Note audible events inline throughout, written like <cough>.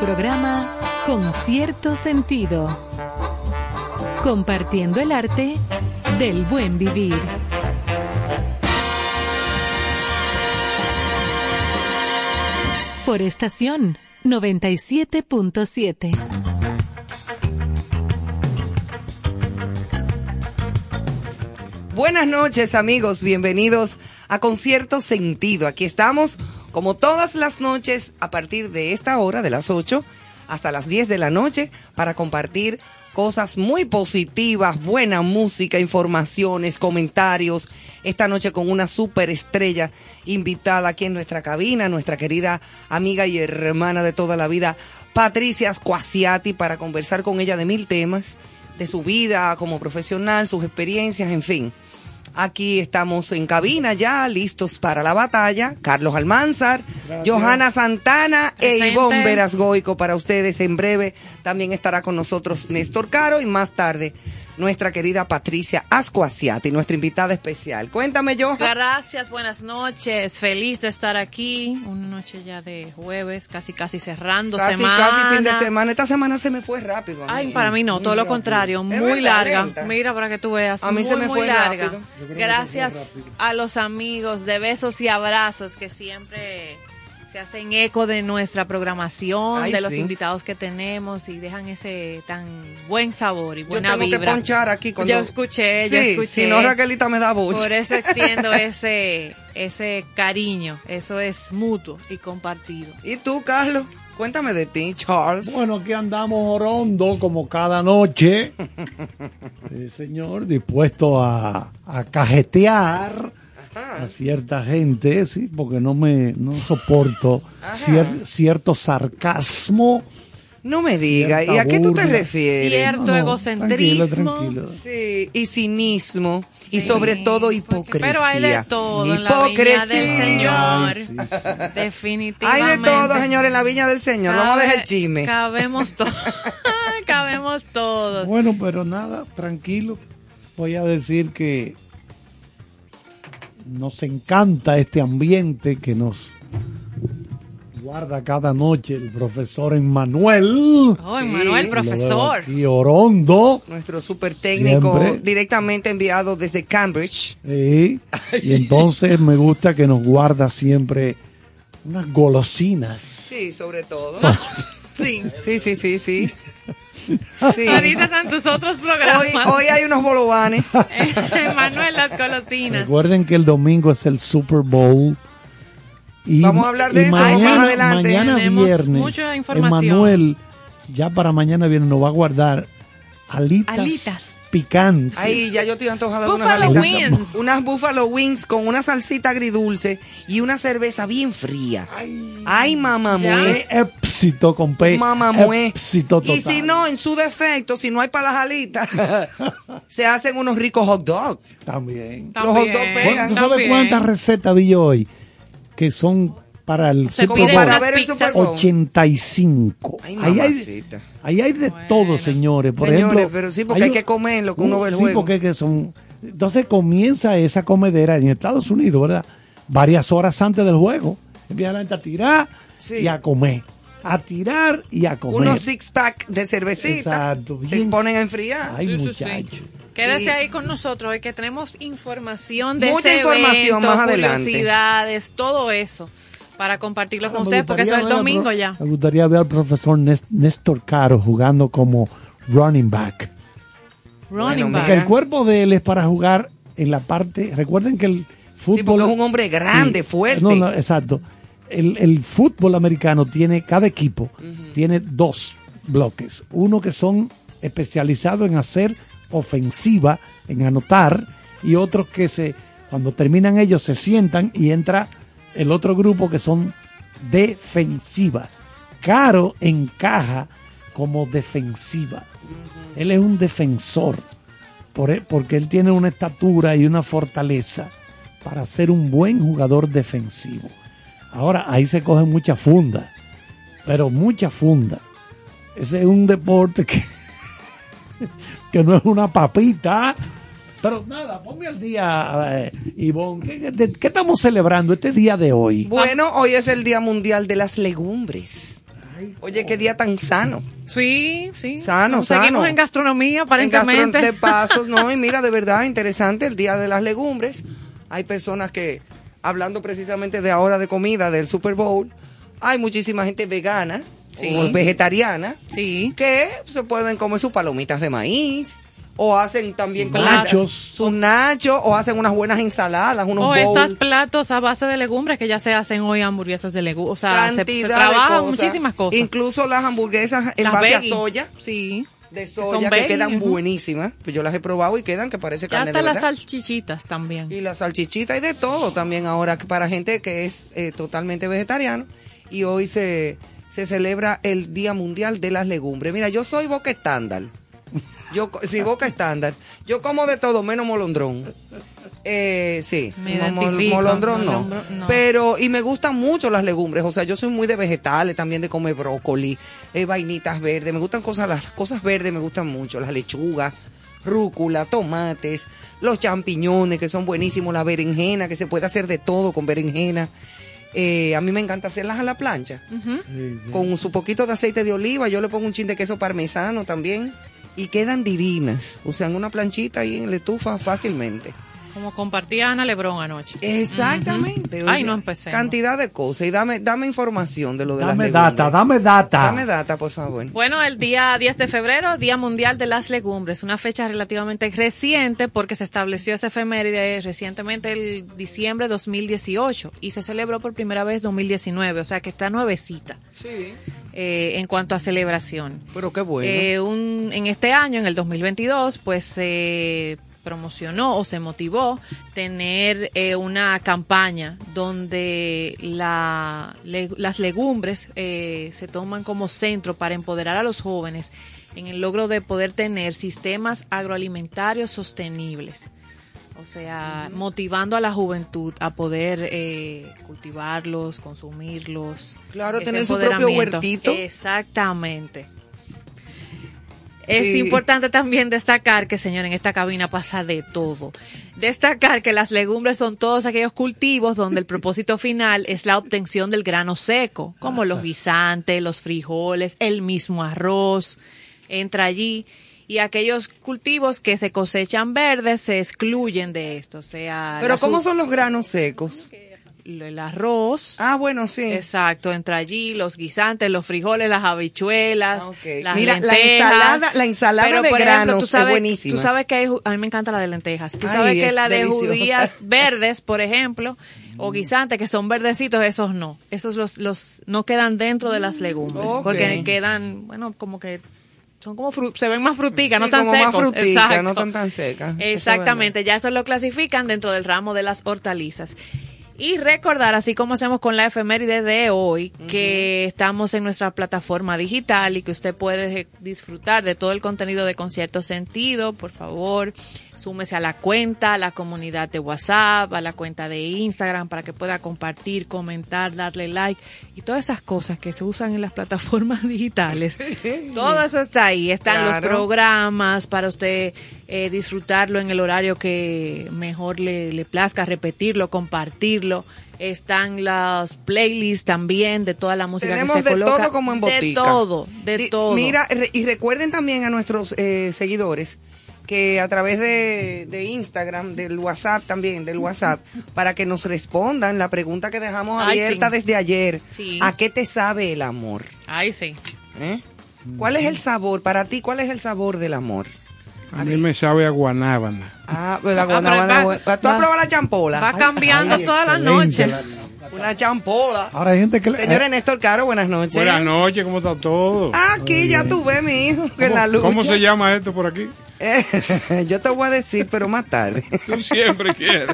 programa Con cierto sentido. Compartiendo el arte del buen vivir. Por estación 97.7. Buenas noches amigos, bienvenidos a Concierto Sentido. Aquí estamos como todas las noches a partir de esta hora, de las 8 hasta las 10 de la noche, para compartir cosas muy positivas, buena música, informaciones, comentarios. Esta noche con una super estrella invitada aquí en nuestra cabina, nuestra querida amiga y hermana de toda la vida, Patricia Squasiati, para conversar con ella de mil temas, de su vida como profesional, sus experiencias, en fin. Aquí estamos en cabina ya, listos para la batalla. Carlos Almanzar, Johanna Santana e. Ivonne Verasgoico para ustedes. En breve también estará con nosotros Néstor Caro y más tarde nuestra querida Patricia Ascuasiati, nuestra invitada especial. Cuéntame, Johanna. Gracias, buenas noches. Feliz de estar aquí. Una noche ya de jueves, casi casi cerrando Casi, semana. casi fin de semana. Esta semana se me fue rápido. Ay, para mí no, todo lo contrario, muy verdad, larga. lenta. Mira para que tú veas, A mí muy, se me muy fue larga. rápido. Gracias a los amigos de besos y abrazos que siempre se hacen eco de nuestra programación, Ay, de los sí. invitados que tenemos y dejan ese tan buen sabor y Yo buena tengo vibra. que ponchar aquí cuando... Yo escuché, yo Sí, escuché. Si no, Raquelita me da boche. Por eso extiendo <laughs> ese, ese cariño. Eso es mutuo y compartido. ¿Y tú, Carlos? Cuéntame de ti, Charles. Bueno, aquí andamos orondo como cada noche. <laughs> Sí, señor, dispuesto a, a cajetear a cierta gente, sí, porque no me no soporto cier- cierto sarcasmo. no me digas. ¿Y a qué tú te refieres? Cierto No, no, egocentrismo. Tranquilo, tranquilo. Sí, y cinismo. Y sobre todo porque- hipocresía. Pero hay de todo en la viña del Señor. Ay, sí, sí. Hay Definitivamente. de todo, señor, en la viña del Señor. Vamos a Cabe- dejar el chisme. Cabemos todos. <laughs> <laughs> cabemos todos. Bueno, pero nada, tranquilo. Voy a decir que nos encanta este ambiente que nos guarda cada noche el profesor Emmanuel. Oh, Manuel, Sí. profesor. Y Orondo. Nuestro super técnico Siempre. directamente enviado desde Cambridge. Sí. Y entonces me gusta que nos guarda siempre unas golosinas. Sí, sobre todo. <laughs> Sí. Sí, sí, sí, sí. Sí. Ahorita están tus otros Hoy, programas. hoy hay unos bolovanes. <laughs> Manuel, las golosinas. Recuerden que el domingo es el Super Bowl Y, Vamos a hablar de eso más mañana, adelante. Mañana Tenemos viernes, mucha información. Emanuel, ya para mañana viernes nos va a guardar alitas, Alitas. Picantes. Ahí ya yo estoy antojada de unas. Wings. Unas Buffalo Wings con una salsita agridulce y una cerveza bien fría. Ay, mamá Ya. mue. Qué éxito con P. Mamá. Éxito total. Y si no, en su defecto, si no hay para las alitas, <laughs> se hacen unos ricos hot dogs. También. Los hot dogs También, pegan. ¿Tú sabes también. cuántas recetas vi yo hoy? Que son para el Se Super Bowl. para ver el pizzas. Super Bowl. 85. Ay, ahí, hay, mamacita. ahí hay de todo, señores. Por Señores, ejemplo, pero sí, porque hay que comer lo que uno ve el sí, juego. porque es que son. Entonces comienza esa comedera en Estados Unidos, ¿verdad? Varias horas antes del juego. Empieza la gente a tirar Sí. y a comer. A tirar y a comer. Unos six pack de cervecita. Exacto, Se ponen a enfriar. Ay, Sí, sí, sí. muchacho. Quédese Y- ahí con nosotros, que tenemos información de Mucha ese información evento, más adelante. curiosidades, todo eso, para compartirlo con ustedes, porque eso es el domingo ya. Me gustaría ver al profesor Néstor Caro jugando como running back. Running Bueno, back. Porque el cuerpo de él es para jugar en la parte. Recuerden que el fútbol. Sí, porque es un hombre grande, fuerte. No, no, exacto. El, el fútbol americano tiene, cada equipo tiene dos bloques. Uno que son especializados en hacer ofensiva, en anotar, y otros que se, cuando terminan ellos se sientan y entra el otro grupo que son defensiva. Caro encaja como defensiva. Él es un defensor e- porque él tiene una estatura y una fortaleza para ser un buen jugador defensivo. Ahora, ahí se coge mucha funda, pero mucha funda. Ese es un deporte que, <laughs> que no es una papita. Pero nada, ponme al día, eh, Ivonne. ¿qué, qué- de- qué estamos celebrando este día de hoy? Bueno, hoy es el Día Mundial de las Legumbres. Oye, qué día tan sano. Sí, sí. Sano, Nos Seguimos sano. en gastronomía, En aparentemente. gastro- de pasos, no, <laughs> y mira, de verdad, interesante el Día de las Legumbres. Hay personas que, hablando precisamente de ahora de comida, del Super Bowl, hay muchísima gente vegana Sí. o vegetariana Sí. que se pueden comer sus palomitas de maíz o hacen también como Nachos. sus nachos o hacen unas buenas ensaladas, unos O estos platos a base de legumbres que ya se hacen hoy hamburguesas de legumbres. O sea, se, se trabajan cosas. muchísimas cosas. Incluso las hamburguesas en Las base veggie. a soya, Sí. de soya, que quedan buenísimas. Pues yo las he probado y quedan que parece Ya carne hasta de las salchichitas también. Y la salchichita y de todo también ahora para gente que es eh, totalmente vegetariano. Y hoy se, se celebra el Día Mundial de las Legumbres. Mira, yo soy boca estándar. Yo, co- sí, boca estándar. Yo como de todo, menos molondrón. Eh, sí, Me mol- molondrón no. molondrón no. Pero, y me gustan mucho las legumbres. O sea, yo soy muy de vegetales, también de comer brócoli, eh, vainitas verdes. Me gustan cosas, las cosas verdes me gustan mucho. Las lechugas, rúcula, tomates, los champiñones, que son buenísimos, la berenjena, que se puede hacer de todo con berenjena. Eh, a mí me encanta hacerlas a la plancha. Con su poquito de aceite de oliva, yo le pongo un chin de queso parmesano también. Y quedan divinas. O sea, en una planchita y en la estufa fácilmente. Como compartía Ana Lebrón anoche. Exactamente. o Ay, sea, no empecemos. Cantidad de cosas. Y dame, dame información de lo de Dame las data, legumbres. dame data. Dame data, por favor. Bueno, el día 10 de febrero, Día Mundial de las Legumbres, una fecha relativamente reciente porque se estableció esa efeméride recientemente el diciembre de 2018 y se celebró por primera vez 2019, o sea que está nuevecita Sí. Eh, en cuanto a celebración. Pero qué bueno. Eh, un- en este año, en el 2022, pues se promocionó o se motivó tener eh, una campaña donde la, le- las legumbres eh, se toman como centro para empoderar a los jóvenes en el logro de poder tener sistemas agroalimentarios sostenibles. O sea, motivando a la juventud a poder eh, cultivarlos, consumirlos. Claro, tener su propio huertito. Exactamente. Es Sí. importante también destacar que, señor, en esta cabina pasa de todo. Destacar que las legumbres son todos aquellos cultivos donde el <laughs> propósito final es la obtención del grano seco, como los guisantes, los frijoles, el mismo arroz, entra allí. Y aquellos cultivos que se cosechan verdes se excluyen de esto. O sea, Pero la ¿cómo son los granos secos? el arroz. Ah, bueno, sí. Exacto, entra allí los guisantes, los frijoles, las habichuelas, Ah, las Mira, la lentejas. ensalada- la ensalada Pero, de por ejemplo, granos tú es buenísima. Tú sabes que hay, a mí me encanta la de lentejas. Tú Ay, sabes que la de judías <laughs> verdes, por ejemplo, o guisantes que son verdecitos, esos no. Esos los, los no quedan dentro de las legumbres, porque quedan, bueno, como que son como fru- se ven más fruticas, Sí, no tan como más secos. Exacto. no tan tan secas. Eso Exactamente, ya eso lo clasifican dentro del ramo de las hortalizas. Y recordar, así como hacemos con la efeméride de hoy, que estamos en nuestra plataforma digital y que usted puede disfrutar de todo el contenido de Concierto Sentido, por favor, súmese a la cuenta, a la comunidad de WhatsApp, a la cuenta de Instagram para que pueda compartir, comentar, darle like y todas esas cosas que se usan en las plataformas <laughs> digitales. <laughs> Todo eso está ahí, están los Claro. programas para usted eh, disfrutarlo en el horario que mejor le, le plazca, repetirlo, compartirlo. Están las playlists también de toda la música Tenemos que se de coloca. todo como en botica. De todo, de Di- todo. Mira, y recuerden también a nuestros eh, seguidores que a través de, de Instagram, del WhatsApp también, del WhatsApp, para que nos respondan la pregunta que dejamos Ay, abierta sí. desde ayer. Sí. ¿A qué te sabe el amor? Ay, sí. ¿Eh? ¿Cuál es el sabor? Para ti, ¿cuál es el sabor del amor? A mí me sabe a guanábana. Ah, pues la guanábana. ¿Tú has va- probado la champola? Va cambiando Ay, toda la noche. la- Una champola. Ahora hay gente que le- Señores Néstor Caro, buenas noches. Buenas noches, ¿cómo está todo? Aquí ya tuve mi hijo en la ¿Cómo, lucha. cómo se llama esto por aquí? Eh, <laughs> yo te voy a decir, pero más tarde. <laughs> Tú siempre quieres.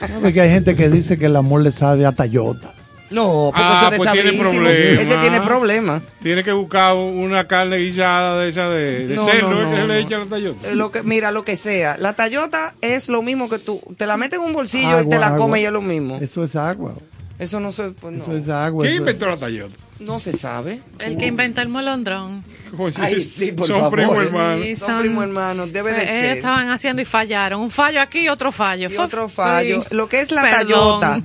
¿Sabe que hay gente que dice que el amor le sabe a Tayota? No, porque Ah, pues tiene desabrissimo. problema. Ese tiene problemas. Tiene que buscar una carne guisada de esa de, de No, cerdo no, ¿eh? que no, se le echa a la tallota. Eh, Lo que, mira, lo que sea. La Tayota es lo mismo que tú. Te la metes en un bolsillo y te la comes y es lo mismo. Eso es agua. Eso no se, pues, no, Eso es agua. ¿Quién es- inventó la tallota? No se sabe. El que inventa el molondrón. <laughs> Ay, sí, por Son favor. hermanos. Sí, Son primos hermanos, debe de Eh, ser. Estaban haciendo y fallaron. Un fallo aquí y otro fallo. Y otro fallo. sí. Lo que es la Perdón. Tayota,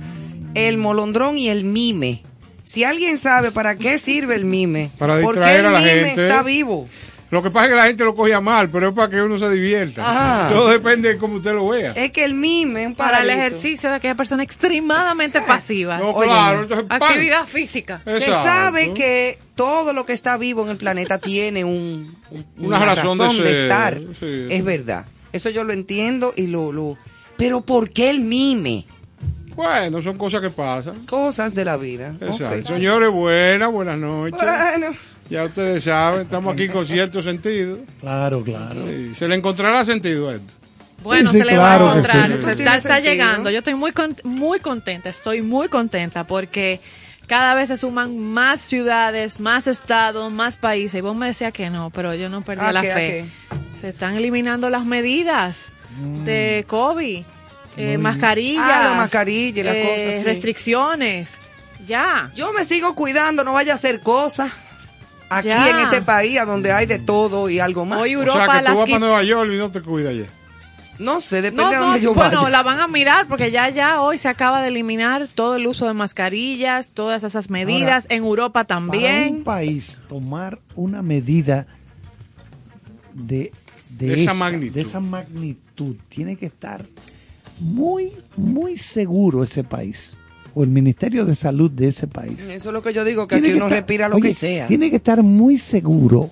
el molondrón y el mime. Si alguien sabe para qué sirve el mime, Para ¿por qué distraer el a la mime gente. está vivo? Lo que pasa es que la gente lo cogía mal, pero es para que uno se divierta. Todo depende de cómo usted lo vea. Es que el mime, un Para el ejercicio de aquella persona extremadamente <laughs> pasiva. No, Oye, claro, entonces. Actividad física. Se sabe que todo lo que está vivo en el planeta tiene un, un- Una razón de estar. sí. Es verdad. Eso yo lo entiendo y lo, lo... Pero ¿por qué el mime? Bueno, son cosas que pasan. Cosas de la vida. Exacto. Señores, buenas, buenas noches. Bueno, Ya ustedes saben, estamos aquí con cierto sentido. Claro, claro. Y se le encontrará sentido a esto. Bueno, Sí, sí, se le claro va a encontrar. sí. Está, llegando. Yo estoy muy, con- muy contenta. Estoy muy contenta porque cada vez se suman más ciudades, más estados, más países. Y vos me decías que no, pero yo no perdí ¿A la fe. Se están eliminando las medidas de COVID, eh, mascarillas, Mm. Ah, la mascarilla y las eh, cosas, sí. restricciones. Ya. yo me sigo cuidando, no vaya a hacer cosas. Aquí Ya. en este país, a donde hay de todo y algo más. Hoy o Europa sea que tú vas para Nueva York y no te cuidas ya. No sé, depende No, de no, donde yo bueno, vaya. la van a mirar porque ya ya hoy se acaba de eliminar todo el uso de mascarillas, todas esas medidas en Europa Para un también. país tomar una medida de, de, De esa esa, magnitud. de esa magnitud, tiene que estar muy, muy seguro ese país o el Ministerio de Salud de ese país. Eso es lo que yo digo, que Tiene aquí uno estar- respira lo oye, que sea. Tiene que estar muy seguro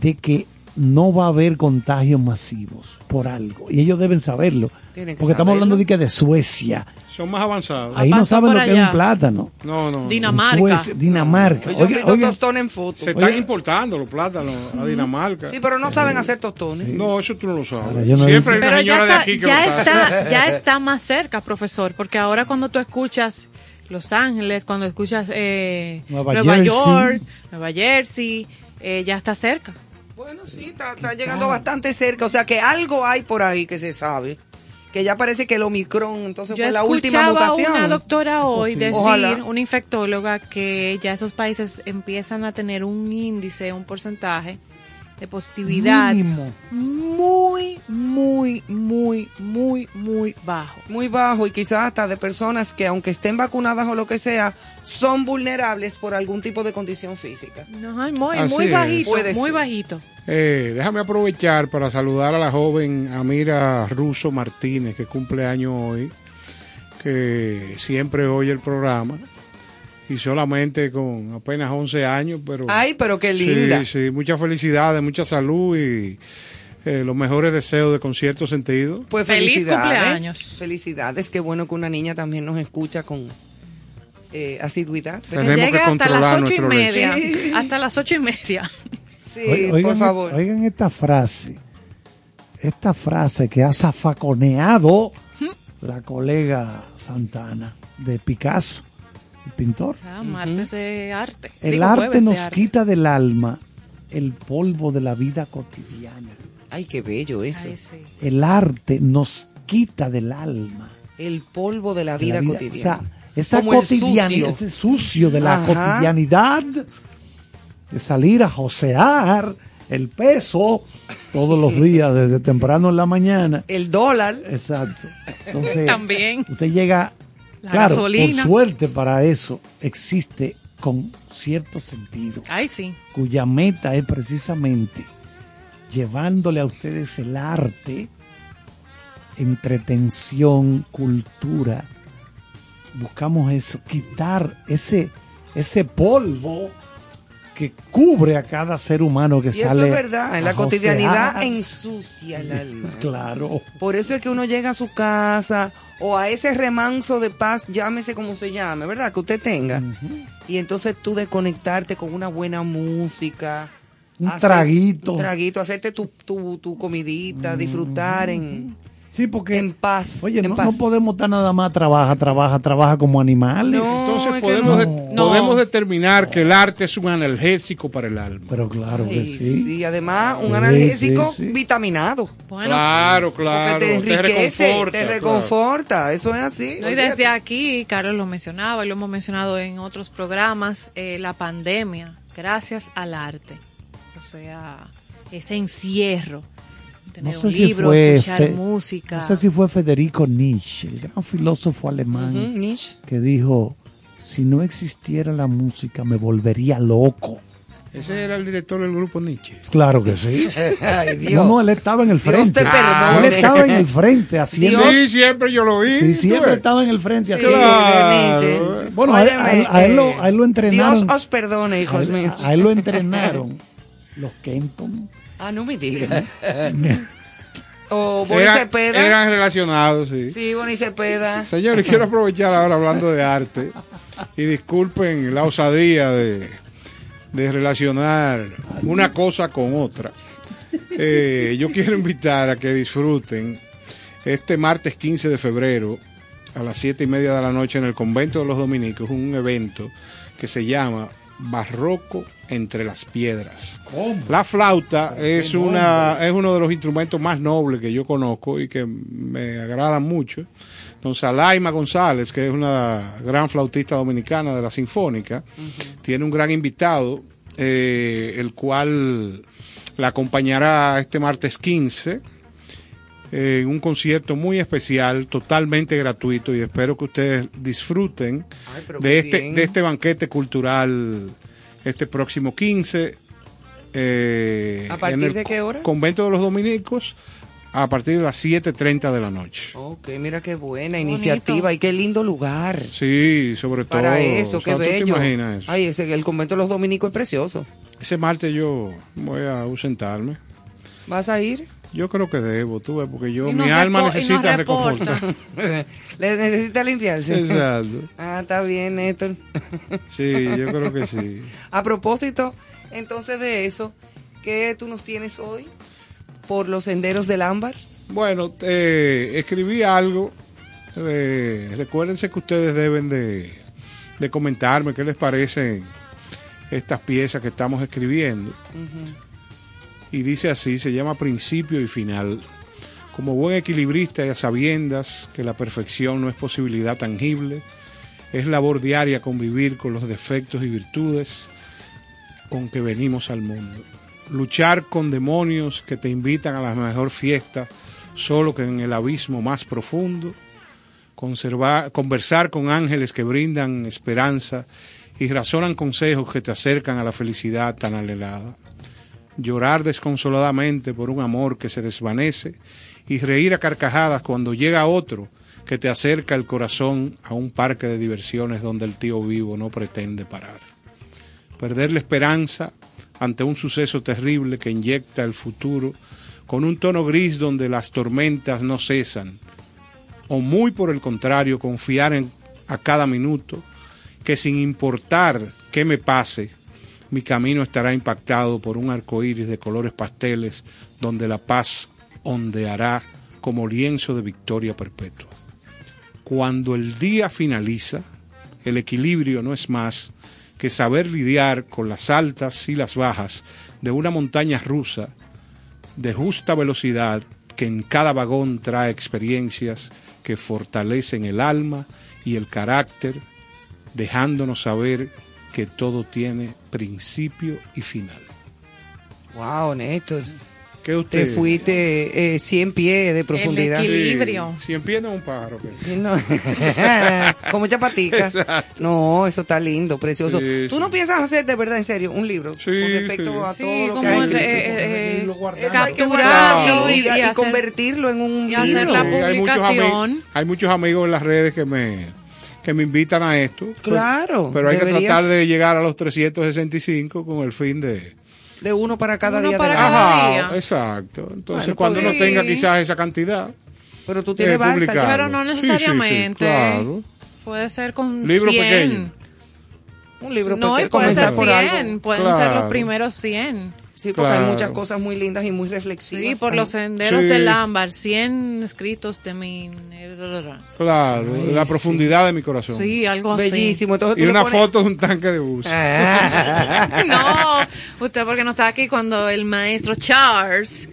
de que no va a haber contagios masivos por algo. Y ellos deben saberlo. Tienen que Porque estamos hablando de que de Suecia. Son más avanzados. Ahí no saben lo que es un plátano. No, no. no. Dinamarca. Suecia, Dinamarca. He Oiga, visto oiga, tostones en foto. Se están Oye. importando los plátanos a Dinamarca. Sí, pero no saben hacer tostones. No, eso tú no lo sabes. Ahora, no Siempre hay una señora de aquí que ya, lo sabe. está, ya está más cerca, profesor, porque ahora cuando tú escuchas Los Ángeles, cuando escuchas eh, Nueva Nueva, Jersey. York, Nueva Jersey, eh, ya está cerca. Bueno, sí, está, está llegando bastante cerca. O sea que algo hay por ahí que se sabe. Que ya parece que el Omicron entonces Yo fue la última escuchaba a mutación. una doctora hoy decir, Ojalá. una infectóloga, que ya esos países empiezan a tener un índice, un porcentaje de positividad mínimo. muy, muy, muy, muy, muy bajo. Muy bajo y quizás hasta de personas que aunque estén vacunadas o lo que sea, son vulnerables por algún tipo de condición física. No, muy, Así muy bajito, muy ser. bajito. Eh, déjame aprovechar para saludar a la joven Amira Russo Martínez, que cumple año hoy. que siempre oye el programa y solamente con apenas 11 años, pero... Ay, pero qué linda. Sí, sí, muchas felicidades, mucha salud y eh, los mejores deseos de concierto sentido. Pues Feliz felicidades. cumpleaños. Felicidades, qué bueno que una niña también nos escucha con eh, asiduidad. Tenemos que Llegue hasta controlar las ocho y media. Hasta las ocho y media. Sí, Oi- por oigan, favor. oigan esta frase. Esta frase que ha zafaconeado la colega Santana de Picasso, pintor. Ah, martes de arte. El Digo, arte de nos arte. quita del alma el polvo de la vida cotidiana. Ay, qué bello eso. Ay, sí. El arte nos quita del alma. El polvo de la de vida, cotidiana. O sea, esa cotidianidad, sucio. ese sucio de la Ajá. cotidianidad, de salir a josear el peso todos los días, desde temprano en la mañana. El dólar. Exacto. <laughs> Entonces, También. usted llega, La claro, gasolina. por suerte para eso existe con cierto sentido, Ay, sí. cuya meta es precisamente llevándole a ustedes el arte, entretención, cultura. Buscamos eso, quitar ese, ese polvo que cubre a cada ser humano que Y eso sale. es verdad, en la cotidianidad <laughs> ensucia el alma. Claro. Por eso es que uno llega a su casa o a ese remanso de paz, llámese como se llame, ¿verdad? Que usted tenga. Y entonces tú desconectarte con una buena música. Un hacer- traguito. Un traguito, hacerte tu, tu, tu comidita, disfrutar en, Sí, porque. en paz. Oye, en no, paz. no podemos estar nada más trabaja, trabaja, trabaja como animales. No. Entonces es que podemos, no. de- No. podemos determinar que el arte es un analgésico para el alma. Pero claro que Ay, sí. sí, además un Sí, analgésico sí, sí. vitaminado. Bueno, claro, claro. te enriquece, reconforta, te claro. reconforta. Eso es así. No, y desde aquí, Carlos lo mencionaba y lo hemos mencionado en otros programas, eh, la pandemia, gracias al arte. O sea, ese encierro, tener No sé un si libro, fue escuchar Fe- música. No sé si fue Federico Nietzsche, el gran filósofo alemán, Nietzsche. que dijo: Si no existiera la música, me volvería loco. Ese era el director del grupo Nietzsche. Claro que sí. <laughs> Ay, Dios. No, no, él estaba en el Dios frente. te perdone. Él estaba en el frente <laughs> haciendo. Dios. Sí, siempre yo lo vi. Sí, siempre ves. estaba en el frente Sí, haciendo. Bueno, a, a él, a él lo, a él lo entrenaron. Dios os perdone, a, hijos él, míos. a él lo entrenaron <laughs> los Kenton. Ah, no me digas. <laughs> O Bonnie Eran- Cepeda. eran relacionados, sí. Sí, Bonnie Cepeda. Señores, quiero aprovechar ahora hablando de arte y disculpen la osadía de, de relacionar una cosa con otra. Eh, yo quiero invitar a que disfruten este martes 15 de febrero a las siete y media de la noche en el convento de los dominicos un evento que se llama Barroco entre las piedras. La flauta es una es uno de los instrumentos más nobles que yo conozco y que me agradan mucho. Entonces, Alaima González, que es una gran flautista dominicana de la Sinfónica, tiene un gran invitado, eh, el cual la acompañará este martes 15 eh, en un concierto muy especial, totalmente gratuito, y espero que ustedes disfruten Ay, de este, bien. de este banquete cultural este próximo 15. eh, ¿A partir en el de qué hora? Convento de los Dominicos a partir de las 7.30 de la noche. Ok, mira qué buena Qué iniciativa bonito. y qué lindo lugar. Sí, sobre todo. Para eso, o sea, qué ¿tú te bello. imaginas eso? Ay, ese, el convento de los dominicos es precioso. Ese martes yo voy a ausentarme. ¿Vas a ir? Yo creo que debo, tú ves, porque yo, mi alma necesita reconfortar. <laughs> ¿Le necesita limpiarse? Exacto. Ah, está bien, Néstor. Sí, yo creo que sí. A propósito, entonces de eso, ¿qué tú nos tienes hoy por los senderos del ámbar? Bueno, eh, escribí algo. Eh, recuérdense que ustedes deben de, de comentarme qué les parecen estas piezas que estamos escribiendo. Y dice así, se llama principio y final. Como buen equilibrista y a sabiendas que la perfección no es posibilidad tangible, es labor diaria convivir con los defectos y virtudes con que venimos al mundo. Luchar con demonios que te invitan a la mejor fiesta, solo que en el abismo más profundo. Conservar, conversar con ángeles que brindan esperanza y razonan consejos que te acercan a la felicidad tan anhelada. Llorar desconsoladamente por un amor que se desvanece y reír a carcajadas cuando llega otro que te acerca el corazón a un parque de diversiones donde el tío vivo no pretende parar. Perder la esperanza ante un suceso terrible que inyecta el futuro con un tono gris donde las tormentas no cesan, o muy por el contrario, confiar en, a cada minuto que sin importar qué me pase, mi camino estará impactado por un arco iris de colores pasteles donde la paz ondeará como lienzo de victoria perpetua. Cuando el día finaliza, el equilibrio no es más que saber lidiar con las altas y las bajas de una montaña rusa de justa velocidad que en cada vagón trae experiencias que fortalecen el alma y el carácter, dejándonos saber que todo tiene principio y final. Wow, Néstor. ¿Qué usted? Te fuiste eh, 100 pies de profundidad. El equilibrio. Sí, cien pies no es un pájaro. Sí, no. <laughs> Como chapatica. Exacto. No, eso está lindo, precioso. Sí, ¿Tú sí. no piensas hacer de verdad, en serio, un libro Sí, con respecto sí. a Sí, todo lo que hay escrito? eh, eh, capturarlo y, y, y y hacer- convertirlo en un y hacer libro. la Sí, hay muchos, publicación. hay muchos amigos en las redes que me, que me invitan a esto. Claro, Pero hay que deberías- tratar de llegar a los 365 con el fin de... De uno para cada Uno día para del cada año. día. Ajá, exacto. Entonces, Bueno, cuando uno pues, tenga sí. quizás esa cantidad, Pero tú tienes Eh, balsa. Pero no Sí, sí, sí, necesariamente. claro. Puede ser con Libro 100. pequeño. Un libro No, pequeño, y puede comenzar ser por 100. algo. Pueden ser Claro. los primeros 100. Sí, porque hay Claro. muchas cosas muy lindas y muy reflexivas. Sí, por ahí. los senderos Sí. del ámbar. 100 escritos de mi... claro, Ay, la sí. profundidad de mi corazón. Sí, algo así. Bellísimo. Entonces Y una pones- foto de un tanque de bus. Ah. <laughs> No, usted porque no está aquí cuando el maestro Charles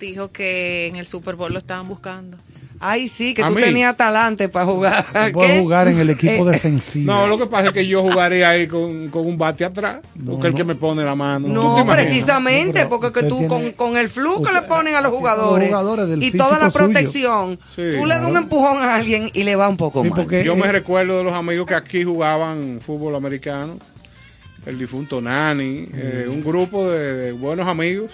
dijo que en el Super Bowl lo estaban buscando. Ay, sí, que A tú mí. tenías talante para jugar. Puedo jugar en el equipo Eh, defensivo. No, lo que pasa es que yo jugaría ahí con, con un bate atrás, porque el que me pone la mano. ¿Tú te No, precisamente, No, porque que tú tiene- con, con el flu que le ponen a los jugadores, jugadores del y toda la protección, Sí, tú le das un empujón a alguien y le va un poco Sí, mal. porque- Yo me Eh, recuerdo de los amigos que aquí jugaban fútbol americano, el difunto Nani, eh, un grupo de, de buenos amigos.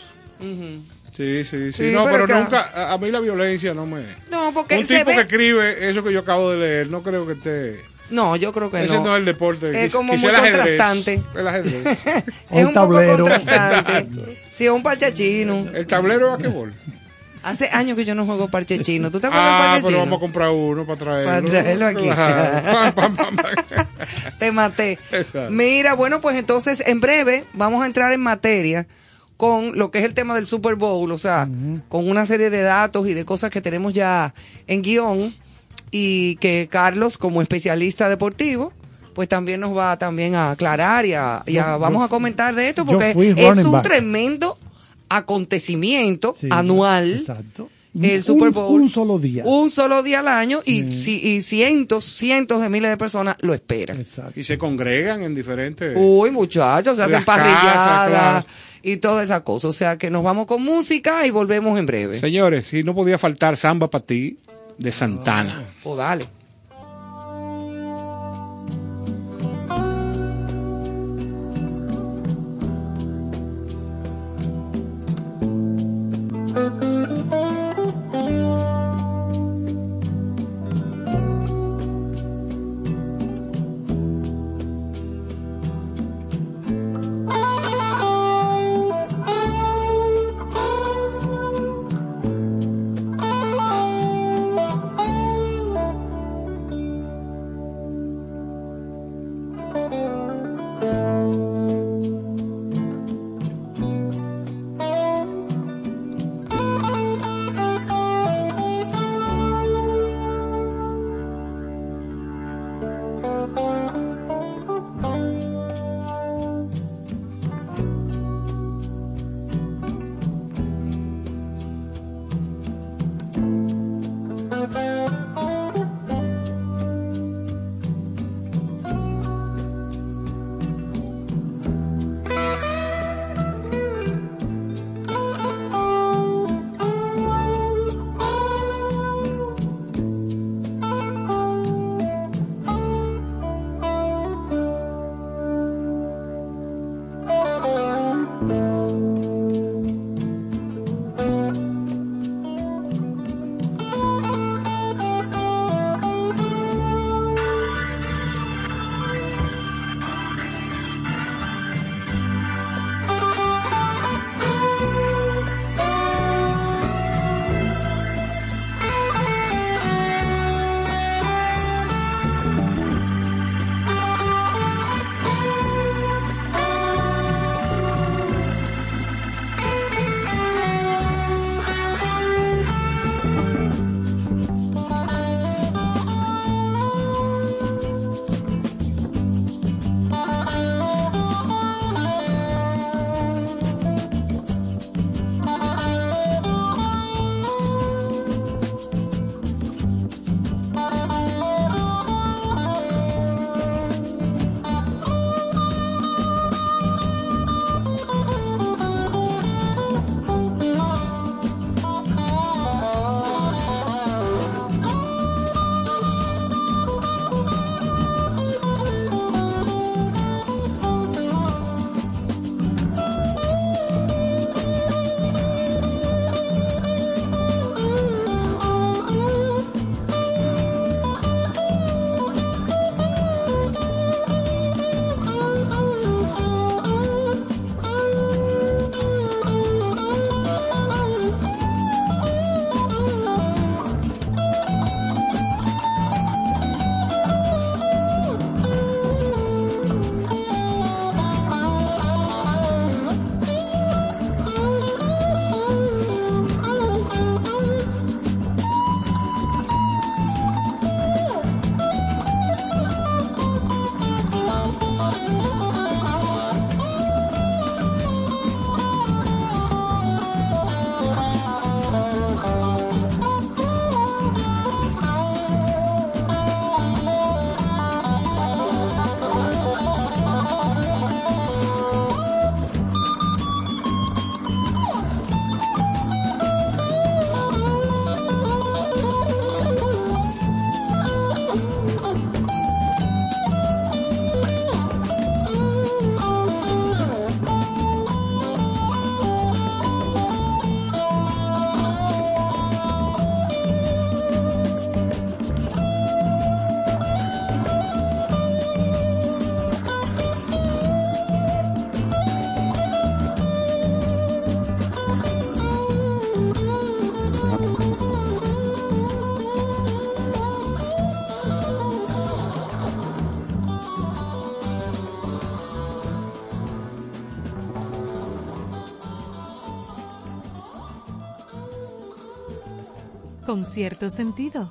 Sí, sí, sí. Sí, no, pero nunca, a, a mí la violencia no me... No, porque Un tipo ve- que escribe eso que yo acabo de leer, no creo que esté... No, yo creo que Ese no. no es el deporte. Es como quizá muy el contrastante. El ajedrez. <laughs> es un poco tablero. contrastante. <laughs> Sí, es un parche chino. el tablero de basquetbol. Hace años que yo no juego parche chino. ¿Tú te acuerdas Ah, del parche pero chino? vamos a comprar uno para traerlo. Para traerlo aquí. Claro. <laughs> Pam, pam, pam, pam. Te maté. Exacto. Mira, bueno, pues entonces en breve vamos a entrar en materia con lo que es el tema del Super Bowl, o sea, con una serie de datos y de cosas que tenemos ya en guion y que Carlos, como especialista deportivo, pues también nos va también a aclarar y, a, y a- Yo- vamos yo- a comentar de esto porque es un back. tremendo acontecimiento Sí, anual. Exacto. El Un- Super Bowl. Un solo día. Un solo día al año y, ci- y cientos, cientos de miles de personas lo esperan. Exacto. Y se congregan en diferentes... Uy, muchachos, se hacen parrilladas claro. y toda esa cosa. O sea que nos vamos con música y volvemos en breve. Señores, si no podía faltar Samba para ti de Santana. Pues dale. Con cierto sentido.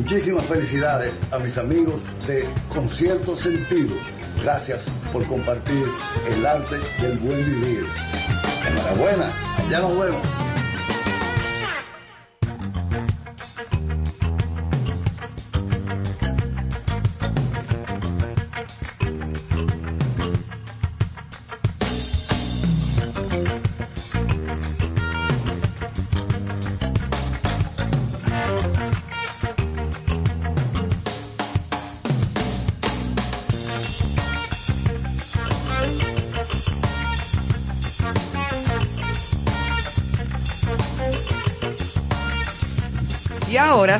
Muchísimas felicidades a mis amigos de Concierto Sentido. Gracias por compartir el arte del buen vivir. Enhorabuena, ya nos vemos.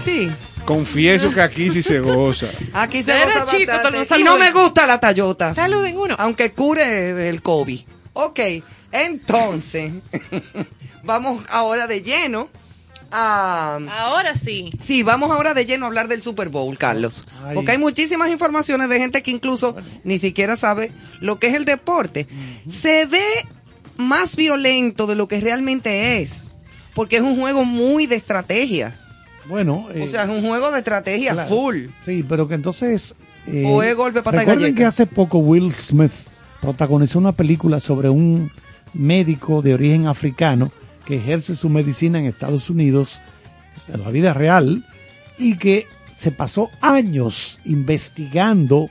Y ahora sí. Confieso que aquí sí se goza. Aquí se goza chico, bastante. Y saluden. no me gusta la Tayota. Saluden uno. Aunque cure el COVID. Ok, entonces, <laughs> vamos ahora de lleno a... Ahora sí. Sí, vamos ahora de lleno a hablar del Super Bowl, Carlos. Ay. Porque hay muchísimas informaciones de gente que incluso ni siquiera sabe lo que es el deporte. Se ve más violento de lo que realmente es. Porque es un juego muy de estrategia. Bueno, eh, o sea, es un juego de estrategia claro. full. Sí, pero que entonces. eh, O es golpe, pata Recuerden que hace poco Will Smith protagonizó una película sobre un médico de origen africano que ejerce su medicina en Estados Unidos, en la vida real, y que se pasó años investigando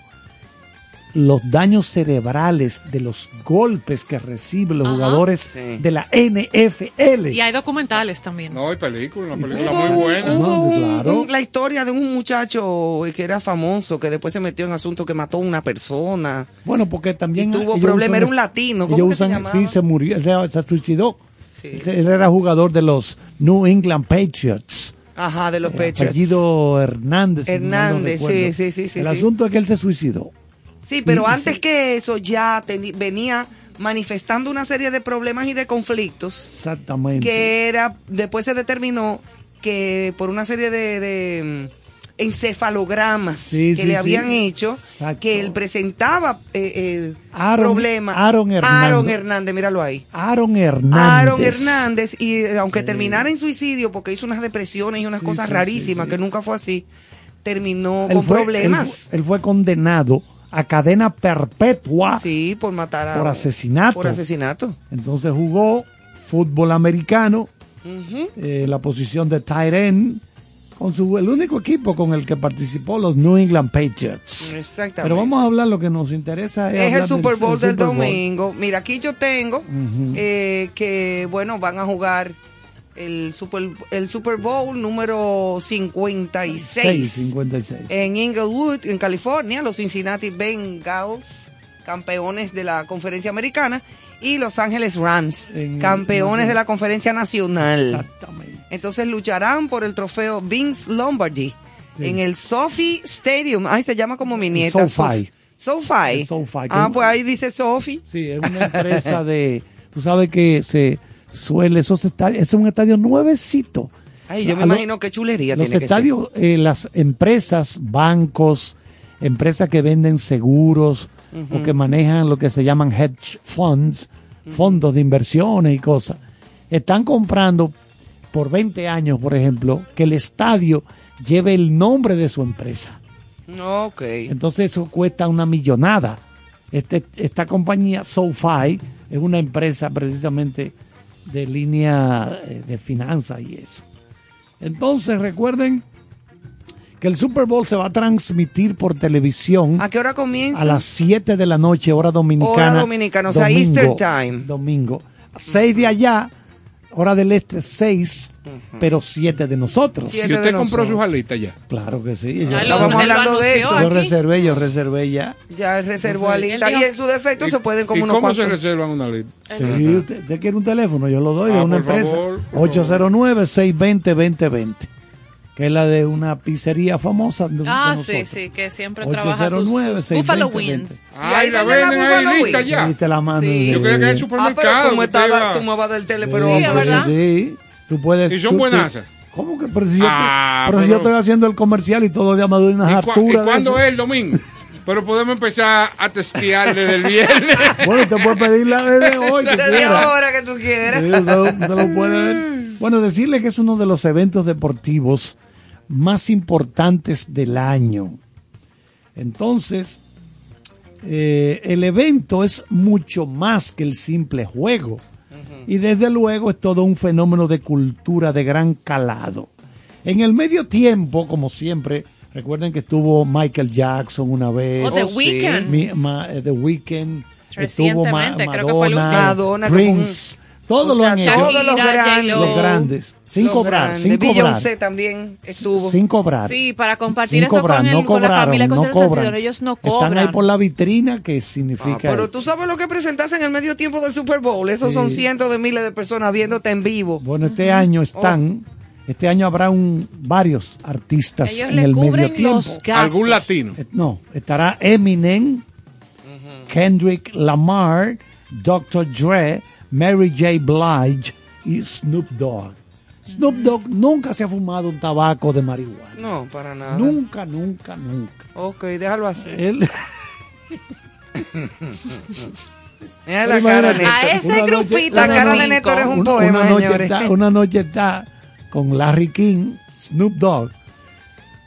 los daños cerebrales de los golpes que reciben los Ajá. jugadores Sí. de la NFL. Y hay documentales también. No, hay película, una película Hubo- muy buena. hubo No, un- claro. un- la historia de un muchacho que era famoso, que después se metió en asunto que mató a una persona. Bueno, porque también Y tuvo ellos problema, usan era un latino, ¿cómo que se usan- llamaba? Sí, se murió, se, se suicidó. Sí. Él era jugador de los New England Patriots. Ajá, de los Eh, pechos. Apellido Hernández. si no Hernández, recuerdo. sí, sí, sí, sí, El sí. asunto es que él se suicidó. Sí, pero antes que eso ya venía manifestando una serie de problemas y de conflictos Exactamente. que era, después se determinó que por una serie de, de, mm, encefalogramas Sí, que sí, le sí. habían hecho, Exacto. que él presentaba eh, eh, Aaron- problemas. Aaron Hernández. Aaron Hernández, míralo ahí. Aaron Hernández. Aaron Hernández, y eh, aunque terminara en suicidio, porque hizo unas depresiones y unas cosas rarísimas, que nunca fue así, terminó Él con fue- problemas. Él fue condenado a cadena perpetua sí, por matar a... por asesinato. Por asesinato. Entonces jugó fútbol americano, eh, la posición de tight end, con su, el único equipo con el que participó, los New England Patriots. Exactamente. Pero vamos a hablar, lo que nos interesa es, es el Super Bowl del, Super Bowl. domingo. Mira, aquí yo tengo eh, que, bueno, van a jugar el Super, el Super Bowl número 56 6, 56. en Inglewood, en California, los Cincinnati Bengals, campeones de la conferencia americana, y Los Ángeles Rams, En- campeones de la conferencia nacional. Exactamente. Entonces lucharán por el trofeo Vince Lombardi Sí. en el Sophie Stadium. Ay, se llama como mi nieta. SoFi. SoFi. SoFi, Ah, pues ahí dice Sophie. Sí, es una empresa de. Tú sabes que se suele. Esos estadios, es un estadio nuevecito. Ay, yo me A lo- imagino qué chulería Los tiene que estadios, eh, las empresas, bancos, empresas que venden seguros o que manejan lo que se llaman hedge funds, fondos de inversiones y cosas, están comprando por 20 años, por ejemplo, que el estadio lleve el nombre de su empresa. Ok. Entonces eso cuesta una millonada. Este, esta compañía, SoFi, es una empresa precisamente de línea eh, de finanzas y eso. Entonces recuerden que el Super Bowl se va a transmitir por televisión ¿A qué hora comienza? a las 7 de la noche, hora dominicana. Hora dominicana, o sea, Easter time. Domingo. 6 de allá, hora del este 6, pero 7 de nosotros. Siete Si usted de compró nosotros. sus alitas ya. Claro que sí. Ya Yo, lo- Estábamos hablando de eso. yo aquí. reservé, yo reservé ya. Ya reservó alita. Y en su defecto se pueden como ¿Y unos cómo se reservan una alita? Sí, usted, usted quiere un teléfono, yo lo doy de Ah, una por empresa. favor, por 809-620-2020, que es la de una pizzería famosa. de- de Ah, nosotros. sí, sí, que siempre trabaja sus, 809 Buffalo 620. Wings. ahí Ay, la venden la ahí lista ya. Sí, te la mando. Sí. Yo creía que era el Ah, supermercado. pero tú me, iba- tú me vas a dar el tele, Sí, pero... Sí, es verdad. Sí, tú puedes. Y son buenasas. ¿Cómo que? Pero si, yo, Ah, te- pero si pero- yo estoy haciendo el comercial y todo de Amador y unas ¿Y, cua- y harturas de cuándo es el domingo? Pero podemos empezar a testear desde el viernes. <laughs> Bueno, te puedes pedirla desde <laughs> hoy. Desde ahora que tú quieras. Sí, usted lo- usted lo puede ver. Bueno, decirle que es uno de los eventos deportivos más importantes del año. Entonces, eh, el evento es mucho más que el simple juego. Y desde luego es todo un fenómeno de cultura de gran calado. En el medio tiempo, como siempre, recuerden que estuvo Michael Jackson una vez. O The Oh, sí. Weeknd. Mi- ma- eh, The Weeknd. Estuvo Ma- Recientemente, creo que fue el Madonna, último. Madonna, que fue un- Prince. Todos o lo sea, han hecho. todos los. J-Lo. Los grandes. Sin Los cobrar, grandes. sin cobrar. Beyoncé también estuvo. Sin cobrar. Sí, para compartir Sin eso cobrar, con, el, no con la cobraron, familia con no cobran. Ellos no Están cobran. ahí por la vitrina que Ah, significa. pero tú sabes lo que presentas en el medio tiempo del Super Bowl. Esos son cientos de miles de personas viéndote en vivo. Bueno, este año están, este año habrá un, varios artistas Ellos en le el medio tiempo. Algún latino. Eh, No, estará Eminem, Kendrick Lamar, Dr. Dre, Mary J. Blige y Snoop Dogg. Snoop Dogg nunca se ha fumado un tabaco de marihuana. No, para nada. Nunca, nunca, nunca. Ok, déjalo así. Él, <laughs> Mira la cara de A ese Una noche- grupito La cara de. Néstor es un Una- poema, una, noche señores. está, una noche está con Larry King, Snoop Dogg,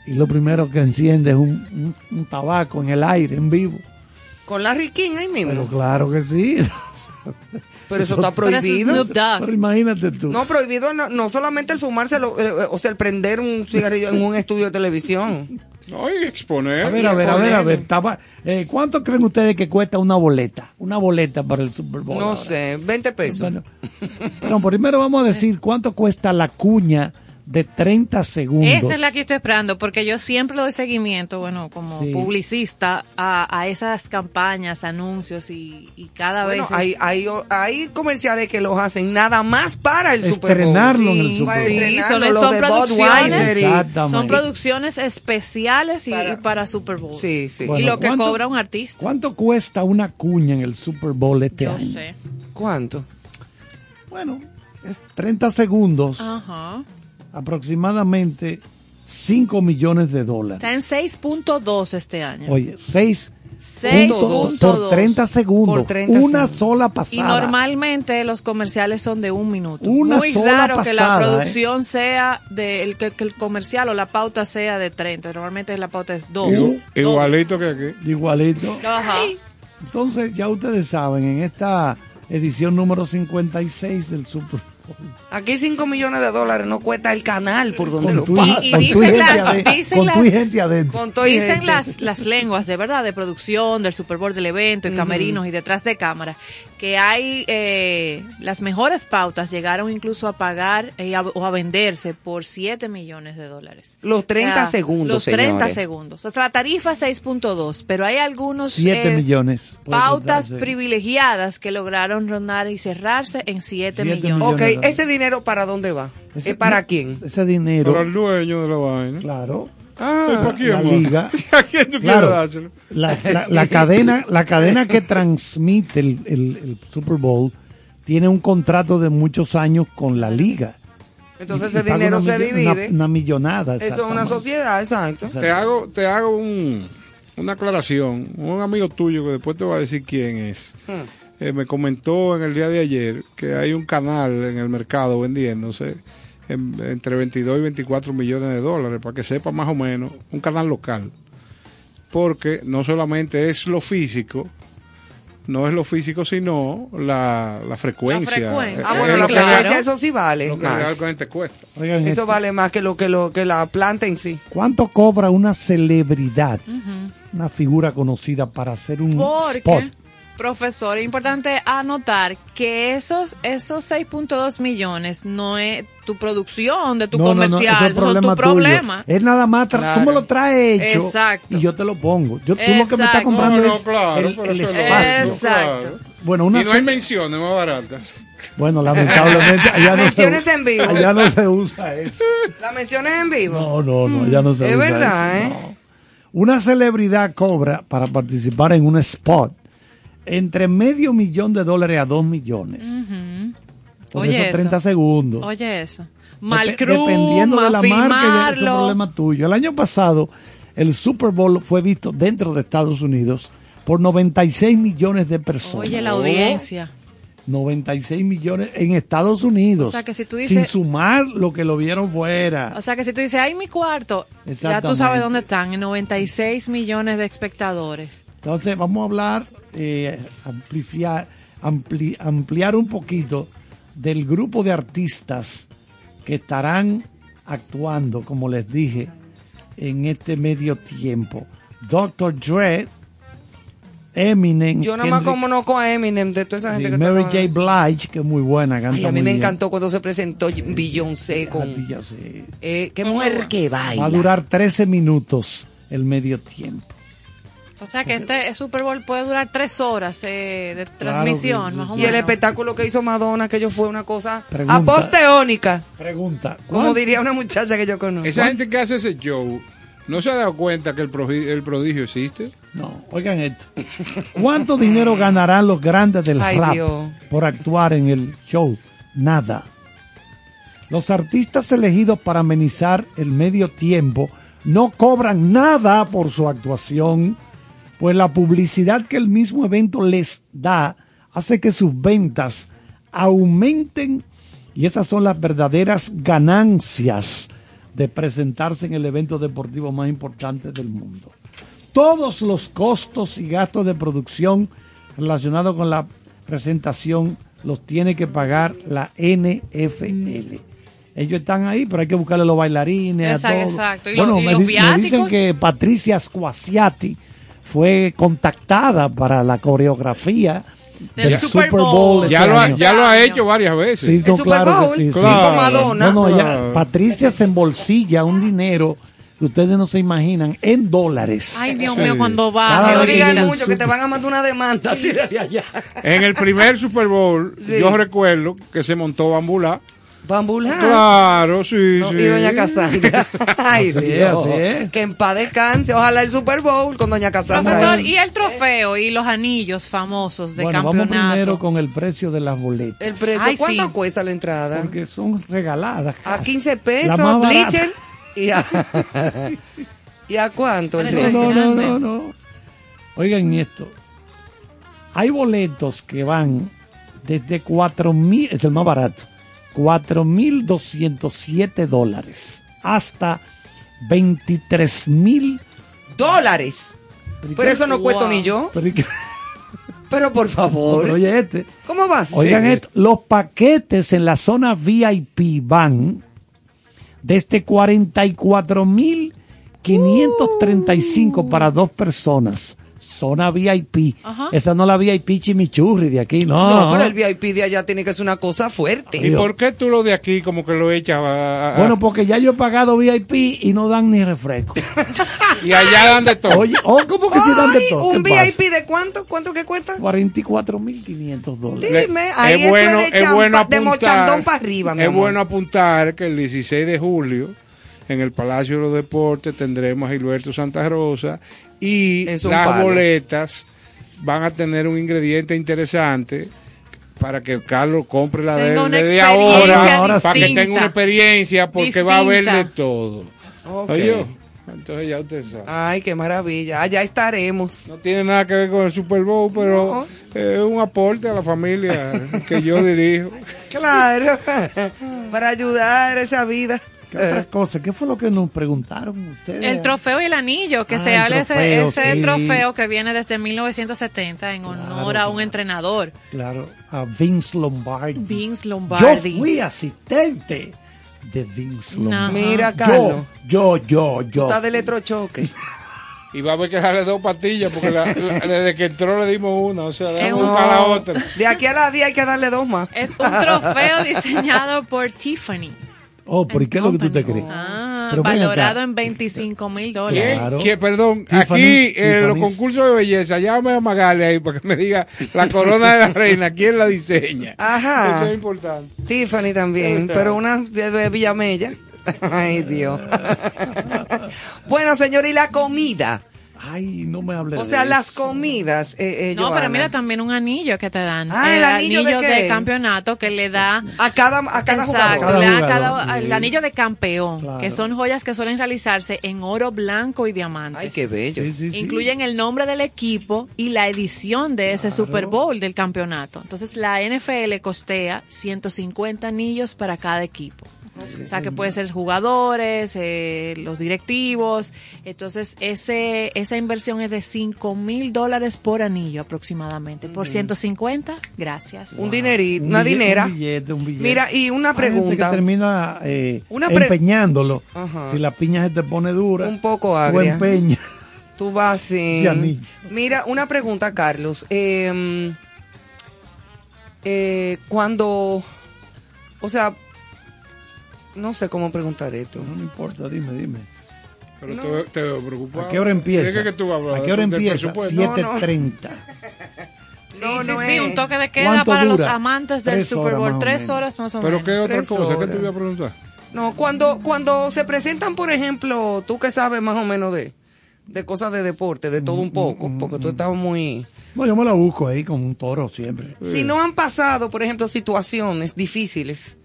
y lo primero que enciende es un, un- un tabaco en el aire, en vivo. Con Larry King ahí mismo. Pero claro que sí. <laughs> Pero eso está Pero ese es prohibido. Pero imagínate tú. No, prohibido no, no solamente el fumárselo, eh, o sea, el prender un cigarrillo en un estudio de televisión. No, y exponer. A ver, a ver, a ver, a ver. taba- eh, ¿Cuánto creen ustedes que cuesta una boleta? Una boleta para el Super Bowl. No ahora. sé, 20 pesos. Bueno, <laughs> pero primero vamos a decir cuánto cuesta la cuña de 30 segundos. Esa es la que estoy esperando, porque yo siempre doy seguimiento, bueno, como Sí. publicista, a, a esas campañas, anuncios y, y cada Bueno, vez. hay, hay, hay comerciales que los hacen nada más para el Super Bowl. Estrenarlo en el Sí, Super para Bowl. Sí, estrenarlo, son, los son de producciones, y- son especiales y y para, Super Bowl. Sí, sí. y Bueno, lo que ¿cuánto- cobra un artista. ¿Cuánto cuesta una cuña en el Super Bowl este Yo año? sé. ¿Cuánto? Bueno, es 30 segundos, Ajá. Aproximadamente 5 millones de dólares. Está en 6.2 este año. Oye, 6 6.2. por 30 segundos. Por 30 una segundos. sola Y pasada. normalmente los comerciales son de un minuto. Una Muy sola raro que pasada, la producción sea de el, que, que el comercial o la pauta sea de 30. Normalmente la pauta es 2. Igu- Igualito que aquí. Igualito. Ajá. Entonces, ya ustedes saben, en esta edición número 56 del Super. Aquí 5 millones de dólares no cuesta el canal por donde Con lo tu, pasan. Y- y con tu dicen gente, la- dicen con tu las- gente adentro. Con y Dicen gente. las, las lenguas de verdad, de producción, del Super Bowl, del evento, y camerinos y detrás de cámara, que hay eh, las mejores pautas llegaron incluso a pagar eh, a- o a venderse por 7 millones de dólares. Los 30 O sea, segundos, Los 30 señores. segundos. O sea, la tarifa es 6.2, pero hay algunos 7 eh, millones. pautas contarse. privilegiadas que lograron rondar y cerrarse en 7 Siete millones. millones. Ok, de dólares. ¿ese dinero para dónde va? ¿Es para quién? Ese dinero, Para el dueño de la vaina. claro, Ay, ¿Para quién, la man? liga. <laughs> ¿A quién tú quieres Claro, dárselo? la, la- la cadena, la cadena que transmite el, el- el Super Bowl tiene un contrato de muchos años con la liga. Entonces Y- ese dinero se una- divide. Una, millonada. Eso es una sociedad, exacto. Exacto. Te hago, te hago un, una aclaración. Un amigo tuyo que después te va a decir quién es. Hmm. eh, me comentó en el día de ayer que hay un canal en el mercado vendiéndose en- entre 22 y 24 millones de dólares, para que sepa más o menos, un canal local. Porque no solamente es lo físico, no es lo físico, sino la, la frecuencia. La frecuencia. Ah, Es bueno, lo la que- claro. frecuencia eso sí vale lo que más. realmente cuesta. Oigan, Eso vale más que lo que lo que la planta en sí. ¿cuánto cobra una celebridad, una figura conocida para hacer un Porque, spot? Profesor, es importante anotar que esos esos 6.2 millones no es tu producción de tu No, no, no, comercial, eso es son tu problema tuyo. problema. Es nada más, tra- Claro. tú me lo traes hecho Exacto. y yo te lo pongo. Yo, tú lo que me estás Exacto. comprando No, no, es claro, el, pero el es espacio. Exacto. Bueno, una y no hay menciones más baratas. bueno, lamentablemente allá no, se, Menciones en vivo. allá no se usa eso. La menciones en vivo. No, no, no, ya no se Es usa verdad, eso, ¿eh? no. Una celebridad cobra para participar en un spot entre medio millón de dólares a dos millones. Por Oye esos eso. 30 segundos. Oye eso. Dep- Mal cruz, dependiendo de la marca, y de- este problema tuyo. El año pasado, el Super Bowl fue visto dentro de Estados Unidos por 96 millones de personas. Oye, la audiencia. 96 millones en Estados Unidos. O sea, que si tú sin dices- sumar lo que lo vieron fuera. O sea que si tú dices, ay, mi cuarto, ya tú sabes dónde están, en 96 millones de espectadores. Entonces, vamos a hablar, eh, amplifiar, ampli- ampliar un poquito del grupo de artistas que estarán actuando, como les dije, en este medio tiempo. Dr. Dre, Eminem, Yo nada más Kendrick- como no con Eminem de toda esa gente que Mary J. Blige, que es muy buena, canta Ay, a mí me bien. encantó cuando se presentó Beyoncé Ah, con Beyoncé. eh, qué mujer que baila. Va a durar 13 minutos el medio tiempo. O sea que este Super Bowl puede durar tres horas eh, de Claro transmisión, que más o y el espectáculo que hizo Madonna, que yo fue una cosa Pregunta. aposteónica, Pregunta. como ¿cuán- diría una muchacha que yo conozco. Esa gente que hace ese show, ¿no se ha dado cuenta que el, progi- el prodigio existe? No, oigan esto. ¿Cuánto dinero ganarán los grandes del Ay, rap Dios. por actuar en el show? Nada. Los artistas elegidos para amenizar el medio tiempo no cobran nada por su actuación, pues la publicidad que el mismo evento les da hace que sus ventas aumenten y esas son las verdaderas ganancias de presentarse en el evento deportivo más importante del mundo. Todos los costos y gastos de producción relacionados con la presentación los tiene que pagar la NFL. Ellos están ahí, pero hay que buscarle los bailarines. a Exacto, exacto. ¿Y bueno, los- y me, los di- me dicen que Patricia Squasiati fue contactada para la coreografía Del del, Super Bowl. Bowl. este Ya lo, ha, ya lo ha hecho varias veces. Sí, no, claro que sí. sí. Claro. Madonna. No, no, ella. Patricia se embolsilla un dinero que ustedes no se imaginan en dólares. Ay, Dios Sí. mío, cuando Cada va. No digan mucho que te van a mandar una demanda. <laughs> Tírale allá. En el primer Super Bowl, Sí. yo recuerdo que se montó Bambulá. Bambular. Claro, sí, No, sí. y doña Casandra. <laughs> Ay, Así Dios. así es. Que en paz descanse. Ojalá el Super Bowl con doña Casandra. Profesor, y el trofeo y los anillos famosos de bueno, vamos campeonato. primero con el precio de las boletas. El precio, Ay, ¿cuánto sí. cuesta la entrada? Porque son regaladas. A casi. 15 La pesos, más barata. Bleacher. ¿Y a, <laughs> ¿Y a cuánto? el No, no, no, no, no. Oigan esto. Hay boletos que van desde 4 mil, es el más barato, 4 mil 207 dólares hasta 23 mil. Dólares. Pero eso no cuesta Wow. ni yo. Pero, por <laughs> favor. Pero oye este. ¿Cómo vas? Oigan esto, los paquetes en la zona VIP van desde 44 mil 535 para dos personas. Zona VIP. Ajá. Esa no la VIP chimichurri de aquí, no. No, pero el VIP de allá tiene que ser una cosa fuerte. ¿Y por qué tú lo de aquí como que lo echas a- a- Bueno, porque ya yo he pagado VIP y no dan ni refresco. <laughs> y allá dan de todo? Oye, oh, ¿cómo que si dan de todo? ¿Un. VIP de cuánto? ¿Cuánto que cuesta? 44.500 dólares. Dime, ahí es bueno, de, es bueno de apuntar, mochandón para arriba, mi es amor. bueno apuntar que el 16 de julio en el Palacio de los Deportes tendremos a Gilberto Santa Rosa y las palo. boletas van a tener un ingrediente interesante para que Carlos compre la de desde ahora, ahora para que tenga una experiencia porque va a haber de todo. Ok. Oye, entonces ya usted sabe. Ay, qué maravilla. Allá estaremos. No tiene nada que ver con el Super Bowl, pero es un aporte a la familia que yo dirijo. <laughs> Claro. <laughs> para ayudar a esa vida. ¿Qué otra cosa? ¿Qué fue lo que nos preguntaron ustedes? El trofeo y el anillo, que Ah, se el habla ese, trofeo, ese sí. trofeo que viene desde 1970 en honor a un entrenador, Claro, a Vince Lombardi. Vince Yo Lombardi. fui asistente de Vince No. Lombardi. Mira, Carlos. Yo, yo, yo, yo. Está de electrochoque. <laughs> Y va a haber que darle dos pastillas porque la- la- <laughs> desde que entró le dimos una, o sea, Es déjame un- buscar la otra. De aquí a las 10 hay que darle dos más. Es un trofeo diseñado por Tiffany. Oh, ¿por qué es lo que tú te crees? Ah, Pero valorado en 25 mil dólares. Perdón, Tiffany's, aquí en los Tiffany's. concursos de belleza, llámame a Magali ahí para que me diga la corona de la <laughs> reina, ¿quién la diseña? Ajá. Eso es importante. Tiffany también, pero una de, de Villamella. <laughs> Ay, Dios. <laughs> bueno, señor, y la comida. Ay, no me hables O de sea, las eso. comidas. Eh, eh, No, pero mira también un anillo que te dan. Ah, ¿el anillo de qué? campeonato que le da A cada, a cada Exacto, jugador. Cada cada- jugador, el sí. anillo de campeón, Claro. que son joyas que suelen realizarse en oro blanco y diamantes. Ay, qué bello. Sí, sí, sí. Incluyen el nombre del equipo y la edición de ese Super Bowl del campeonato. Entonces la NFL costea 150 anillos para cada equipo. O sea que puede ser jugadores, eh, los directivos. Entonces ese esa inversión es de 5 mil dólares por anillo aproximadamente. Por 150, gracias. Un dinerito, Un una billete, dinera. Un billete, un billete. Mira, y una gente pregunta. que termina eh, Una pre- empeñándolo. Ajá. Si la piña se te pone dura, Un poco tú agria. empeñas. <laughs> Tú vas sin... Sí, anillo. Mira, una pregunta, Carlos. Eh, eh, cuando... O sea, no sé cómo preguntar esto. No, no importa, dime, dime. Pero te, veo- te veo preocupado. ¿A qué hora empieza? ¿De qué que tú vas a hablar? ¿A qué hora ¿Del empieza? presupuesto? No, no. 7.30. Sí, No, sí, no sí, un toque de queda ¿Cuánto para los amantes del Tres Super Bowl. Tres horas más o ¿Pero menos. qué otra Tres cosa? ¿Qué te iba a preguntar? No, cuando, cuando se presentan, por ejemplo, tú que sabes más o menos de, de cosas de deporte, de todo un poco, porque tú estabas muy... No, yo me la busco ahí como un toro siempre. Si no han pasado, por ejemplo, situaciones difíciles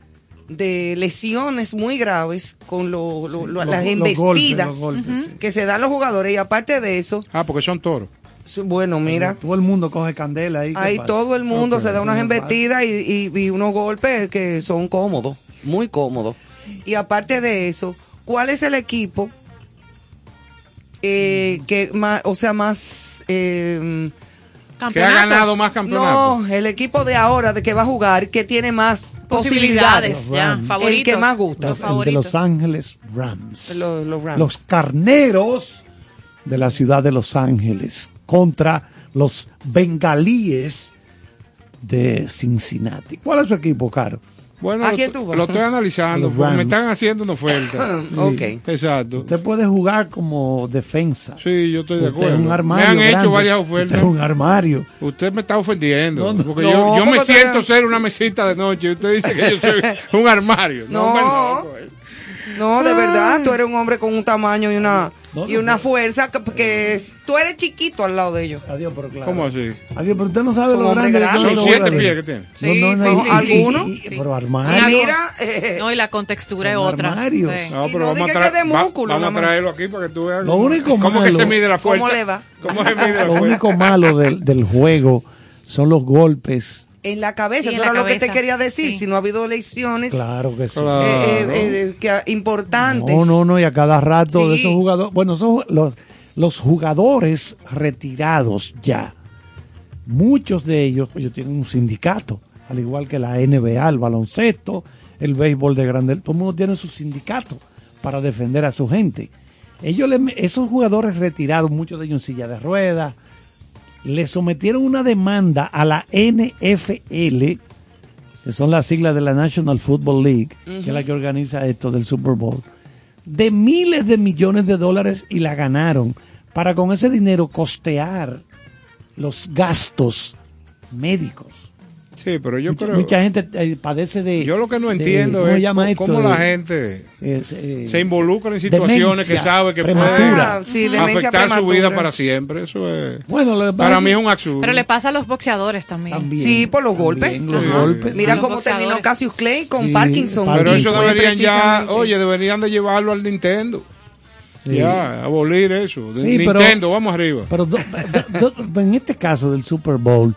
de lesiones muy graves con lo- lo- lo- Los- las los embestidas golpes, los golpes, sí. que se dan los jugadores y aparte de eso, Ah, porque son toros. Bueno, mira, Todo el mundo coge candela ahí. ¿qué ahí todo el mundo se da unas embestidas y, y- y unos golpes que son cómodos, muy cómodos. Y aparte de eso, ¿cuál es el equipo eh, que más, o sea, más... eh, Que ha ganado más campeonatos. no, el equipo de ahora de que va a jugar, que tiene más Posibilidades, posibilidades. ya. El que más gusta. Los, el de favoritos. Los Ángeles Rams. Los- los Rams. Los carneros de la ciudad de Los Ángeles contra los bengalíes de Cincinnati. ¿Cuál es su equipo, Caro? Bueno, ¿A lo, quién tú vas? lo estoy <laughs> analizando porque me están haciendo una oferta. <laughs> Ok. Exacto. Usted puede jugar como defensa. Sí, yo estoy de Usted es acuerdo. un me armario. han hecho grande. varias Usted ofertas. es un armario. Usted me está ofendiendo. No, no. porque No, yo, yo me siento te- ser una mesita de noche. y Usted dice que yo soy <laughs> un armario. No, No. me eh. No, de verdad, tú eres un hombre con un tamaño y una No, no, y una fuerza que, que es- tú eres chiquito al lado de ellos. Adiós, pero claro. ¿Cómo así? Adiós, pero usted no sabe Son lo grande que son siete pies que tiene. Sí, No, no, sí, no, sí, sí. ¿Alguno? y- Sí. Pero armario. mira, eh, No, y la contextura es otra. armarios. Sí. No, pero no vamos, a, que traer, de va- músculo, vamos a traerlo aquí para que tú veas Lo cómo- único cómo que malo- se mide la ¿Cómo fuerza. le va? ¿Cómo se mide la Lo fuerza? único malo del, del juego son los golpes. En la cabeza, Sí, en eso la era lo que te quería decir, Sí. si no ha habido lesiones Claro que sí. Claro. eh, eh, eh, que, importantes. No, no, no, y a cada rato de esos jugadores, bueno, son los, los jugadores retirados ya, muchos de ellos, ellos tienen un sindicato, al igual que la NBA, el baloncesto, el béisbol de grande, todo el mundo tiene su sindicato para defender a su gente. Ellos, le- esos jugadores retirados, muchos de ellos en silla de ruedas, le sometieron una demanda a la NFL, que son las siglas de la National Football League, que es la que organiza esto del Super Bowl, de miles de millones de dólares y la ganaron para con ese dinero costear los gastos médicos. Sí, pero yo mucha, creo. mucha gente eh, padece de... Yo lo que no de- entiendo ¿cómo es cómo, esto? cómo la gente es, eh, se involucra en situaciones demencia que sabe que prematura. Ah, sí, afectar su vida para siempre. Eso es. Bueno, Para mí es un absurdo. Pero le pasa a los boxeadores también. también- Sí, por los golpes. también los Ajá. golpes. Mira Los cómo boxeadores. terminó Cassius Clay con Sí, Parkinson. Pero eso deberían ya, oye, deberían de llevarlo al Nintendo. Sí. Ya, abolir eso. Pero- Nintendo, vamos arriba. Pero do- do- do- en este caso del Super Bowl,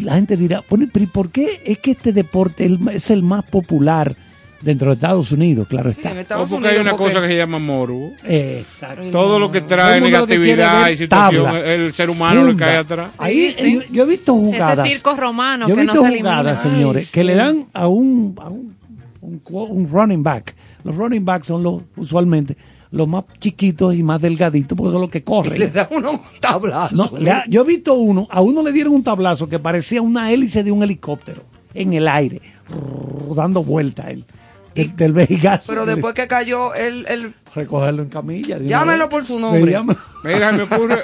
la gente dirá, bueno, pero ¿y por qué es que este deporte es el más popular dentro de Estados Unidos? Claro Sí, está. en O Estados porque hay Unidos, una porque- cosa que se llama morbo. Exacto. Todo lo que trae que negatividad y situación, tabla, el ser humano le cae atrás. Ahí Sí. Yo, he visto jugadas. Ese circo romano yo he que no visto se jugadas, Ay, señores, sí. que le dan a un, a un, un, un running back. Los running backs son los usualmente los más chiquitos y más delgaditos porque son los que corren. Le da uno un tablazo. No, le ha- yo he visto uno, a uno le dieron un tablazo que parecía una hélice de un helicóptero en el aire, rrr, dando vuelta él, del, del vejigazo. Pero después que cayó, él, él recogerlo en camilla. Llámelo por su nombre. Mira, se me ocurre,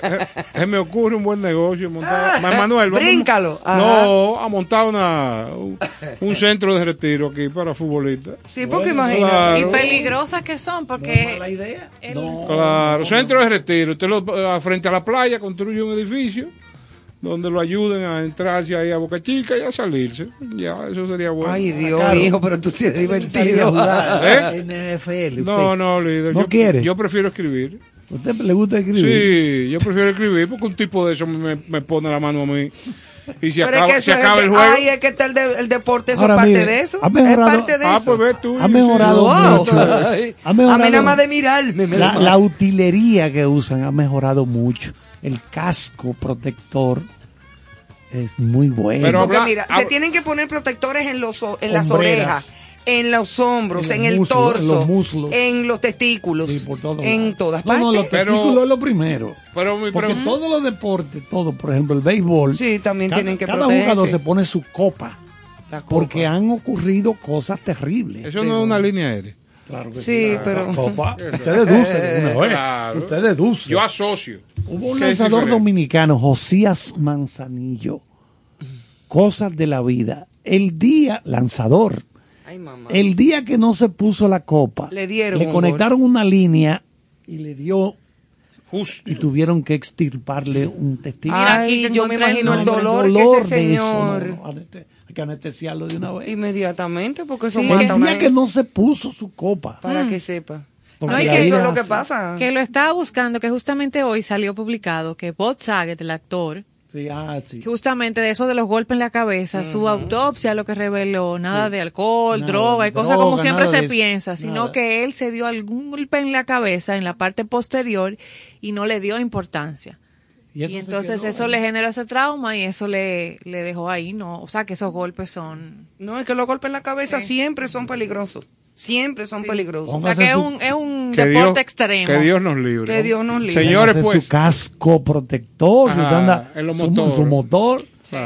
se- me ocurre un buen negocio. Montar, Ma- Manuel, Bríncalo. No, a montar una, un, un centro de retiro aquí para futbolistas. Sí, porque Bueno, imagínate. claro. Y peligrosas que son, porque Mala idea. el- No. Claro, centro de retiro. Usted lo, eh, frente a la playa construye un edificio donde lo ayuden a entrarse ahí a Boca Chica y a salirse. Ya, eso sería bueno. Ay, Dios, Claro. hijo, pero tú sí eres divertido. jugar ¿Eh? NFL. usted. no, no, líder. ¿No yo, quiere? Yo prefiero escribir. ¿Usted le gusta escribir? Sí, yo prefiero escribir porque un tipo de eso me, me pone la mano a mí. Y se Pero es acaba, que se acaba de- el juego. Ay, es que está el, de- el deporte, eso Ahora, es parte mire, de eso. ha mejorado- es parte de ah, eso. pues ve tú. Ha mejorado Wow. mucho. Ay, Ha mejorado- A mí nada más de mirarme. me La, la utilería que usan ha mejorado mucho. El casco protector es muy bueno. Pero Porque habla- mira, se tienen que poner protectores en los o- en las Hombreras. orejas, en los hombros, En en, los el muslos, en torso, los muslos. en los testículos, Sí, por en todas No, partes. no, los Pero- testículos es lo primero. Pero mi Porque pregunta. todos los deportes, todo, por ejemplo, el béisbol. Sí, también cada, tienen que Cada protegerse. jugador se pone su copa. La copa. Porque han ocurrido cosas terribles. Eso no es una línea aérea. Claro que Sí, La- pero- la copa. Usted deduce una vez. Claro. Usted deduce. Yo asocio. Hubo un ¿Qué es lanzador dominicano, Josías Manzanillo. Cosas de la vida. El día, lanzador, Ay, mamá. el día que no se puso la copa, Le dieron le un conectaron una línea y le dio Justo. y tuvieron que extirparle un testículo. Mira, aquí Ay, yo me el imagino el dolor, que ese de eso, señor. no, aneste- hay que anestesiarlo de una vez. Inmediatamente, porque eso Sí, mata el día que no se puso su copa. Para que sepa. Porque No, y que eso es lo que pasa. Que lo estaba buscando, que justamente hoy salió publicado que Bob Saget, el actor, Sí, ah, sí. justamente de eso de los golpes en la cabeza, su autopsia lo que reveló, nada de alcohol, Nada, droga y cosas droga, como siempre se eso, piensa, sino nada. que él se dio algún golpe en la cabeza, en la parte posterior, y no le dio importancia. Y, entonces quedó eso le generó ese trauma y eso le, le dejó ahí, ¿no? O sea, que esos golpes son... No, es que los golpes en la cabeza Sí. siempre son peligrosos. Siempre son peligrosos. O sea, Póngase que es un, es un Que deporte Dios, extremo. que Dios nos libre. Que Dios nos libre. Señores, Póngase pues. su casco protector, si Ajá, usted anda en los su, motor. Sí,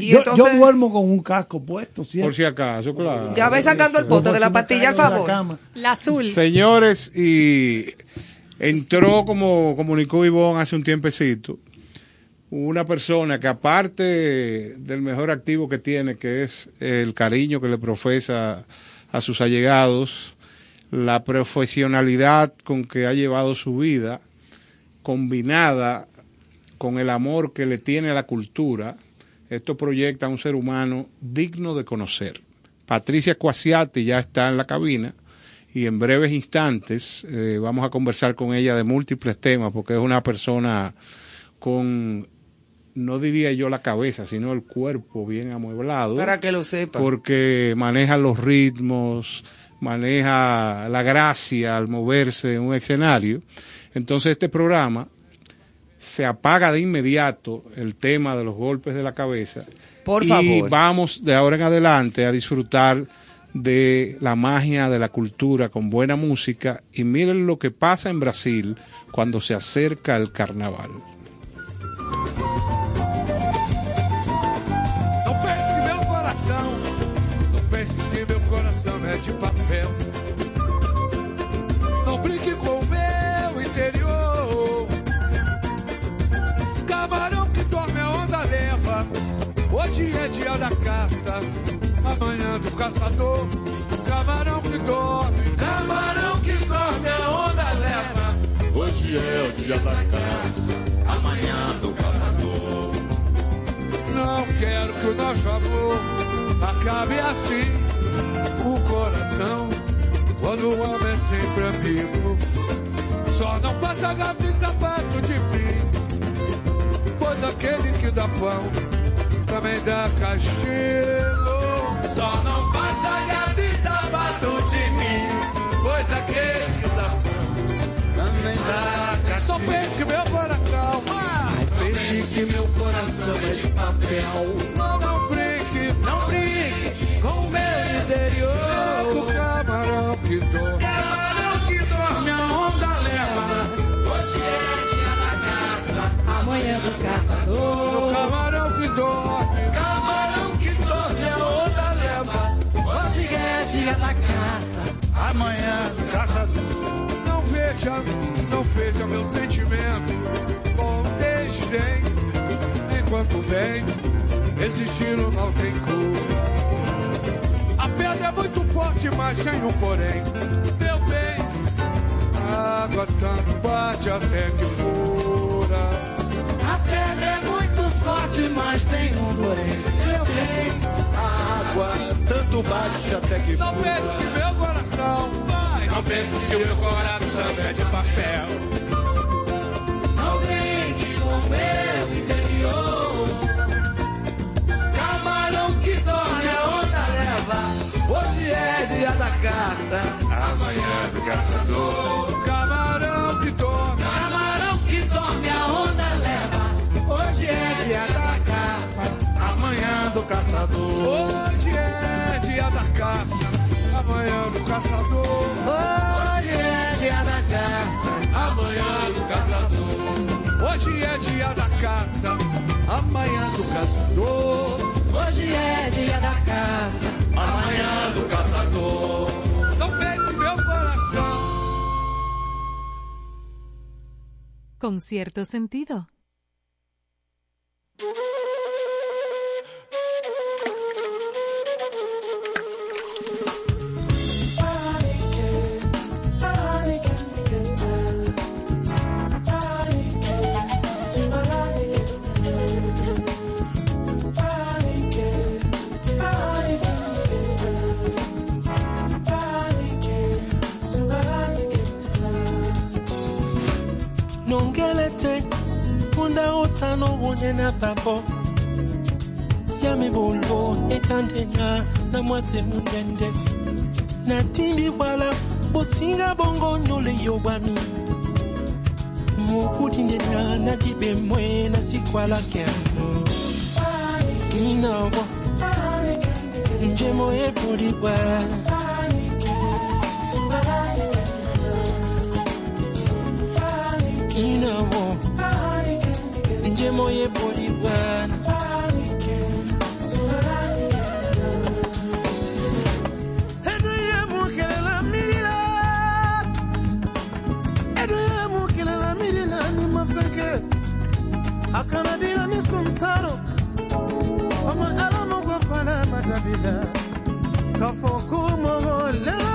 Y Yo, entonces- yo duermo con un casco puesto siempre. por si acaso, claro. Ya ve sacando el pote de la pastilla, al la favor. La azul. Señores, y entró como comunicó Ivonne hace un tiempecito, una persona que aparte del mejor activo que tiene, que es el cariño que le profesa a sus allegados, la profesionalidad con que ha llevado su vida, combinada con el amor que le tiene a la cultura, esto proyecta a un ser humano digno de conocer. Patricia Cuasiati ya está en la cabina y en breves instantes eh, vamos a conversar con ella de múltiples temas porque es una persona con, no diría yo la cabeza, sino el cuerpo bien amueblado Para que lo sepa. porque maneja los ritmos, maneja la gracia al moverse en un escenario. Entonces este programa se apaga de inmediato el tema de los golpes de la cabeza. Por y favor. vamos de ahora en adelante a disfrutar de la magia de la cultura con buena música y miren lo que pasa en Brasil cuando se acerca el carnaval. Hoje é dia da caça, amanhã do caçador. Camarão que dorme, camarão que dorme a onda leva. Hoje é o dia da caça, amanhã do caçador. Não quero que o nosso amor acabe assim. O coração, quando o homem é sempre amigo, só não passa gato e sapato de mim. Pois aquele que dá pão também dá castigo. Só não passa gato de mim. Pois aquele que dá pão também dá castigo. Só pense que meu coração, ah, pense que meu coração é de papel. Amanhã do caçador. Não veja, não veja meu sentimento com desdém. Enquanto bem, existindo não tem cura. A pedra é muito forte, mas tem um porém. Meu bem, a água tanto bate até que fura. A pedra é muito forte, mas tem um porém. Meu bem, água tanto bate até que fura. Não pense que meu coração vai. Não pense que meu coração é de papel. Não brinque com o meu interior. Camarão que dorme, a onda leva. Hoje é dia da caça, amanhã do caçador. Camarão que dorme, camarão que dorme, a onda leva. Hoje é dia da do caçador. Hoje é dia da caça, amanhã do caçador. Hoje é dia da caça, amanhã do caçador. Hoje é dia da caça, amanhã do caçador. Hoje é dia da caça, amanhã do caçador. Não pense meu coração. Con cierto sentido. n'obunye nababo yamibulbo etantena namwase mutende natimbibwala bosinga bongo nyole yobwami mukutindena nadibemwe nasikwalakya inabo njemo ebulibwa inabo je moje boli bwana akana dila ni suntaro fama alamu gofana madabila kafo kumogo lela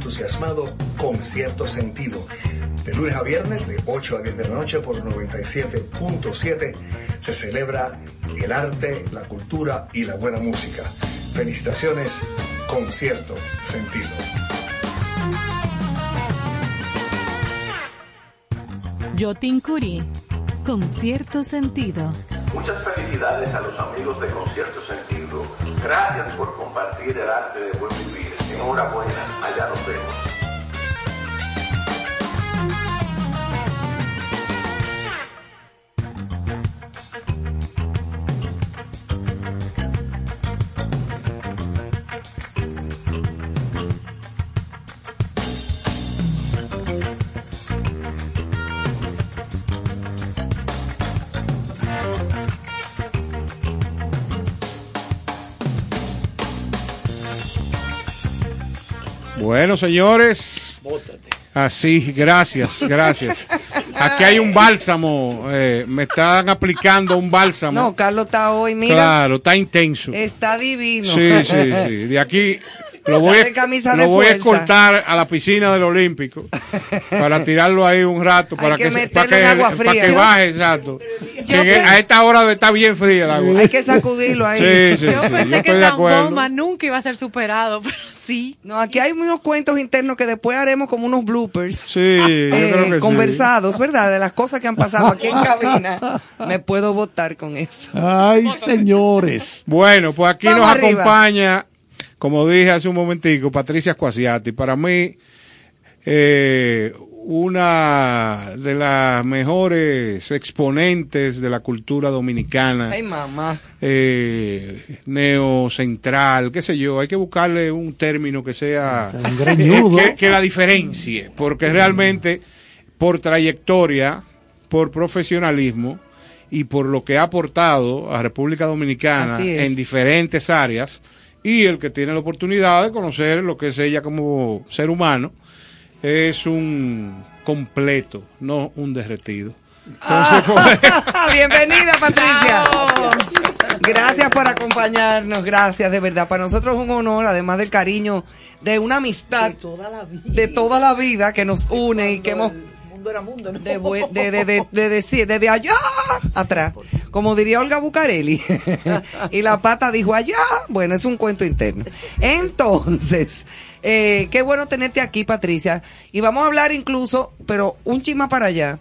entusiasmado con cierto sentido. De lunes a viernes, de 8 a 10 de la noche por 97.7, se celebra el arte, la cultura y la buena música. Felicitaciones con cierto sentido. Yotin Curi, con cierto sentido. Muchas felicidades a los amigos de Concierto Sentido. Gracias por compartir el arte de buen vivir. Enhorabuena, allá nos vemos. Bueno, señores. Así, gracias, gracias. Aquí hay un bálsamo. eh, me están aplicando un bálsamo. No, Carlos está hoy, mira. claro, está intenso. Está divino. Sí, sí, sí. De aquí Lo voy, a, lo voy a escoltar a la piscina del Olímpico para tirarlo ahí un rato para que que, para que, para que baje, exacto. Yo Que sé- a esta hora está bien fría el agua. Hay que sacudirlo ahí. Sí, sí, Yo sí, pensé yo que. Zambomba nunca iba a ser superado, <laughs> pero sí. No, aquí hay unos cuentos internos que después haremos como unos bloopers. Sí, yo eh, creo que sí. conversados, ¿verdad? De las cosas que han pasado aquí en cabina. Me puedo votar con eso. Ay, señores. Bueno, pues aquí Vamos nos arriba. acompaña, como dije hace un momentico, Patricia Squasiati. Para mí, eh, una de las mejores exponentes de la cultura dominicana. Ay, mamá. eh, neocentral, qué sé yo, hay que buscarle un término que sea greñudo. <laughs> que, que la diferencie, porque realmente por trayectoria, por profesionalismo y por lo que ha aportado a República Dominicana en diferentes áreas y el que tiene la oportunidad de conocer lo que es ella como ser humano es un completo, no un derretido. Entonces, pues, <laughs> Bienvenida, Patricia. Gracias por acompañarnos, gracias, de verdad. Para nosotros es un honor, además del cariño de una amistad de toda la vida. de toda la vida que nos une y que hemos mundo era mundo, ¿no? de, de, de, de- de decir, desde allá atrás, como diría Olga Bucareli. <laughs> y la pata dijo allá, bueno, es un cuento interno. Entonces, eh, qué bueno tenerte aquí, Patricia. Y vamos a hablar incluso, pero un chisma para allá.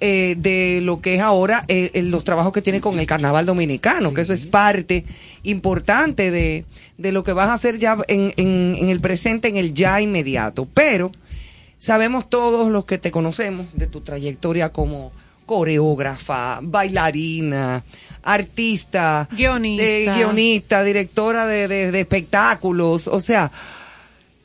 eh, de lo que es ahora eh, los trabajos que tiene con el carnaval dominicano, que eso es parte importante de, de lo que vas a hacer ya en, en, en el presente, en el ya inmediato. Pero Sabemos todos los que te conocemos de tu trayectoria como coreógrafa, bailarina, artista, Guionista. eh, guionista, directora de, de- de espectáculos. O sea,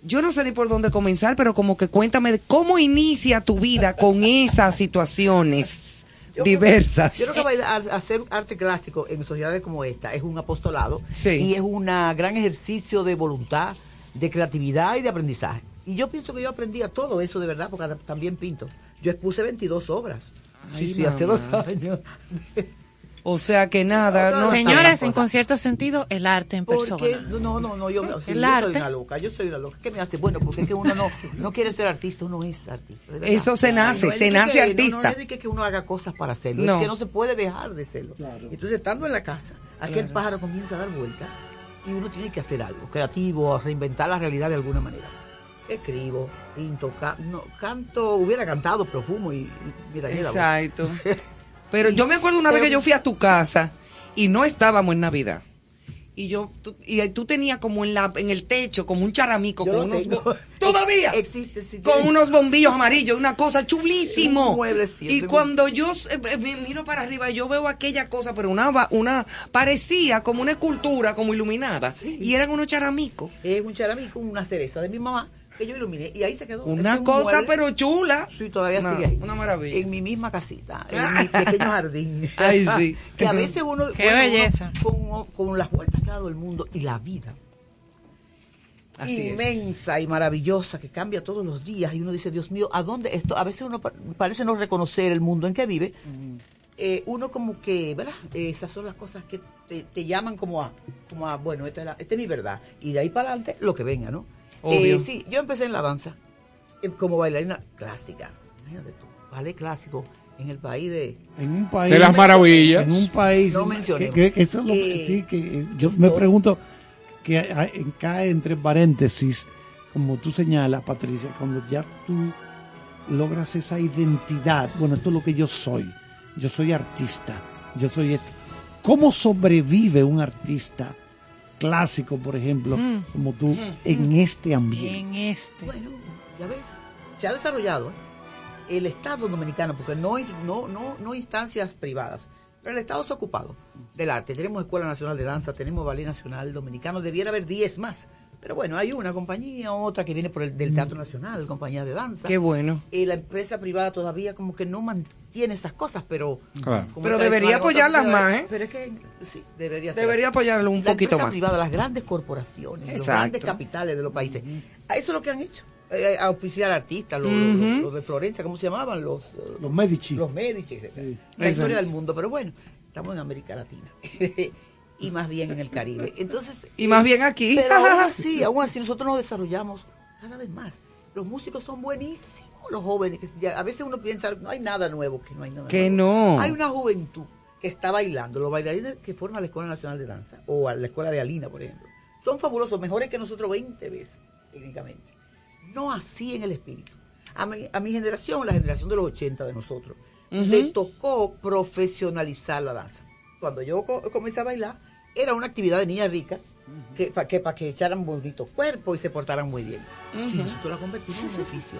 yo no sé ni por dónde comenzar, pero como que cuéntame cómo inicia tu vida con esas situaciones <laughs> Yo creo que- diversas. Yo creo que bailar, hacer arte clásico en sociedades como esta es un apostolado Sí. y es un gran ejercicio de voluntad, de creatividad y de aprendizaje. Y yo pienso que yo aprendí a todo eso de verdad, porque también pinto. Yo expuse 22 obras. Ay, sí, sí, hace dos años. <laughs> O sea que nada, no. Señores, en concierto sentido, el arte en persona. Porque, no, no, no, yo, sí, El yo soy arte. una loca, yo soy una loca. ¿Qué me hace? Bueno, porque es que uno no, no quiere ser artista, uno es artista. Eso se nace, No se de que- nace no, artista. No, es de que, que uno haga cosas para hacerlo, No. es que no se puede dejar de serlo. Entonces, estando en la casa, aquel pájaro comienza a dar vueltas y uno tiene que hacer algo creativo, reinventar la realidad de alguna manera. Escribo, pinto, no, canto, hubiera cantado, pero fumo y, y mira, mira, <laughs> Pero yo me acuerdo una vez que yo fui a tu casa y no estábamos en Navidad. Y yo, tú, y tú tenías como en la, en el techo, como un charamico, Yo con unos, tengo. todavía, <laughs> Existe, sí, con unos bombillos amarillos, una cosa chulísimo. Un sí, y cuando yo eh, eh, me miro para arriba, yo veo aquella cosa, pero una, una, parecía como una escultura, como iluminada. Y eran unos charamicos. Es un charamico, una cereza de mi mamá que yo iluminé y ahí se quedó. Una Es un cosa, mueble. pero chula. Sí, todavía Una- sigue ahí. una maravilla. En mi misma casita, en <laughs> mi pequeño jardín. Ay, sí. <laughs> que a veces uno, Qué belleza. con, con las vueltas que ha dado el mundo y la vida Así es. inmensa y maravillosa que cambia todos los días y uno dice, Dios mío, ¿a dónde esto? A veces uno pa- parece no reconocer el mundo en que vive. Eh, uno como que, ¿verdad? Eh, Esas son las cosas que te, te llaman como a, como a, bueno, esta es, la- esta es mi verdad. Y de ahí para adelante, lo que venga, ¿no? Obvio. Eh, sí, yo empecé en la danza eh, como bailarina clásica. Imagínate tú, ballet clásico en el país de... En un país. De las maravillas. En un país. No que, que eso es lo que Eh, sí, que yo me pregunto, que cae entre paréntesis, como tú señalas, Patricia, cuando ya tú logras esa identidad. Bueno, esto es lo que yo soy. Yo soy artista. Yo soy esto. ¿Cómo sobrevive un artista clásico, por ejemplo, Mm. como tú, en este ambiente? En este. Bueno, ya ves, se ha desarrollado ¿eh? el Estado dominicano, porque no, hay- no, no, no instancias privadas, pero el Estado se ha ocupado del arte. Tenemos Escuela Nacional de Danza, tenemos Ballet Nacional Dominicano, debiera haber 10 más. Pero bueno, hay una compañía, otra que viene por el del Teatro Nacional, compañía de danza. Qué bueno. Eh, la empresa privada todavía como que no mantiene esas cosas, pero... Claro. Pero debería apoyarlas más, ¿eh? Pero es que sí, debería ser. Debería apoyarlo un La poquito más. privada, las grandes corporaciones, los grandes capitales de los países. A eso es lo que han hecho. Eh, auspiciar artistas, los, Ujú. los- los de Florencia, ¿cómo se llamaban? Los, eh, Los Medici. los Medici, etc. La Exacto. historia del mundo. Pero bueno, estamos en América Latina. <laughs> y más bien en el Caribe. Entonces, Y más bien aquí. Pero aún <laughs> así, aún así nosotros nos desarrollamos cada vez más. Los músicos son buenísimos, los jóvenes. que a veces uno piensa, no hay nada nuevo, que no hay nada Que nuevo. no. Hay una juventud que está bailando. Los bailarines que forman la Escuela Nacional de Danza o a la Escuela de Alina, por ejemplo, son fabulosos, mejores que nosotros 20 veces, técnicamente. No así en el espíritu. A mi, a mi generación, la generación de los 80 de nosotros, le tocó profesionalizar la danza. Cuando yo co- comencé a bailar, era una actividad de niñas ricas que para que, pa' que echaran bonitos cuerpos y se portaran muy bien. Y Ujú. nosotros la convertimos en un oficio.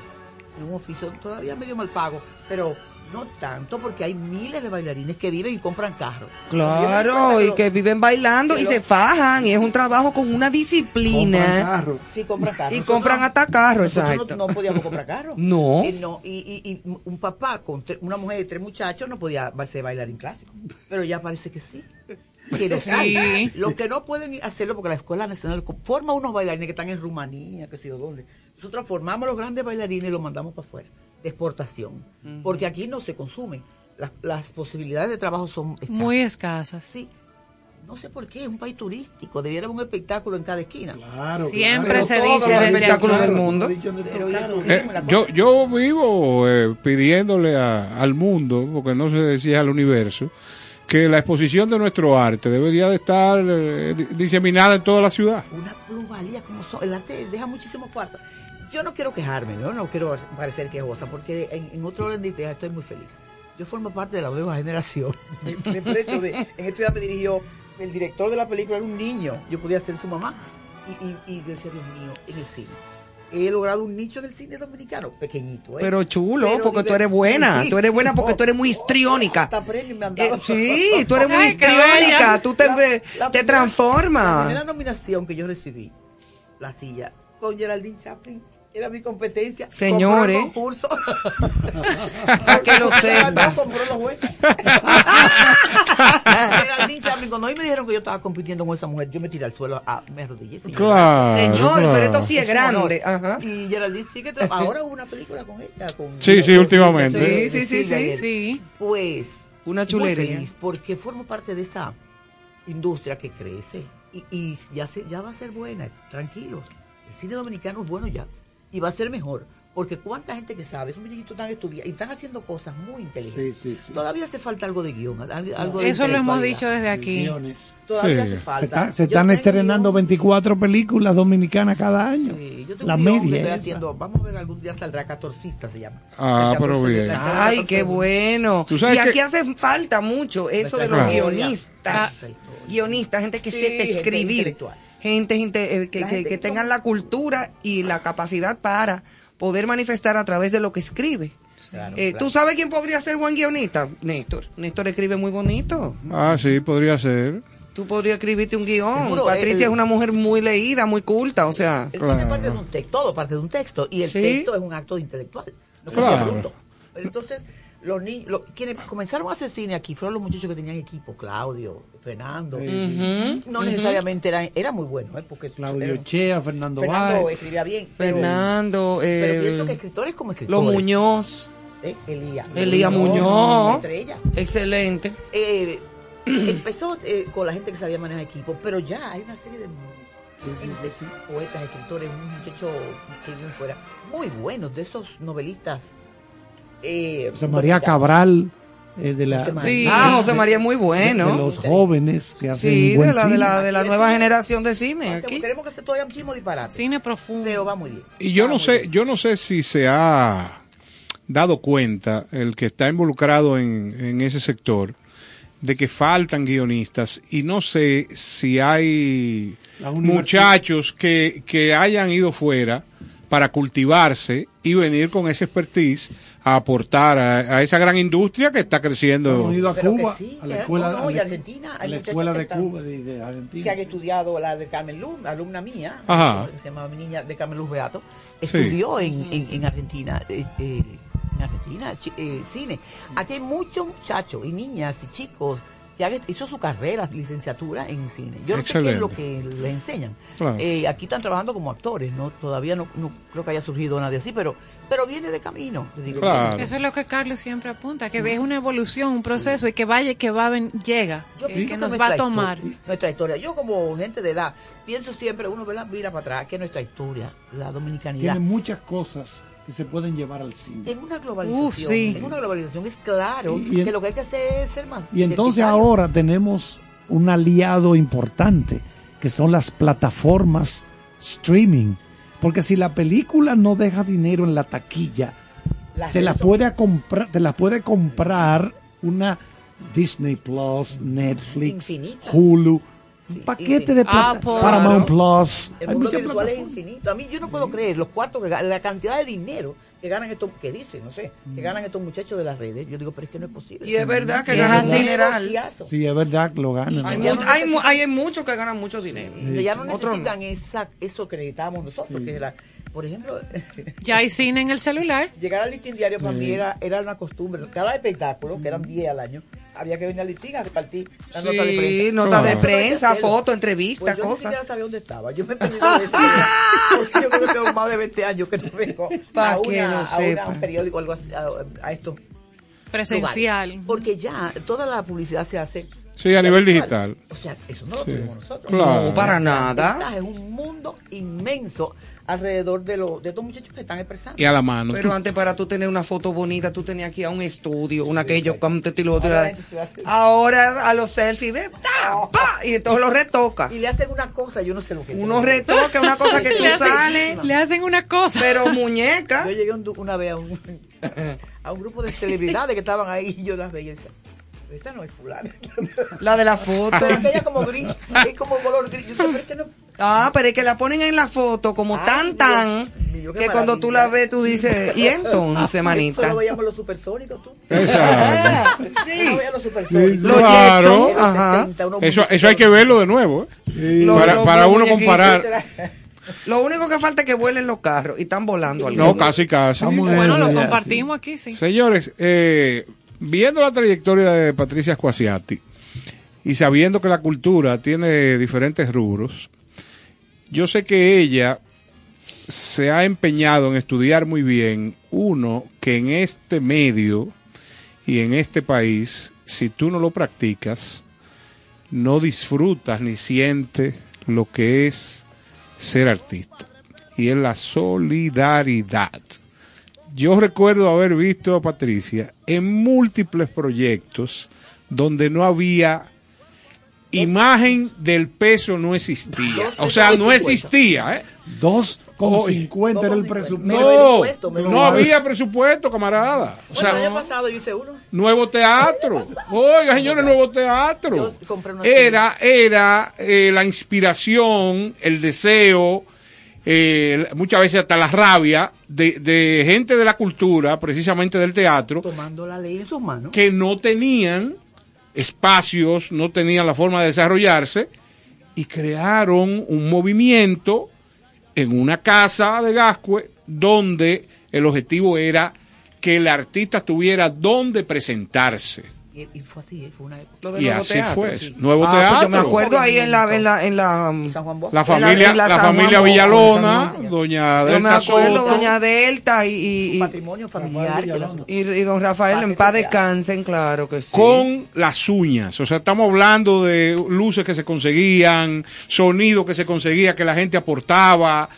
En un oficio todavía medio mal pago, pero no tanto porque hay miles de bailarines que viven y compran carros. Claro, y lo- que viven bailando que y lo- se fajan, y es un trabajo con una disciplina. Sí, compran carros. Y compran hasta carros, nosotros exacto. No, no podíamos comprar carros. <laughs> No. Eh, no, y, y- y un papá con tre- una mujer y tres muchachos no podía ser bailarín clásico. Pero ya parece que sí. Que los Sí. Los que no pueden hacerlo porque la Escuela Nacional forma unos bailarines que están en Rumanía, que sé yo dónde. Nosotros formamos los grandes bailarines y los mandamos para afuera, de exportación. Porque aquí no se consumen. Las, las posibilidades de trabajo son escasas. Muy escasas. Sí. No sé por qué, es un país turístico, debiera haber un espectáculo en cada esquina. Claro, Siempre Pero se todos dice los desde espectáculos aquí. del mundo. Pero el Eh, yo, yo vivo eh, pidiéndole a- al mundo, porque no se decía al universo, que la exposición de nuestro arte debería de estar eh, di- diseminada en toda la ciudad. una plusvalía como son. El arte deja muchísimos cuartos. Yo no quiero quejarme, yo no quiero parecer quejosa, porque en, en otro orden de ideas estoy muy feliz. Yo formo parte de la nueva generación. <laughs> Me, precio de, en esta ciudad me dirigió, el director de la película era un niño, yo podía ser su mamá. Y, y, y yo decía, Dios mío, en el cine. He logrado un nicho en el cine dominicano, pequeñito. ¿eh? Pero chulo, Pero porque tú eres buena. Tú eres buena porque tú eres muy histriónica. Hasta premio me han dado. Eh, sí, tú eres muy histriónica. Tú te, La- ve- la te primera- La transformas. primera nominación que yo recibí, la silla, con Geraldine Chaplin, era mi competencia. Señores. Compró el concurso. <laughs> Que lo sepa. compró los jueces. <laughs> Geraldine Chaplin, cuando a mí me dijeron que yo estaba compitiendo con esa mujer, yo me tiré al suelo, a, me arrodillé. señor. Claro, Señor, pero esto sí es grande. Ajá. Y Geraldine sigue tra- Ahora hubo una película con ella. Con Sí, sí, últimamente. Sí, sí, sí, sí. Sí. Pues. Una muy chulería. feliz porque formo parte de esa industria que crece y, y ya, se, ya va a ser buena, tranquilos. El cine dominicano es bueno ya y va a ser mejor. Porque cuánta gente que sabe, esos muchachitos están estudiando y están haciendo cosas muy inteligentes. Sí, sí, sí. Todavía hace falta algo de guion, al- algo de Eso lo hemos dicho desde aquí. Guiones. Todavía Sí. hace Se, falta. está- se están tengo estrenando guion, 24 películas dominicanas cada año. sí, yo tengo La un que media. estoy haciendo, vamos a ver, algún día saldrá catorcista se llama. Ah, pero 14 de- bien. Ay, 14 qué bueno. Y aquí que- hace falta mucho eso de los Claro. guionistas. Guionistas, gente que Sí, sepa gente escribir. intelectual. Gente, gente, eh, que, La que- gente que que tengan la cultura y la capacidad para poder manifestar a través de lo que escribe. Claro, Eh, claro. ¿Tú sabes quién podría ser buen guionista? Néstor. Néstor escribe muy bonito. Ah, sí, podría ser. Tú podrías escribirte un guion. Seguro, Patricia el- es una mujer muy leída, muy culta, o sea. El cine Claro. parte de un texto, todo parte de un texto, y el Sí. texto es un acto intelectual. No Claro. Entonces, los niños, lo- quienes comenzaron a hacer cine aquí fueron los muchachos que tenían equipo, Claudio, Fernando. No necesariamente eran, era muy bueno, ¿eh? porque Claudio eran- Chea, Fernando, Fernando Báez. escribía bien. Pero, Fernando, pero eh, pienso que escritores como escritores. Los Muñoz, eh, Elías. Elías una Muñoz. estrella. excelente. Eh, <clears throat> empezó eh, con la gente que sabía manejar equipo, pero ya hay una serie de poetas, escritores, un muchacho que vive fuera, muy buenos, de esos novelistas. Eh, José María. Cabral, eh, de la. Sí. Ah, José María es muy bueno. De, de los jóvenes que hacen Sí, buen de la, de cine. la, de la Aquí el nueva cine- generación de cine. Hacemos- Aquí. Tenemos que hacer todavía muchísimo disparate. Cine profundo. Pero va muy bien. Y yo Va no sé, bien. yo no sé si se ha dado cuenta el que está involucrado en, en ese sector de que faltan guionistas y no sé si hay La muchachos que, que hayan ido fuera para cultivarse y venir con esa expertise a aportar a, a esa gran industria que está creciendo. Hemos ido a Pero que Cuba, sí, a la escuela, no, no, y Argentina, a la escuela de están- Cuba, de, de Argentina. que han estudiado la de Carmen Luz, alumna mía, Ajá. que se llamaba mi niña de Carmen Luz Beato, estudió en, en, en Argentina, eh, eh, en Argentina, eh, cine. Aquí hay muchos muchachos y niñas y chicos que haga- hizo su carrera, licenciatura en cine. Yo no sé qué es lo que le enseñan. Claro. Eh, aquí están trabajando como actores, no todavía no, no creo que haya surgido nadie así, pero pero viene de camino. te digo. Eso es lo que Carlos siempre apunta, que es una evolución, un proceso y que vaya, que va, llega, Yo pienso que nos nuestra va a tomar. Nuestra historia. Yo como gente de edad, pienso siempre, uno ¿verdad? mira para atrás, que nuestra historia, la dominicanidad, Tiene muchas cosas que se pueden llevar al cine. en una globalización, Uf, sí. en una globalización es claro Y- y en- que lo que hay que hacer es ser más Y entonces ahora tenemos un aliado importante, que son las plataformas streaming. Porque si la película no deja dinero en la taquilla, Las te la puede comprar, te la puede comprar una Disney Plus, Netflix, Infinitas. Hulu, un paquete de plata- Apple. Paramount Claro. Plus. El mundo virtual es infinito. A mí yo no puedo creer los cuartos, que, la cantidad de dinero que ganan estos, que dicen, no sé, Mm. que ganan estos muchechos de las redes. Yo digo, pero es que no es posible. Y es verdad que Es ganan negociazo. Sí, es verdad que lo ganan. Hay, no muchos que ganan mucho dinero. Ya no necesitan esa, eso que necesitábamos nosotros, que era, por ejemplo, <laughs> Ya hay cine en el celular. llegar al listín diario para Sí. mí era, era una costumbre. Cada espectáculo, que eran 10 al año, había que venir al listín a repartir la Sí, nota de prensa. nota de que prensa, foto, entrevista, Pues yo ni cosas. siquiera sabía dónde estaba. Yo me perdí dos veces. <laughs> Porque yo creo que tengo más de 20 años que no vengo Pa' a, que una, a, una- sepa. a un periódico o algo así, a, a esto. Presencial. Porque ya toda la publicidad se hace. Sí, a nivel digital. O sea, eso no lo Sí. tenemos nosotros. Claro. No, para nada. Es un mundo inmenso alrededor de, lo, de estos muchachos que están expresando. Y a la mano. Pero antes para tú tener una foto bonita, tú tenías que ir a un estudio, una que yo como te va a hacer- Ahora a los selfies, ve, ta, pa, y todos los retoca. Y le hacen una cosa, yo no sé lo que Unos retoques, una cosa que <laughs> tú Le hacen- sales. Le hacen una cosa. Pero muñeca. Yo llegué un- una vez a un, <laughs> a un grupo de celebridades que estaban ahí y yo las veía y decía, esta no es fulana. <laughs> La de la foto. Pero aquella como gris, es como color gris. Yo decía, pero es que no. Ah, pero es que la ponen en la foto como Ay, tan, Dios tan, que cuando tú la ves, tú dices, ¿y entonces, Eso manita? lo veíamos los supersónicos, tú. Exacto. <laughs> Sí. Uno veía los supersónicos. Los Claro. Jetson, ajá. 60, unos Eso, eso hay que verlo de nuevo. ¿eh? Los- para los- para los uno comparar. <laughs> Lo único que falta es que vuelen los carros y están volando. No, algunos. casi, casi. Bueno, lo compartimos aquí, sí. Señores, eh, viendo la trayectoria de Patricia Squasiati y sabiendo que la cultura tiene diferentes rubros, yo sé que ella se ha empeñado en estudiar muy bien, uno, que en este medio y en este país, si tú no lo practicas, no disfrutas ni sientes lo que es ser artista. Y es la solidaridad. Yo recuerdo haber visto a Patricia en múltiples proyectos donde no había imagen del peso no existía. O sea, no existía, ¿eh? Dos con Oye. cincuenta era el presupuesto. No, no había presupuesto, camarada. O Bueno, el año pasado yo hice uno. nuevo teatro. Oiga, señores, nuevo teatro. Yo compré una Era, era eh, la inspiración, el deseo, eh, muchas veces hasta la rabia de, de gente de la cultura, precisamente del teatro, Tomando la ley en sus manos. que no tenían espacios, no tenían la forma de desarrollarse y crearon un movimiento en una casa de Gascue donde el objetivo era que el artista tuviera donde presentarse. Y, y fue así, ¿eh? fue una época. Lo de Y nuevo así teatro, fue. sí. Nuevo Ah, pues teatro. yo me acuerdo ahí en la, en la, en la, San Juan Bosco. La en familia, en la, San familia Juan Bosco, Villalona, doña Yo me Delta acuerdo, Soto, doña Delta y, y, y, Patrimonio familiar. la- y- y don Rafael en paz descansen, claro que sí. con las uñas. O sea, estamos hablando de luces que se conseguían, sonido que se conseguía, que la gente aportaba.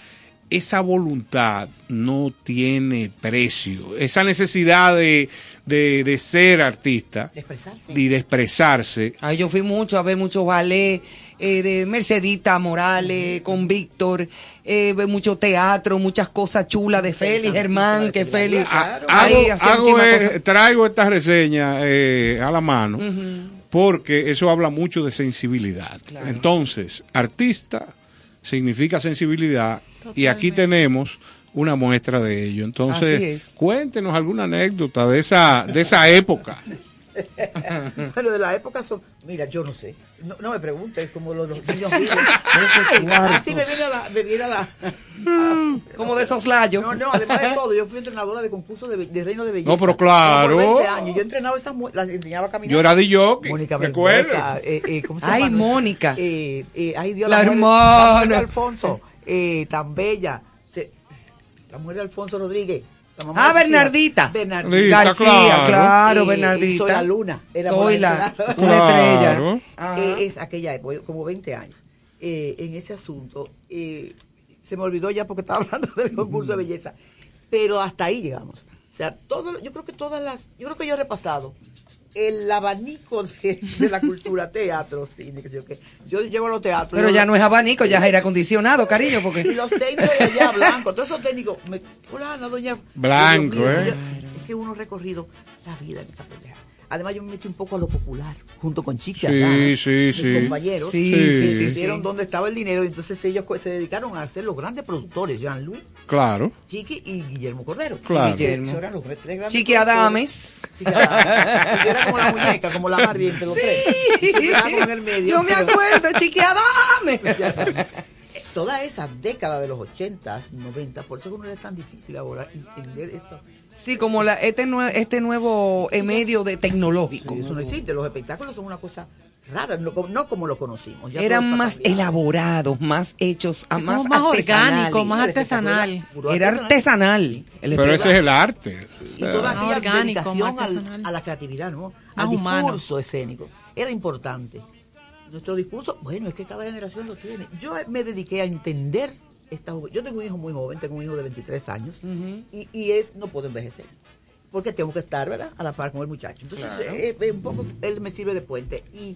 Esa voluntad no tiene precio. Esa necesidad de, de, de ser artista De expresarse. y de expresarse. Ay, yo fui mucho a ver muchos ballet eh, de Mercedita Morales con Víctor, eh, ve mucho teatro, muchas cosas chulas de Félix Germán, que Félix ahí hago- hago, cosas. traigo esta reseña eh, a la mano porque eso habla mucho de sensibilidad. Entonces, artista significa sensibilidad y aquí tenemos una muestra de ello. Entonces, es. cuéntenos alguna anécdota de esa de esa época. <laughs> Bueno, de la época son. Mira, yo no sé. No, no me preguntes, como los, los niños <laughs> viven. cuartos. Así me viene a la. Me viene a la como de soslayo. No, no, además de todo, yo fui entrenadora de concurso de, reino de belleza. No, pero claro. Por 20 años. Yo entrenaba esas las enseñaba a caminar. Yo era de jockey, Mónica. Mendoza, eh, eh, ¿cómo se Ay, llama? Mónica. Eh, eh, ay, Dios, La mujer- hermana. la mujer de Alfonso, eh, tan bella. Se- la mujer de Alfonso Rodríguez. Mamá Ah. Bernardita. Bernardita. García, claro. claro, Eh, Bernardita. y Soy la luna. Era Soy la, <laughs> una estrella. Claro. Ajá. Eh, es aquella época, como 20 años, eh, en ese asunto. eh, se me olvidó ya porque estaba <laughs> hablando del concurso de belleza. Pero hasta ahí llegamos. O sea, todo, yo creo que todas las, yo creo que yo he repasado el abanico de, de la cultura, <laughs> teatro, cine, que sé yo qué. Yo llego a los teatros. Pero ya no es abanico, ya es aire acondicionado, cariño, y porque... los técnicos de allá, blancos, todos esos técnicos, me, fulana, doña... Blanco, ¿eh? yo- es que uno ha recorrido la vida en esta pelea. Además, yo me metí un poco a lo popular, junto con Chiqui Sí, Adán, sí, mis sí. compañeros, Sí, Sí. sí, sí, vieron sí. dónde estaba el dinero, y entonces ellos se dedicaron a ser los grandes productores, Jean-Louis, Claro. Chiqui y Guillermo Cordero. Claro. Guillermo. eran los tres grandes Chiqui. Adames. Chiqui Adames. Era como la muñeca, como la Barbie entre los tres. En el medio. Yo me acuerdo, chiquiadame. <laughs> Toda esa década de los 80s, 90, por eso que no es tan difícil ahora entender esto. Sí, como la, este, nue- este nuevo eh, medio de tecnológico. Eso no existe. Los espectáculos son una cosa rara, no, como- no como lo conocimos. Ya Eran más cambiado. elaborados, más hechos, a más más artesanales. orgánico, más artesanal. Era artesanal. el Pero ese es el arte. Y toda Más aquella orgánico, más al- a la creatividad, ¿no? Más al humano. discurso escénico. Era importante. Nuestro discurso, bueno, es que cada generación lo tiene. Yo me dediqué a entender juve- Yo tengo un hijo muy joven, tengo un hijo de 23 años, y, y él no puedo envejecer. Porque tengo que estar, ¿verdad? A la par con el muchacho. Entonces, eh, eh, un poco él me sirve de puente. Y,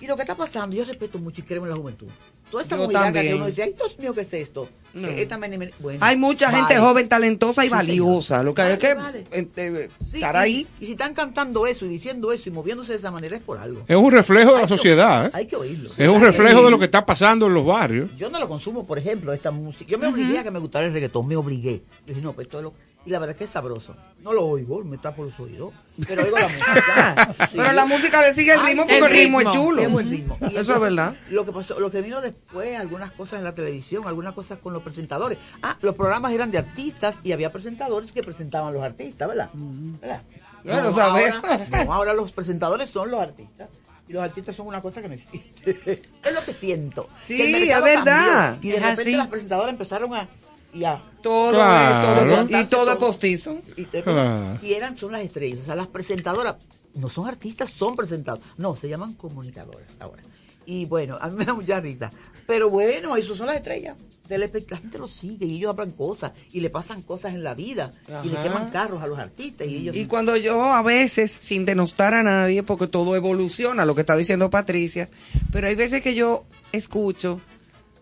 y lo que está pasando, yo respeto mucho y creo en la juventud. Toda esa movilidad que uno dice, ay, Dios mío, ¿qué es esto? No. Eh, esta mene- mene- bueno, Hay mucha gente joven, talentosa y Sí, valiosa. señor. Lo que hay es Vale, que vale. eh, Sí, estar y- ahí. Y, si están cantando eso y diciendo eso y moviéndose de esa manera es por algo. Es un reflejo de Hay la que- sociedad. ¿eh? Hay que oírlo. Es un reflejo de lo que está pasando en los barrios. Yo no lo consumo, por ejemplo, esta música. Yo me obligué a que me gustara el reggaetón, me obligué. Yo dije, no, pues esto es lo... Y la verdad es que es sabroso. No lo oigo, me está por los oídos. Pero oigo la <laughs> música. Sí. Pero la música le sigue el Ay, ritmo porque el el ritmo es chulo. Es buen ritmo. Y Eso es verdad. Lo que pasó, lo que vino después, algunas cosas en la televisión, algunas cosas con los presentadores. Ah, los programas eran de artistas y había presentadores que presentaban a los artistas, ¿verdad? ¿Verdad? Claro, no, sabes. ahora, <laughs> no, ahora los presentadores son los artistas. Y los artistas son una cosa que no existe. <laughs> es lo que siento. Sí, Que el mercado es verdad. cambió. Y de Es repente así. las presentadoras empezaron a... Y a Todo, Claro. eh, todo- y todo es postizo. y, te- Claro. y eran, son las estrellas. O sea, las presentadoras no son artistas, son presentadoras. No, se llaman comunicadoras ahora. Y bueno, a mí me da mucha risa. Pero bueno, eso son las estrellas. Del la gente los sigue y ellos hablan cosas y le pasan cosas en la vida y le queman carros a los artistas y ellos Y cuando yo a veces, sin denostar a nadie, porque todo evoluciona, lo que está diciendo Patricia, pero hay veces que yo escucho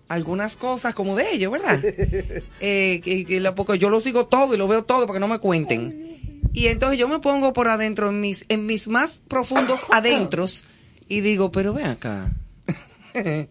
algunas cosas como de ellos, ¿verdad? <laughs> Eh, que, porque yo lo sigo todo y lo veo todo para que no me cuenten. Y entonces yo me pongo por adentro, en mis, en mis más profundos adentros, y digo, pero ven acá, <laughs>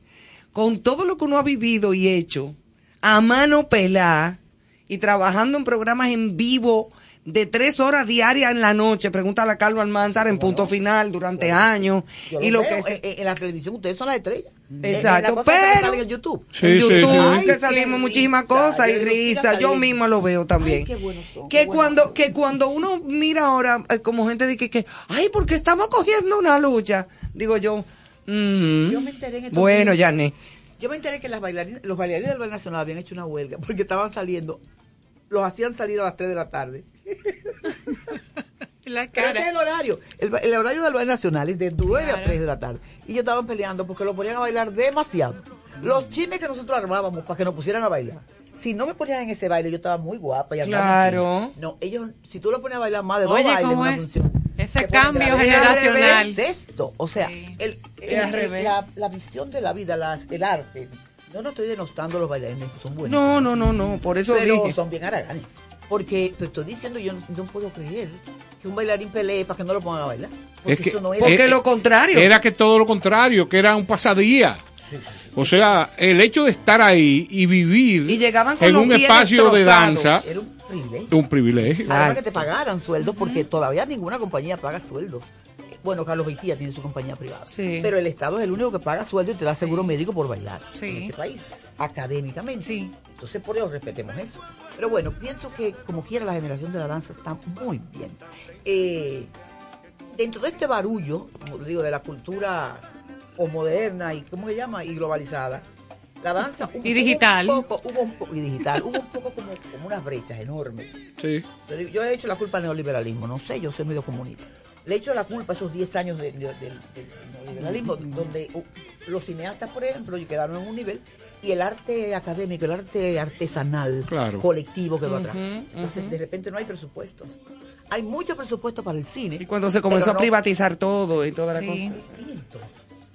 con todo lo que uno ha vivido y hecho, a mano pelá, y trabajando en programas en vivo de tres horas diarias en la noche, pregúntale a Carlos Almanzar en punto final durante años, y lo veo, que eh, eh, en la televisión ustedes son las estrellas. Exacto, Eh, que pero- en YouTube. Sí, en sí, YouTube, sí. Ay, que salimos muchísimas cosas y risa. Yo misma lo veo también. Ay, qué buenos son, que qué cuando que cuando uno mira ahora eh, como gente dice que, que ay, porque estamos cogiendo una lucha, digo yo, mm, Yo me enteré en bueno. Yané. Yo me enteré que las bailarinas, los bailarines del Ballet Nacional habían hecho una huelga porque estaban saliendo, los hacían salir a las 3 de la tarde. <laughs> La Pero ese es cara. el horario. El, el horario del Ballet Nacional es de 9 a Claro. 3 de la tarde. Y ellos estaban peleando porque lo ponían a bailar demasiado. Los chismes que nosotros armábamos para que nos pusieran a bailar. Si no me ponían en ese baile, yo estaba muy guapa y Claro. No, ellos, si tú lo ponías a bailar más de dos Oye, bailes en ¿cómo una es? función. Ese cambio generacional. Es esto. O sea, Sí. el, el- el- la, la visión de la vida, las- el arte. No, no estoy denostando a los bailarines, son buenos. No, no, no, no, por eso Pero dije. son bien haraganes. Porque te estoy diciendo, yo no, no puedo creer que un bailarín pelee para que no lo pongan a bailar. Porque Es que- eso no es. Porque Eh, lo contrario. Era que todo lo contrario, que era un pasadía. O sea, el hecho de estar ahí y vivir Y llegaban con en un espacio de danza, Era un privilegio. un privilegio. Además que te pagaran sueldos, porque todavía ninguna compañía paga sueldos. Bueno, Carlos Beitía tiene su compañía privada. Sí. Pero el Estado es el único que paga sueldo y te da seguro médico por bailar Sí. en este país. Académicamente. Entonces, por eso respetemos eso. Pero bueno, pienso que como quiera la generación de la danza está muy bien. Eh, dentro de este barullo, como digo, de la cultura o moderna y cómo se llama y globalizada, la danza un- <laughs> Y digital. hubo un poco, hubo un po- y digital, hubo un poco como, como unas brechas enormes. Sí. Yo digo, Yo he hecho la culpa al neoliberalismo, no sé, yo soy medio comunista. Le he hecho la culpa a esos 10 años de- de- del- del neoliberalismo, donde uh, los cineastas, por ejemplo, quedaron en un nivel y el arte académico, el arte artesanal, Claro. colectivo que va atrás. Entonces, de repente no hay presupuestos. Hay mucho presupuesto para el cine. Y Cuando se comenzó a privatizar todo y toda la cosa.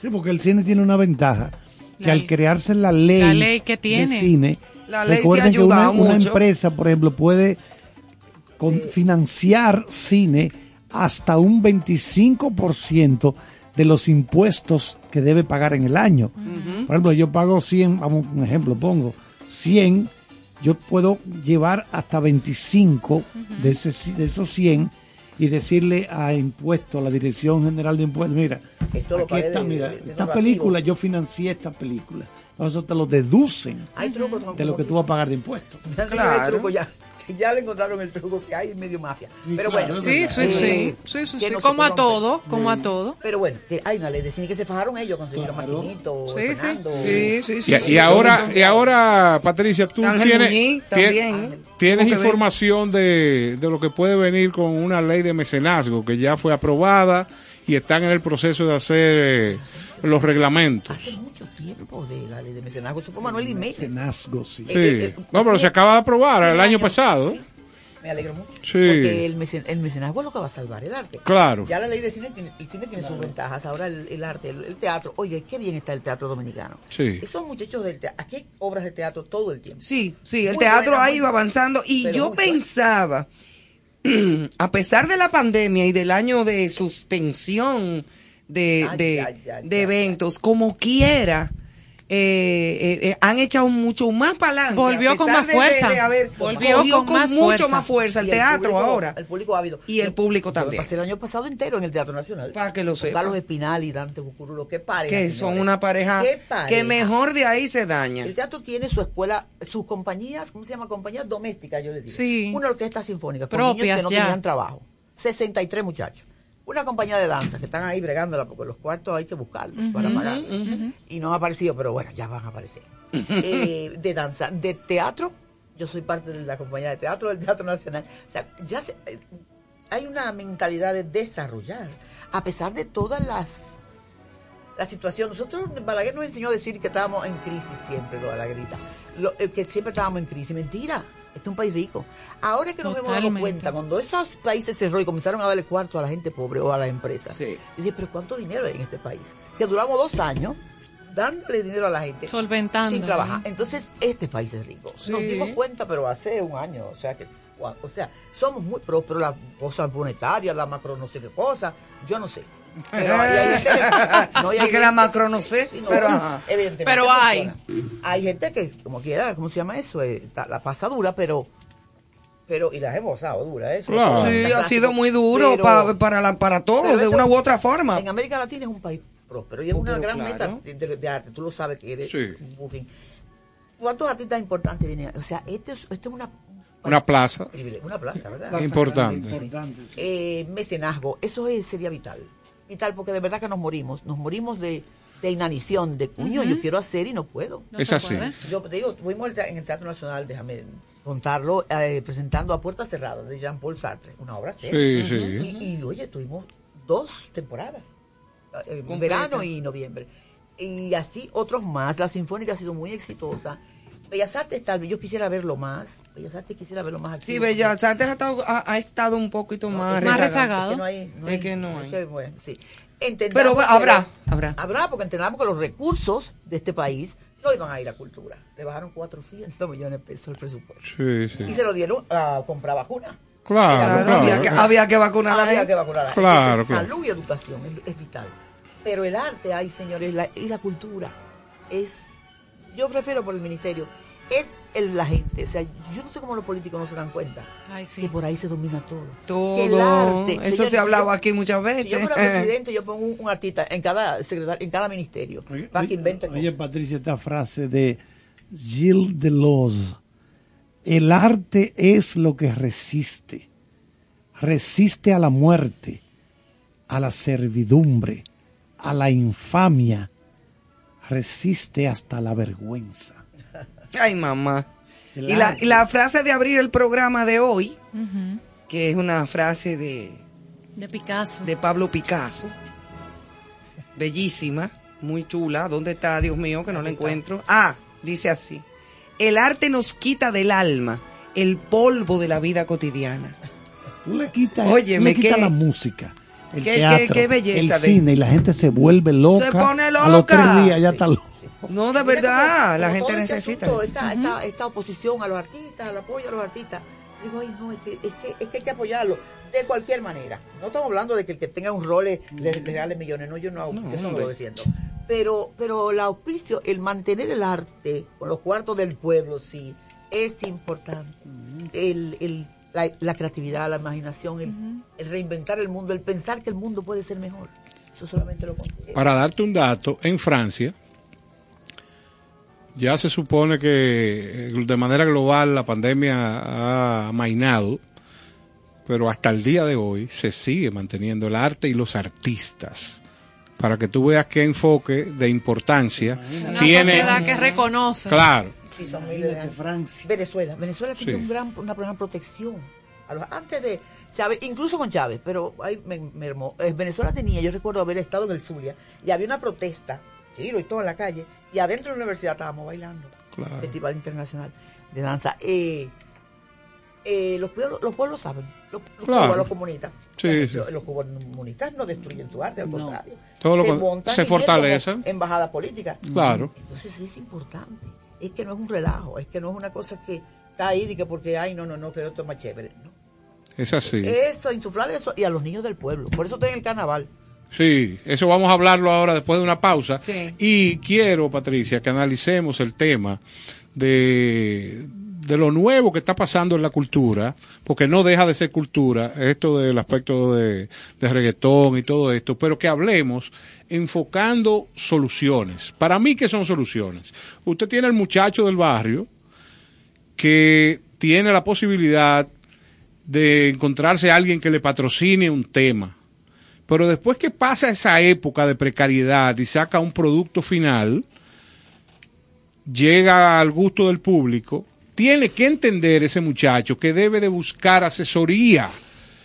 Sí, porque el cine tiene una ventaja, que La- al crearse la ley, la ley que tiene. de cine, La ley recuerden que una, empresa, por ejemplo, puede con- financiar cine hasta un 25% de los impuestos que debe pagar en el año. Por ejemplo, yo pago 100, vamos, un ejemplo pongo, 100, yo puedo llevar hasta 25 de, ese, ci- de esos 100 y decirle a impuesto, a la Dirección General de Impuestos, mira, Esto aquí pagué está, de- mira, de- de esta película, yo financié esta película. Entonces te lo deducen Hay de lo que tú vas a pagar de impuestos. <laughs> Hay truco, ya, ya le encontraron el truco que hay en medio mafia. Pero claro, bueno, Sí, sí, eh, sí. Sí, sí, no Como a todo, como a todo. Pero bueno, que hay una ley de cine que se fajaron ellos, consiguieron Massimito, Sí, sí. Fernando. Sí, sí, sí. Y, ahora, y ahora, Patricia, tú Ángel tienes, Muñiz tie- también. tienes información de, de lo que puede venir con una ley de mecenazgo que ya fue aprobada y están en el proceso de hacer eh, los reglamentos. Hace mucho tiempo de la ley de mecenazgo, fue Manuel Jiménez. Mecenazgo, sí. Sí. Eh, eh, no, pero se acaba de aprobar el año pasado. sí. Me alegro mucho. Sí. Porque el, mecen- el mecenazgo es lo que va a salvar el arte. Claro. Ya la ley de cine tiene, el cine tiene sus ventajas. Ahora el, el arte, el, el teatro. Oye, qué bien está el teatro dominicano. Sí. Esos muchachos del teatro. Aquí hay obras de teatro todo el tiempo. Sí, sí, el Muy teatro buena, ha ido avanzando y yo mucho, ¿eh? <clears throat> a pesar de la pandemia y del año de suspensión de, Ay, de, ay, ay, de ay, eventos, como quiera, eh, eh, eh, han echado mucho más para adelante. Volvió con más de- fuerza. de haber- Volvió con más mucho fuerza. más fuerza el teatro público- ahora. El público ávido. Y el público también. pasé el año pasado entero en el Teatro Nacional. Para que lo sepa. Carlos Espinal y Dante Cucurulo. Qué pareja. Que son señores. una pareja Qué pareja. que mejor de ahí se daña. El teatro tiene su escuela, sus compañías, ¿cómo se llama? Compañías domésticas, yo les digo. Sí. Una orquesta sinfónica, con Propias niños que no ya. tenían trabajo. 63 muchachos. Una compañía de danza que están ahí bregándola porque los cuartos hay que buscarlos para pagar. Y no han aparecido, pero bueno, ya van a aparecer. <laughs> Eh, de danza, de teatro, yo soy parte de la compañía de teatro del Teatro Nacional. O sea, ya se- eh, hay una mentalidad de desarrollar, a pesar de todas las la situación. Nosotros, Balaguer nos enseñó a decir que estábamos en crisis siempre, lo de la grita. Lo- eh, que siempre estábamos en crisis. Mentira. Este es un país rico. Ahora que nos hemos dado cuenta, cuando esos países cerró y comenzaron a darle cuarto a la gente pobre o a las empresas, Sí. yo dije, pero ¿cuánto dinero hay en este país? Que duramos dos años dándole dinero a la gente Solventando. sin trabajar. Entonces, este país es rico. Sí. Nos dimos cuenta, pero hace un año, o sea que o sea, somos muy prósperos, la cosa monetaria, la macro no sé qué cosa, yo no sé. Pero hay, hay <laughs> no, y hay que la macro no sé, Sí, no, pero ajá. evidentemente Pero funciona. Hay gente que, como quiera, ¿cómo se llama eso? Eh, la pasa dura, pero, pero, y las hemos pasado dura, ¿eh? Eso Claro. es Sí, clásico. ha sido muy duro Pero- pa- para, la, para todos, de una u otra forma. En América Latina es un país próspero y es una gran claro. meta de, de arte. Tú lo sabes que eres Sí. un booking. ¿Cuántos artistas importantes vienen? O sea, este es, este es una, Una plaza. una plaza, ¿verdad? Plaza Importante. Importante, sí. Eh, mecenazgo, eso es- sería vital. Vital porque de verdad que nos morimos. Nos morimos de, de inanición, de cuño, yo quiero hacer y no puedo. No Es así. puede. Yo te digo, fuimos en el Teatro Nacional, déjame contarlo, eh, presentando a Puertas Cerradas de Jean-Paul Sartre, una obra seria. Sí, sí. Y, y, oye, tuvimos dos temporadas, eh, verano y noviembre. Y así otros más. La Sinfónica ha sido muy exitosa. Bellas Artes tal vez yo quisiera verlo más. Bellas Artes quisiera verlo más Sí, activo. Bellas Artes ha estado, ha, ha estado un poquito más, Más rezagado. Es que no hay, no no sí. Pero habrá, habrá. Habrá, porque entendamos que los recursos de este país no iban a ir a cultura. Le bajaron 400 millones de pesos el presupuesto. Sí, Y sí. se lo dieron a comprar vacunas. Claro, había, que, había que vacunar a la Había gente. que vacunar a la gente. Claro, claro. Salud y educación es, es vital. Pero el arte, ay señores, la- y la cultura es, yo prefiero por el ministerio, es el, la gente. O sea, yo no sé cómo los políticos no se dan cuenta Ay, sí. que por ahí se domina todo. Todo. Que el arte, Eso se ha hablado aquí muchas veces. Si yo fuera presidente, yo pongo un, un artista en cada secretario, en cada ministerio, Oye, para que oye, invente oye, cosas. Patricia, esta frase de Gilles Deleuze. El arte es lo que resiste. Resiste a la muerte, a la servidumbre, a la infamia. Resiste hasta la vergüenza. Ay, mamá. Y la, y la frase de abrir el programa de hoy, que es una frase de, De Picasso. de Pablo Picasso, bellísima, muy chula. ¿Dónde está, Dios mío, que no la encuentro? Ah, dice así. El arte nos quita del alma el polvo de la vida cotidiana. Tú le quitas, Oye, tú me le quitas qué- la música, el qué- qué- teatro, qué belleza el de- cine y la gente se vuelve loca. Se pone A los loca. tres días ya está loca. No, de verdad, como- la gente este necesita asunto, esta, esta, esta oposición a los artistas, al apoyo a los artistas. Digo, ay, no, es que, es que, es que hay que apoyarlo de cualquier manera. No estamos hablando de que el que tenga un rol de, de regalarle millones, no, yo no, yo eso no lo defiendo. Pero, pero la auspicio, el mantener el arte con los cuartos del pueblo, sí, es importante. El, el, la, la creatividad, la imaginación, el, el reinventar el mundo, el pensar que el mundo puede ser mejor. Eso solamente lo consigue. Para darte un dato, en Francia ya se supone que eh, de manera global la pandemia ha amainado, pero hasta el día de hoy se sigue manteniendo el arte y los artistas. Para que tú veas qué enfoque de importancia Una tiene. sociedad que reconoce. Claro. Sí, son miles de años. Venezuela, Venezuela tiene Sí. un gran, una gran protección. A los- antes de Chávez, incluso con Chávez, pero ahí me, me hermó. Eh, Venezuela tenía, yo recuerdo haber estado en el Zulia y había una protesta, tiro y todo en la calle, y adentro de la universidad estábamos bailando. Claro. Festival Internacional de Danza. Eh, eh, los, pueblos, los pueblos saben, los, los Claro. pueblos, los comunistas. Sí, De sí. Los comunistas no destruyen su arte, al contrario. Todo lo se con- montan se fortalecen. Embajada política. Claro. Entonces sí es importante. Es que no es un relajo, es que no es una cosa que está ahí y que porque, ay, no, no, no, que otro más chévere. No. Es así. Eso, insuflar eso y a los niños del pueblo. Por eso estoy en el carnaval. Sí, eso vamos a hablarlo ahora después de una pausa. Sí. Y quiero, Patricia, que analicemos el tema de, de lo nuevo que está pasando en la cultura, porque no deja de ser cultura, esto del aspecto de, de reggaetón y todo esto, pero que hablemos enfocando soluciones. Para mí, ¿qué son soluciones? Usted tiene el muchacho del barrio que tiene la posibilidad de encontrarse a alguien que le patrocine un tema. Pero después que pasa esa época de precariedad y saca un producto final, llega al gusto del público, tiene que entender ese muchacho que debe de buscar asesoría.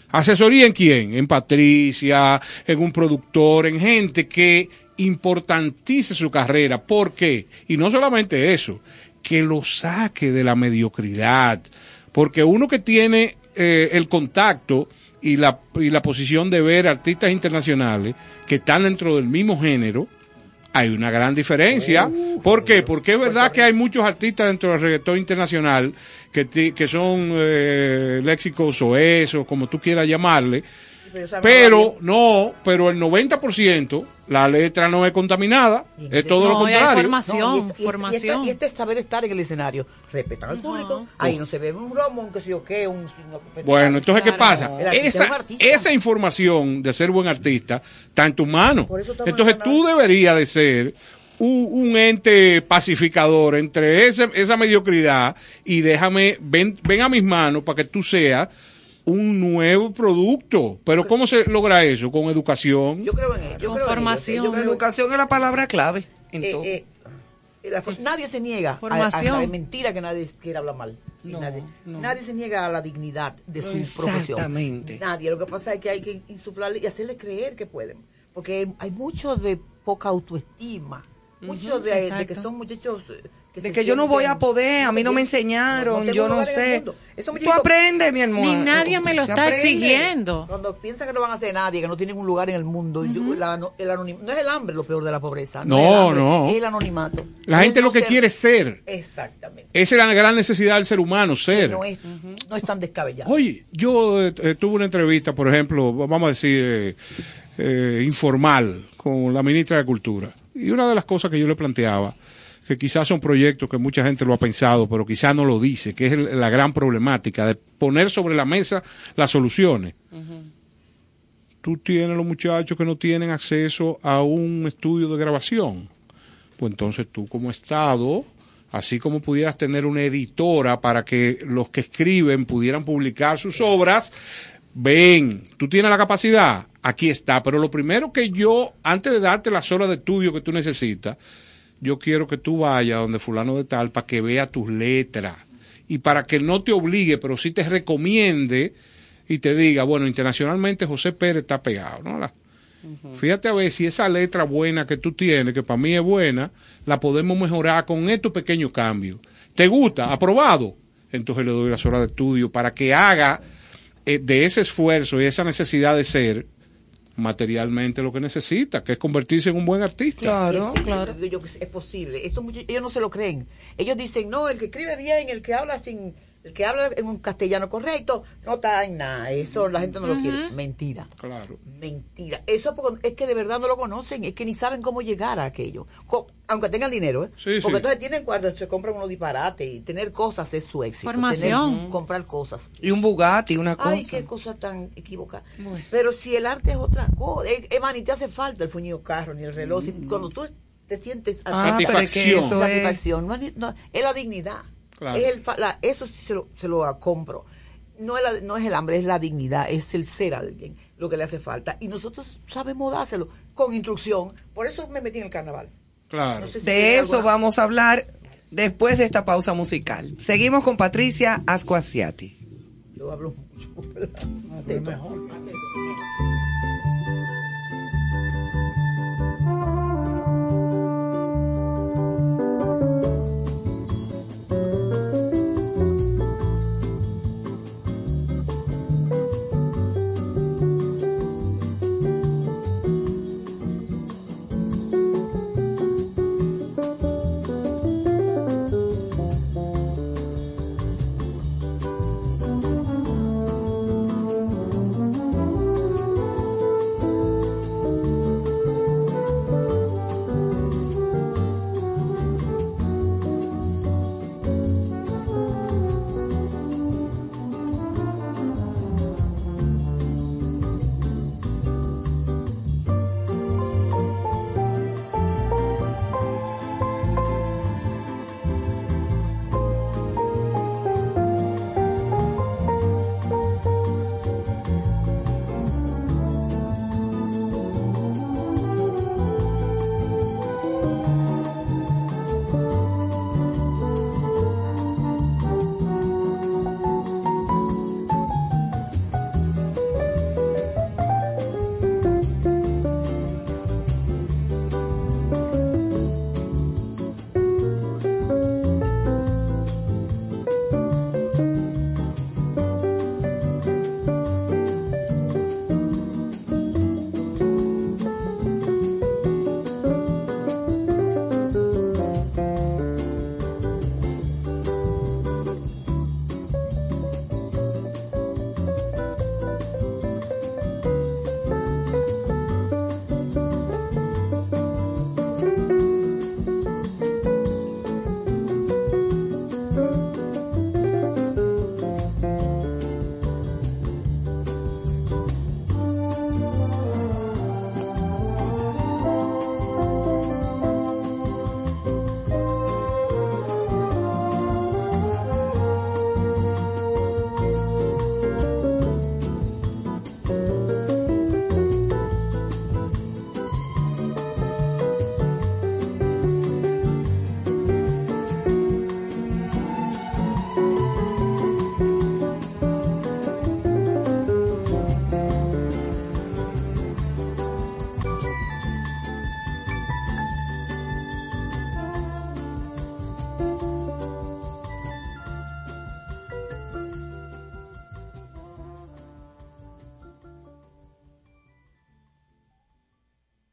¿Asesoría en quién? En Patricia, en un productor, en gente que importantice su carrera. ¿Por qué? Y no solamente eso, que lo saque de la mediocridad. Porque uno que tiene eh, el contacto y la, y la posición de ver artistas internacionales que están dentro del mismo género, hay una gran diferencia. ¿Por qué? Porque es verdad que hay muchos artistas dentro del reggaetón internacional que, que son eh, léxicos o eso, como tú quieras llamarle, pero no, pero el 90% la letra no es contaminada, es todo lo No, hay contrario. formación, y es- y- y formación. este, y este saber estar en el escenario, respetan al público. Ahí no se ve un romo, un que sé yo qué, un. un- Bueno, entonces, ¿qué pasa? Esa, esa información de ser buen artista está en tus manos. Por eso estamos Entonces, tú deberías de ser un, un ente pacificador entre ese- esa mediocridad y déjame, ven, ven a mis manos para que tú seas un nuevo producto. Pero ¿cómo se logra eso? Con educación. Yo creo en ello. Yo Con creo en ello, formación. yo creo- Educación es la palabra clave en eh, todo. eh, la for- nadie se niega a- a, Formación. es mentira que nadie quiera hablar mal. Y nadie, nadie se niega a la dignidad de su profesión. Exactamente. Nadie. Lo que pasa es que hay que insuflarle y hacerle creer que pueden. Porque hay mucho de poca autoestima. Mucho de, de que son muchachos eh, que de que yo no voy a poder, a mí no me enseñaron, tengo yo no sé. Tú aprendes, mi hermano. Ni nadie me lo Se está aprende. exigiendo. Cuando piensan que no van a hacer nadie, que no tienen un lugar en el mundo, yo- la el anonim- no es el hambre lo peor de la pobreza. No, es el hambre, no. Es el anonimato. La gente no lo que ser- quiere es ser. Exactamente. Esa es la gran necesidad del ser humano, ser. No es, no es tan descabellado. Oye, yo eh, eh, tuve una entrevista, por ejemplo, vamos a decir, eh, eh, informal con la ministra de Cultura. Y una de las cosas que yo le planteaba, que quizás son proyectos que mucha gente lo ha pensado, pero quizás no lo dice, que es la gran problemática de poner sobre la mesa las soluciones. Tú tienes los muchachos que no tienen acceso a un estudio de grabación. Pues entonces tú como Estado así como pudieras tener una editora para que los que escriben pudieran publicar sus obras, ven, tú tienes la capacidad, aquí está, pero lo primero que yo, antes de darte las horas de estudio que tú necesitas, yo quiero que tú vayas donde fulano de tal para que vea tus letras y para que no te obligue, pero sí te recomiende y te diga, bueno, internacionalmente José Pérez está pegado, ¿no? La- Fíjate a ver si esa letra buena que tú tienes, que para mí es buena, la podemos mejorar con estos pequeños cambios. ¿Te gusta? ¿Aprobado? Entonces le doy las horas de estudio para que haga eh, de ese esfuerzo y esa necesidad de ser materialmente lo que necesita, que es convertirse en un buen artista. Es- yo digo que es posible. Eso mucho- ellos no se lo creen. Ellos dicen, no, el que escribe bien, el que habla sin, el que habla en un castellano correcto, no está en nada. Eso la gente no lo quiere. Mentira. Claro. Mentira. Eso porque- es que de verdad no lo conocen, es que ni saben cómo llegar a aquello. Aunque tengan dinero, ¿eh? Sí, porque sí. entonces tienen cuando se compran unos disparates y tener cosas es su éxito. Formación. Tener- comprar cosas. Y un Bugatti, una cosa. Ay, qué cosa tan equivocada. Pero si el arte es otra cosa, es, es más, ni te hace falta el fuñido carro ni el reloj. si- cuando tú te sientes Ah, pero es que Satisfacción. eso es- satisfacción, no, es- no, es la dignidad. Claro. Es el la- eso sí se lo, se lo compro. No es, la- no es el hambre, es la dignidad, es el ser alguien lo que le hace falta. Y nosotros sabemos dárselo con instrucción. Por eso me metí en el carnaval. Claro. No sé si De eso alguna- vamos a hablar después de esta pausa musical. Seguimos con Patricia Ascuasiati. Yo hablo mucho.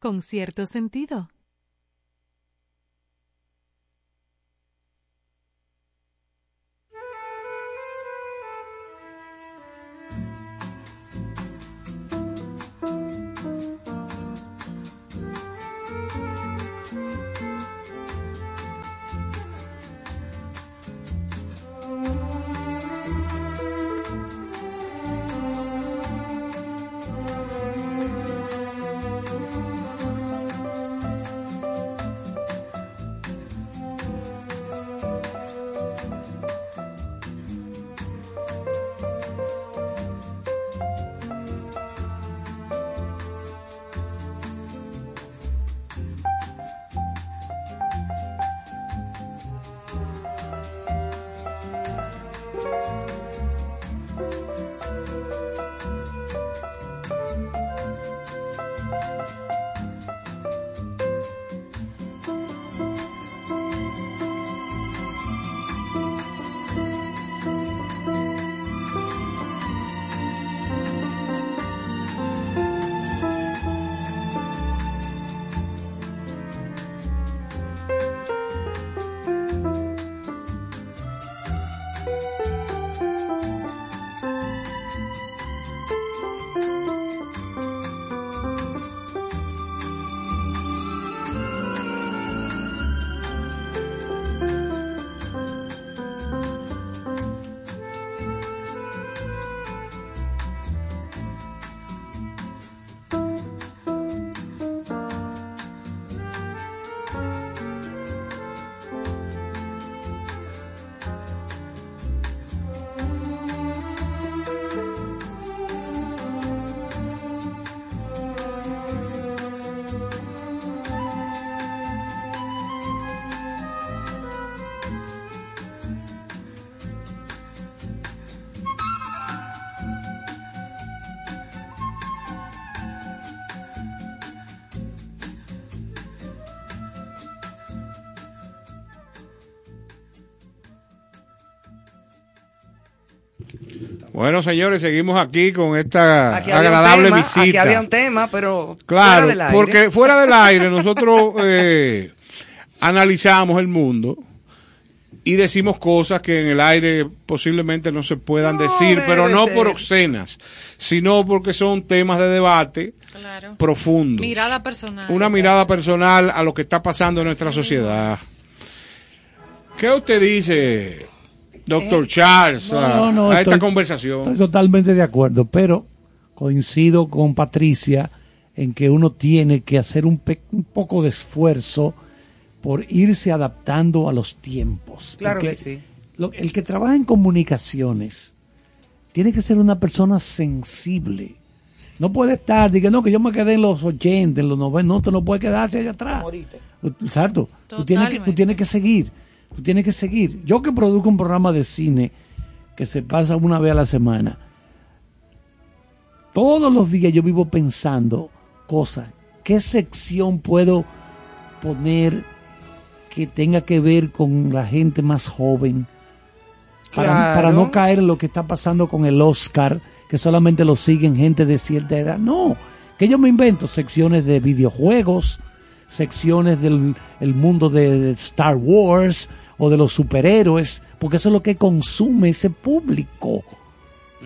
Con cierto sentido. Bueno, señores, seguimos aquí con esta Aquí agradable tema, visita. Aquí había un tema, pero Claro, fuera del aire. porque fuera del aire nosotros <laughs> eh, analizamos el mundo y decimos cosas que en el aire posiblemente no se puedan decir, pero no ser. por obscenas, sino porque son temas de debate Claro. profundos. Mirada personal. Una mirada personal a lo que está pasando en nuestra sociedad. ¿Qué usted dice, doctor Charles, a, No, no, a esta conversación? Estoy totalmente de acuerdo, pero coincido con Patricia en que uno tiene que hacer un, pe- un poco de esfuerzo por irse adaptando a los tiempos. Claro Porque que sí. lo- el que trabaja en comunicaciones tiene que ser una persona sensible. No puede estar, diga, no, que yo me quedé en los 80, en los 90, no, tú no puedes quedarse allá atrás. Exacto. Tú tienes, que, tú tienes que seguir. Tú tienes que seguir. Yo que produzco un programa de cine que se pasa una vez a la semana, todos los días yo vivo pensando cosas. ¿Qué sección puedo poner que tenga que ver con la gente más joven? Para, Claro. para no caer en lo que está pasando con el Oscar, que solamente lo siguen gente de cierta edad. No, que yo me invento secciones de videojuegos, secciones del el mundo de, de Star Wars o de los superhéroes, porque eso es lo que consume ese público.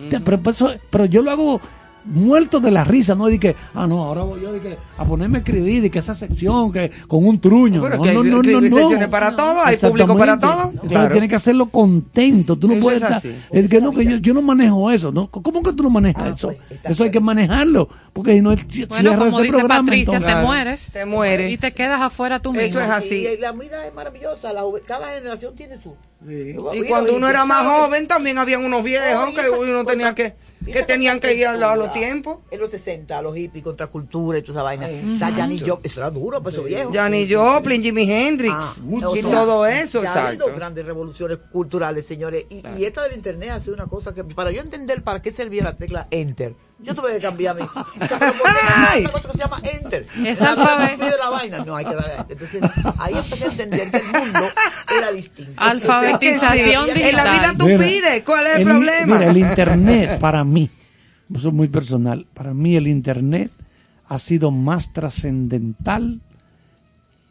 Pero, eso- pero yo lo hago muerto de la risa, no de que, ah, no, ahora voy yo de que, a ponerme a escribir, de que esa sección, que con un truño. Pero no, que hay no, no, no, escribir no. secciones para todo, hay público para todo. Entonces Claro. tienes que hacerlo contento. Tú no Eso puedes es estar. así. Es que no, que yo, yo no manejo eso. ¿no? ¿Cómo que tú no manejas eso? Eso hay que manejarlo. Porque si no, Bueno, cierra como dice programa. Patricia, entonces. te mueres. Te mueres. Y te quedas afuera tú mismo. Y la vida es maravillosa. la cada generación tiene su. Y cuando uno era más joven también habían unos viejos que uno tenía que que tenían que ir a, los tiempos. En los 60, los hippies, contracultura y toda esa vaina. Está Janis Joplin, eso era duro para esos viejos. Janis Joplin, Jimi Hendrix Ah, y sea, todo eso, ya Ha exacto. habido grandes revoluciones culturales, señores. Y esta del internet ha sido una cosa que, para yo entender para qué servía la tecla Enter, yo tuve que cambiar mi. <laughs> <laughs> Hay una cosa que se llama Enter. Es La cosa alfabeto. que pide la vaina. No, hay que darle. Entonces, ahí empecé a entender que el mundo era distinto. Alfabetización En la vida tú Mira, pides, ¿cuál es el, el- problema? Mira, el internet para mí, eso es muy personal, para mí el internet ha sido más trascendental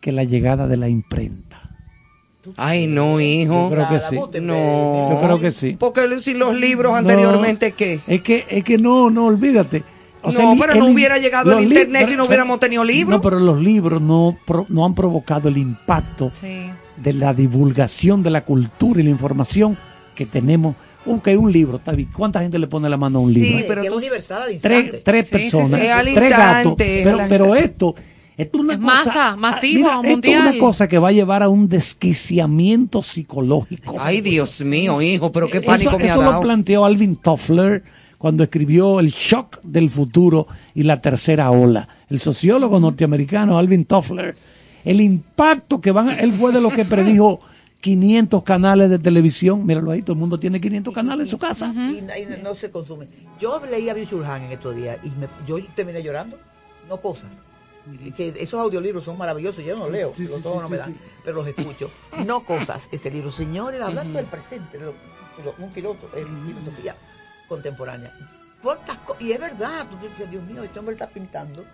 que la llegada de la imprenta. Ay, no, hijo. Yo creo que sí. No. Yo creo que sí. Porque si los libros No, anteriormente, ¿qué? Es que, es que no, no, olvídate. No, el- pero el no hubiera llegado el internet si no hubiéramos tenido libros. No, pero los libros no, no han provocado el impacto Sí. de la divulgación de la cultura y la información que tenemos. Ok, un libro, está bien. ¿Cuánta gente le pone la mano a un libro? pero es universal al instante. tres, tres Sí, sí, personas, sí. Al tres gatos. Pero, pero esto, esto es una Es cosa. masa, ah, masivo, mira, esto es mundial. una cosa que va a llevar a un desquiciamiento psicológico. Ay, Dios mío, hijo, pero qué Eso- pánico me ha eso lo dado. planteó Alvin Toffler cuando escribió El shock del futuro y la tercera ola. El sociólogo norteamericano Alvin Toffler. El impacto que van a, él fue de lo que predijo <laughs> 500 canales de televisión. Míralo ahí, todo el mundo tiene 500 canales en su casa. y, y no se consume. Yo leí a Bill Shurhan en estos días y me- yo terminé llorando, no cosas. Que- esos audiolibros son maravillosos, yo no leo, sí, los ojos sí, no me dan, pero los escucho. No cosas, ese libro. Señores, hablando del presente, un filósofo, eh, filosofía contemporánea. ¿Cuántas co- y es verdad, tú dices, Dios mío, este hombre está pintando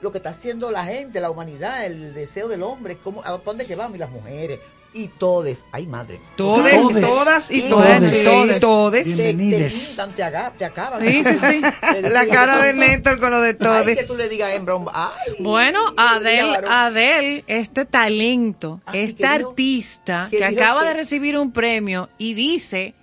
lo que está haciendo la gente, la humanidad, el deseo del hombre, cómo, a dónde que vamos, y las mujeres, y todes, ay madre. Todes, Todes. todas y todes, todes. todes, todes. Te, te Bienvenides. te, aga- te acaban. Sí, sí, sí. <laughs> La cara de Néstor con lo de Ay, que todes. tú le digas hembra, un- ay, Bueno, Adel. Adel, este talento, Ah, sí, este que dijo- artista que que acaba que- de recibir un premio y dice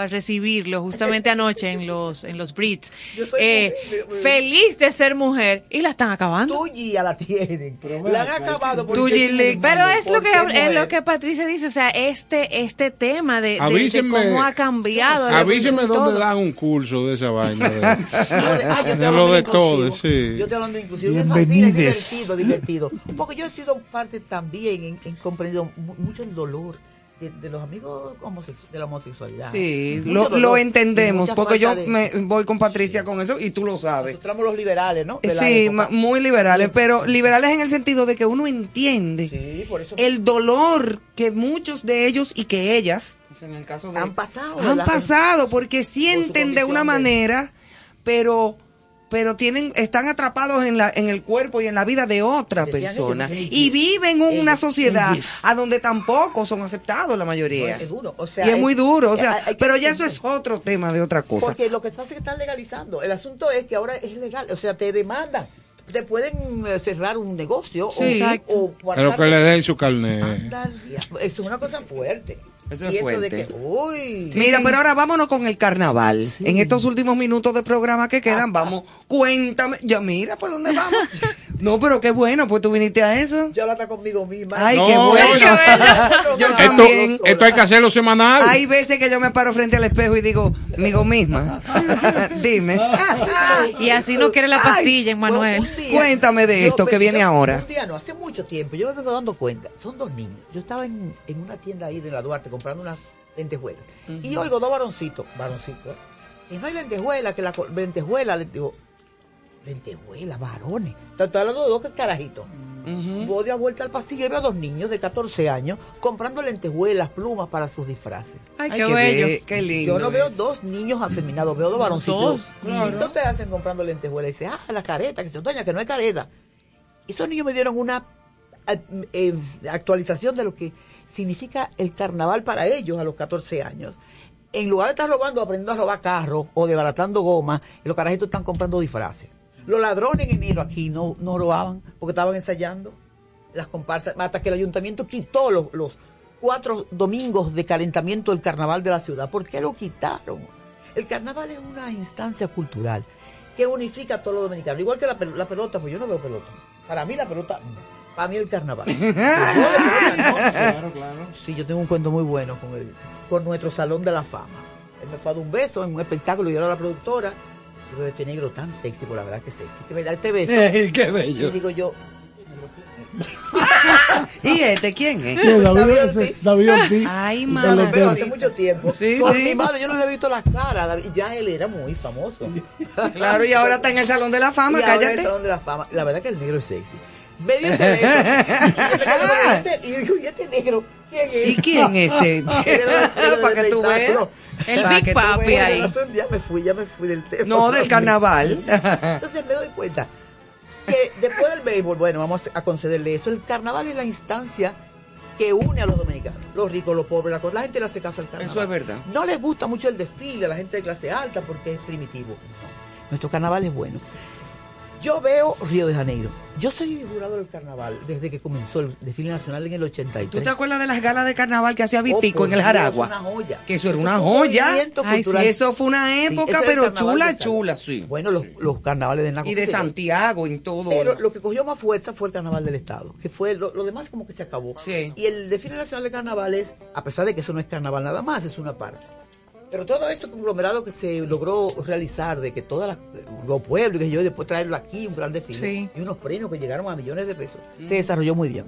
al recibirlo justamente anoche en los en los Brits, Yo soy eh, feliz de ser mujer y la están acabando. tuya la tienen. La han acabado porque Tuyi. Pero es lo que es lo que Patricia dice, o sea, este este tema de, de- de cómo ha cambiado. Avíseme dónde todo. dan un curso de esa vaina. De, <laughs> ah, yo estoy de hablando lo de todo, sí. Yo estoy hablando inclusive. Me fascina, es divertido, divertido. Porque yo he sido parte también, en, en comprendido mu- mucho el dolor de, de los amigos homosexu- de la homosexualidad. Sí, lo, dolor lo y entendemos, porque yo de- me voy con Patricia con eso y tú lo sabes. Nosotros somos los liberales, ¿no? Sí, muy liberales, pero liberales en el sentido de que uno entiende Sí, por eso. el dolor que muchos de ellos y que ellas, o en el caso de... Han pasado. Han la- pasado porque sienten de una manera, pero pero tienen están atrapados en la en el cuerpo y en la vida de otra Decían persona ellos, y viven en una sociedad ellos. a donde tampoco son aceptados la mayoría. No, es duro, o sea, y es muy duro, o hay- sea, pero ya eso es otro tema de otra cosa. Porque lo que pasa es que están legalizando. El asunto es que ahora es legal. O sea, te demandan. Te pueden eh, cerrar un negocio Sí. o, o Pero que le den su carnet. Eso es una cosa fuerte. Eso es y eso de que, uy. Mira, pero ahora vámonos con el carnaval. En estos últimos minutos de programa que quedan, vamos, cuéntame. Ya mira por dónde vamos. <laughs> no, pero qué bueno, pues tú viniste a eso. Yo la está conmigo misma. Ay, No, qué bueno. no, <laughs> Yo Esto, también. esto hay que hacerlo semanal. Hay veces que yo me paro frente al espejo y digo, amigo misma, <laughs> dime. Y así no quiere la pastilla, Manuel. Un día, Cuéntame de yo esto que viene yo- ahora. Un día no, hace mucho tiempo, yo me vengo dando cuenta. Son dos niños. Yo estaba en, en una tienda ahí de la Duarte comprando unas lentejuelas. Y oigo dos varoncitos, varoncitos, ¿eh? Y no hay lentejuela, que la lentejuela, le digo, lentejuela, varones. Te Estoy hablando de dos carajitos. Voy de vuelta al pasillo y veo a dos niños de 14 años comprando lentejuelas, plumas para sus disfraces. Ay, Ay, qué qué bello. be- qué lindo Yo no veo es. dos niños afeminados, veo dos varoncitos. Dos, claro. ¿Qué ustedes hacen comprando lentejuelas? Y dice, ah, la careta, que se doña, que no hay careta. Y esos niños me dieron una eh, eh, actualización de lo que significa el carnaval para ellos a los 14 años. En lugar de estar robando, aprendiendo a robar carros o desbaratando goma, los carajitos están comprando disfraces. Los ladrones en enero aquí no, no robaban porque estaban ensayando las comparsas, hasta que el ayuntamiento quitó los, los cuatro domingos de calentamiento del carnaval de la ciudad. ¿Por qué lo quitaron? El carnaval es una instancia cultural que unifica a todos los dominicanos. Igual que la, la pelota, pues yo no veo pelota. Para mí la pelota, no. Para mí el carnaval. <laughs> Yo no. Claro, claro. Sí, yo tengo un cuento muy bueno con el, con nuestro Salón de la Fama. Él me fue a dar un beso en un espectáculo y yo era la productora. Digo, este negro tan sexy, por la verdad que sexy. Que me da este beso. <laughs> Ey, qué Y bello. digo yo, <laughs> ¿Y este quién es? Sí, David, Ortiz. David Ortiz. Ay, lo pero hace mucho tiempo. Sí, Con sí. mi madre yo no le he visto la cara. David, ya él era muy famoso. Claro, y ahora está en el Salón de la Fama, Y ahora en el cállate. Salón de la Fama. La verdad que el negro es sexy. Me dio ese beso. y yo me quedé como, "¿Y este-" digo, ¿y este negro? ¿Quién es? ¿Y quién <laughs> es ese? <laughs> Para del que tú veas. espectáculo. El Big que Papi veas. ahí. Día me fui, ya me fui del tema. No, del carnaval. <laughs> Entonces me doy cuenta que después del béisbol, bueno, vamos a concederle eso. El carnaval es la instancia que une a los dominicanos, los ricos, los pobres, la, co- la gente le hace caso al carnaval. Eso es verdad. No les gusta mucho el desfile a la gente de clase alta porque es primitivo. No, nuestro carnaval es bueno. Yo veo Río de Janeiro. Yo soy jurado del carnaval desde que comenzó el desfile nacional en el 83. ¿Tú te acuerdas de las galas de carnaval que hacía Oh, Vitico en el Dios, Jaragua? una joya. Que eso era una un joya. Ay, sí, eso fue una época, el pero carnaval chula, chula, sí. Bueno, los, los carnavales de Naco. Y de. Santiago, en todo. Pero lo que cogió más fuerza fue el carnaval del Estado, que fue lo, lo demás como que se acabó. Sí. Y el desfile nacional de carnavales, a pesar de que eso no es carnaval nada más, es una parte. Pero todo ese conglomerado que se logró realizar, de que todos los pueblos, que yo, y después traerlo aquí, un gran desfile, Sí. y unos premios que llegaron a millones de pesos, se desarrolló muy bien.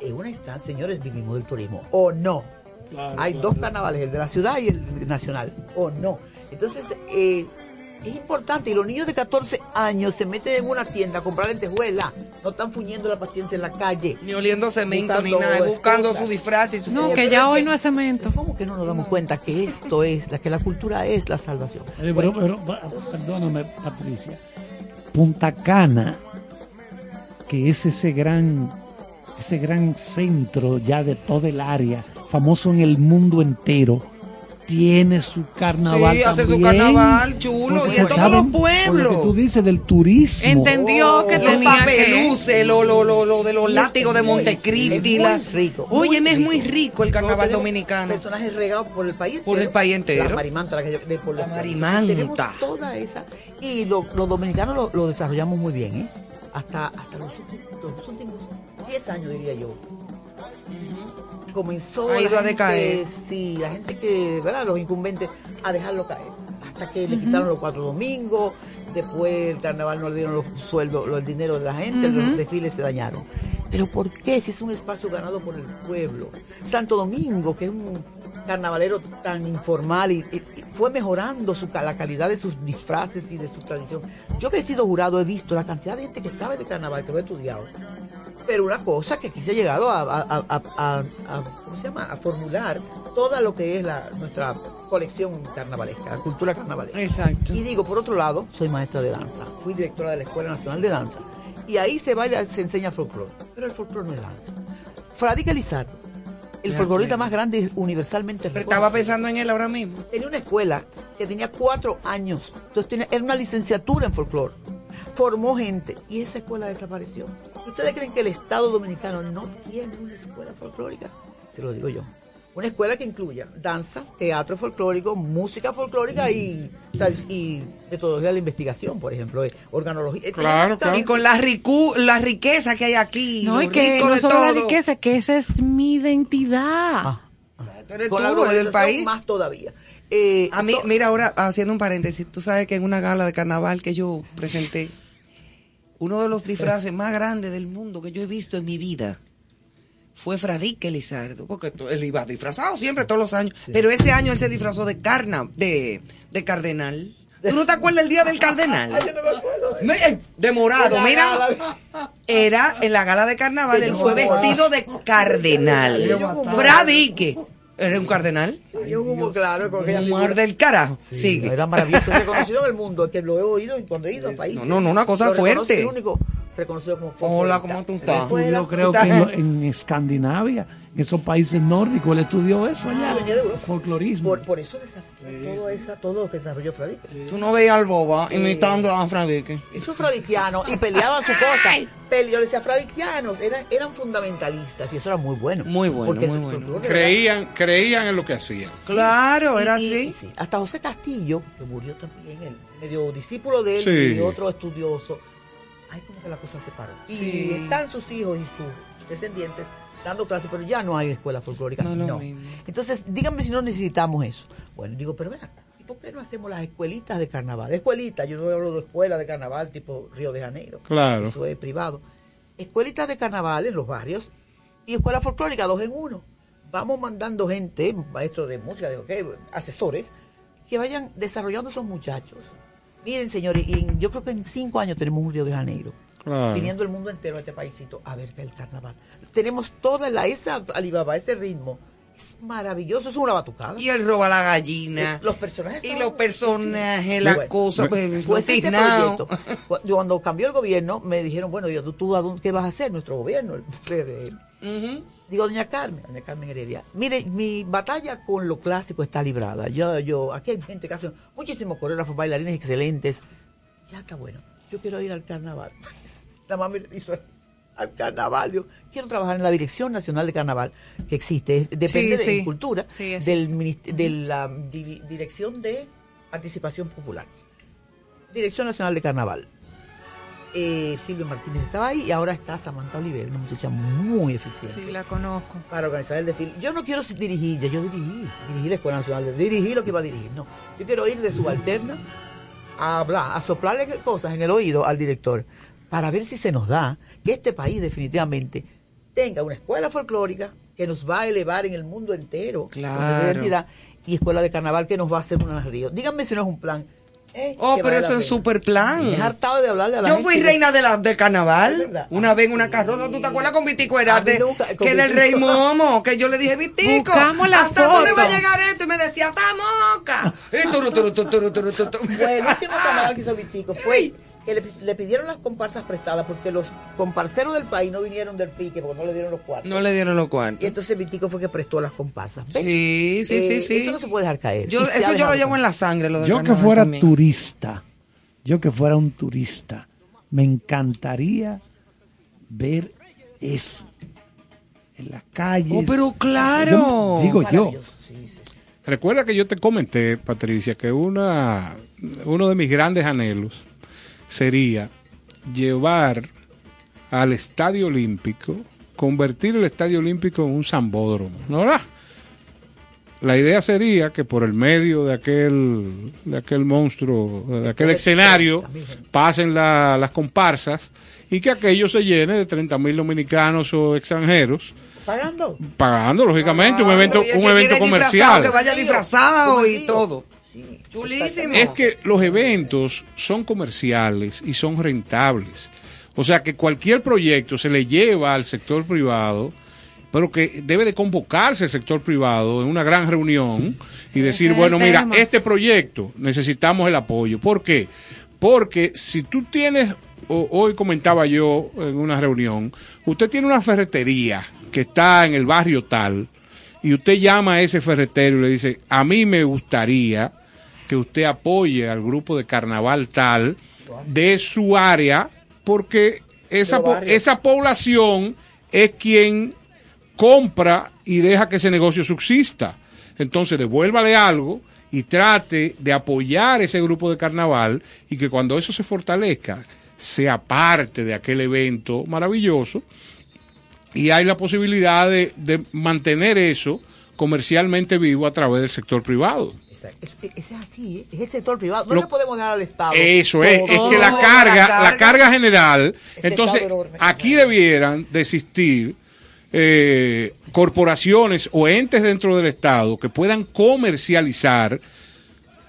En una instancia, señores, vivimos del turismo, o no. Claro, Hay claro. dos carnavales, el de la ciudad y el nacional, o no. Entonces, eh, es importante, y los niños de 14 años se meten en una tienda a comprar lentejuela, no están fuñendo la paciencia en la calle. Ni oliendo cemento, ni nada, buscando su disfraz y su No, que ya hoy que- no es cemento. ¿Cómo que no nos damos cuenta que esto es, la que la cultura es la salvación? Eh, pero, pero, perdóname, Patricia. Punta Cana, que es ese gran, ese gran centro ya de todo el área, famoso en el mundo entero, tiene su carnaval. Sí, hace su también, carnaval chulo, y se en todos los por lo pueblos. que tú dices del turismo. Entendió que Los tenía que... papeluces, lo, lo, lo, lo de los látigos de Montecristi. es la- muy rico, Óyeme, es muy rico. el carnaval dominicano. Personajes regados por el país Por el país entero. La marimanta, la que yo, de por La pueblos. marimanta. Tenemos toda esa. Y lo- los dominicanos lo, lo desarrollamos muy bien, ¿eh? Hasta, hasta los, últimos- los últimos 10 años, diría yo. Comenzó Ha la ido a gente, decaer. Sí, la gente que, ¿verdad? Los incumbentes a dejarlo caer. Hasta que le quitaron los cuatro domingos, después el carnaval no le dieron los sueldos, los- el dinero de la gente, los desfiles se dañaron. Pero ¿por qué? Si es un espacio ganado por el pueblo. Santo Domingo, que es un carnavalero tan informal y, y- y fue mejorando su, la calidad de sus disfraces y de su tradición. Yo que he sido jurado he visto la cantidad de gente que sabe de carnaval, que lo he estudiado. Pero una cosa que aquí se ha llegado a, a- a- a- a- a- ¿cómo se llama? a formular toda lo que es la, nuestra colección carnavalesca, la cultura carnavalesca. Exacto. Y digo, por otro lado, soy maestra de danza, fui directora de la Escuela Nacional de Danza, y ahí se baila, se enseña folclore, pero el folclore no es danza. Fradique Lizardo, el folclorista más grande universalmente Estaba reconocido. pensando en él ahora mismo. Tenía una escuela que tenía cuatro años. Entonces tenía, era una licenciatura en folclore. Formó gente y esa escuela desapareció. ¿Ustedes creen que el Estado Dominicano no tiene una escuela folclórica? Se lo digo yo. Una escuela que incluya danza, teatro folclórico, música folclórica y, y metodología de la investigación, por ejemplo, eh, organología. Y con la, ricu- la riqueza que hay aquí. No, y que no solo la riqueza, que esa es mi identidad. Tú eres Con la tú, el globalización país. más todavía. Eh, a mí, mira, ahora haciendo un paréntesis, tú sabes que en una gala de carnaval que yo presenté, uno de los disfraces más grandes del mundo que yo he visto en mi vida fue Fradique Lizardo, porque él iba disfrazado siempre, todos los años, pero ese año él se disfrazó de carna, de, de cardenal. ¿Tú no te acuerdas el día del cardenal? <laughs> Me- eh, De morado, En la mira. gala Era en la gala de carnaval, él fue vestido de cardenal. Fradique. ¿Era un cardenal? Yo como claro, con aquella del carajo. Sí, Sigue. Era maravilloso, reconocido en el mundo, que lo he oído y cuando he ido a <laughs> países. No, no, una cosa lo fuerte. El único reconocido como Hola, folclorista. ¿cómo tú estás? Después Yo era- creo que en, Escandinavia, en esos países nórdicos, él estudió eso allá. Ah, venía de Europa. Folclorismo. Por, por eso desarrolló todo, esa, todo lo que desarrolló Fradique. Tú no veías al boba imitando a Fradique. Hizo fradiquiano y peleaban su cosa. Peleó, le decía fradiquianos, eran, eran fundamentalistas y eso era muy bueno. Muy bueno, Porque muy el bueno. Creían, creían en lo que hacían. Claro, Y- era y- así. y sí, Hasta José Castillo, que murió también, él, medio discípulo de él Sí. y otro estudioso. Ahí como que la cosa se paró. Sí. Y están sus hijos y sus descendientes dando clases, pero ya no hay escuela folclórica. No, No. Entonces, díganme si no necesitamos eso. Bueno, digo, pero vean, ¿y por qué no hacemos las escuelitas de carnaval? Escuelitas, yo no hablo de escuela de carnaval tipo Río de Janeiro. Claro. Eso es privado. Escuelitas de carnaval en los barrios y escuela folclórica, dos en uno. Vamos mandando gente, maestros de música, de ok, asesores, que vayan desarrollando esos muchachos. Miren, señores, y en- yo creo que en cinco años tenemos un Río de Janeiro. Claro. Viniendo el mundo entero a este paísito a ver que el carnaval. Tenemos toda la, esa Alibaba, ese ritmo. Es maravilloso, es una batucada. Y él roba la gallina. Los personajes Y son- los personajes, Sí. las Bueno, cosas, pues, pues los ese proyecto, cu- cuando cambió el gobierno, me dijeron, bueno, yo, ¿tú, tú a dónde, qué vas a hacer? Nuestro gobierno, el <laughs> PRM. Ujú. Digo, doña Carmen, doña Carmen Heredia, mire, mi batalla con lo clásico está librada. Yo, yo, aquí hay gente que hace muchísimos coreógrafos, bailarines excelentes. Ya está bueno. Yo quiero ir al carnaval. <laughs> La mamá me hizo así, al carnaval. Yo quiero trabajar en la Dirección Nacional de Carnaval, que existe, depende Sí, de sí. cultura, Sí, del de la Di- Dirección de Participación Popular. Dirección Nacional de Carnaval. Eh, Silvio Martínez estaba ahí y ahora está Samantha Oliver, una muchacha muy eficiente Sí, la conozco. para organizar el desfile. Yo no quiero dirigir, ya yo dirigí, dirigí la Escuela Nacional, de- dirigí lo que iba a dirigir, no. Yo quiero ir de subalterna a hablar, a soplarle cosas en el oído al director para ver si se nos da que este país definitivamente tenga una escuela folclórica que nos va a elevar en el mundo entero con Claro. identidad y escuela de carnaval que nos va a hacer una río. Díganme si no es un plan. Eh, Oh, pero vale eso es super plan. Me he hartado de hablarle a la Yo gente fui reina de la, del Es carnaval. Una vez en una Sí. carroza, ¿tú te acuerdas con Vitico Herate? Que era el rey. Momo, que yo le dije, Vitico, Buscamos la ¿hasta dónde va a llegar esto? Y me decía, ¡está moca! Y turu, turu, turu, turu, turu, turu. Fue el último carnaval que hizo Vitico. Fue que le, le pidieron las comparsas prestadas porque los comparseros del país no vinieron del pique porque no le dieron los cuartos. No le dieron los Y cuartos. entonces Vitico fue que prestó las comparsas. ¿Ves? Sí, sí, Eh, sí, sí. Eso no se puede dejar caer. Yo, Y eso yo lo llevo caer. en la sangre, lo del Yo que fuera también. turista, yo que fuera un turista, me encantaría ver eso en las calles. Oh, pero claro. Yo- digo yo. Sí, sí, sí. Recuerda que yo te comenté, Patricia, que una, uno de mis grandes anhelos sería llevar al Estadio Olímpico, convertir el Estadio Olímpico en un zambódromo, ¿no verdad? La idea sería que por el medio de aquel, de aquel monstruo, de aquel escenario, pasen la- las comparsas y que aquello se llene de 30 mil dominicanos o extranjeros, ¿Pagando? pagando lógicamente un Ah, evento, un evento comercial. Que vaya disfrazado y todo. Chulísimo. Es que los eventos son comerciales y son rentables. O sea que cualquier proyecto se le lleva al sector privado pero que debe de convocarse el sector privado en una gran reunión y decir, bueno, mira, tema. este proyecto necesitamos el apoyo. ¿Por qué? Porque si tú tienes, hoy comentaba yo en una reunión, usted tiene una ferretería que está en el barrio tal, y usted llama a ese ferretero y le dice, a mí me gustaría que usted apoye al grupo de carnaval tal de su área, porque esa, po- esa población es quien compra y deja que ese negocio subsista. Entonces devuélvale algo y trate de apoyar ese grupo de carnaval y que cuando eso se fortalezca sea parte de aquel evento maravilloso y hay la posibilidad de, de mantener eso comercialmente vivo a través del sector privado. Es, es- es así, ¿eh? es el sector privado. No Lo- le podemos dar al Estado. Eso es, todo. es que la carga, la carga general, Este entonces enorme. aquí debieran de existir eh, corporaciones o entes dentro del Estado que puedan comercializar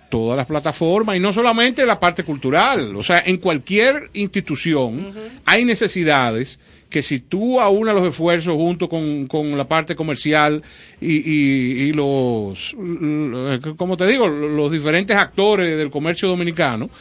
todas las plataformas y no solamente la parte cultural, o sea, en cualquier institución hay necesidades que si tú aunas los esfuerzos junto con, con la parte comercial y, y- y los, como te digo, los diferentes actores del comercio dominicano,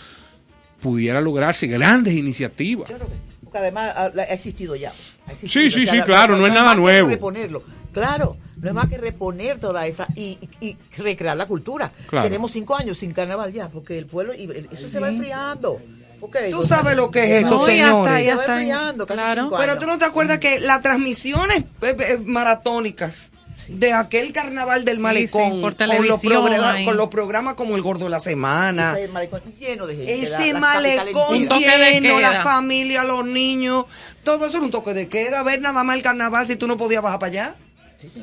pudiera lograrse grandes iniciativas. Yo creo que sí, porque además ha, ha existido ya. ha existido. Sí, sí, sí, la- claro, no es nada nuevo. reponerlo. Claro, no es más que reponer toda esa y, y- y recrear la cultura. Claro. Tenemos cinco años sin carnaval ya, porque el pueblo, y eso se va enfriando. Porque Tú sabes lo que es eso, No, y hasta- señores. y hasta- Se va enfriando, casi cinco Pero tú no te acuerdas que las transmisiones eh, eh, maratónicas de aquel carnaval del Sí, malecón sí, por con, los televisión programa- ahí. con los programas como el Gordo de la Semana. Ese malecón lleno de gente. Ese la- malecón lleno, la familia, los niños, todo eso era un toque de queda, ver nada más el carnaval si tú no podías bajar para allá.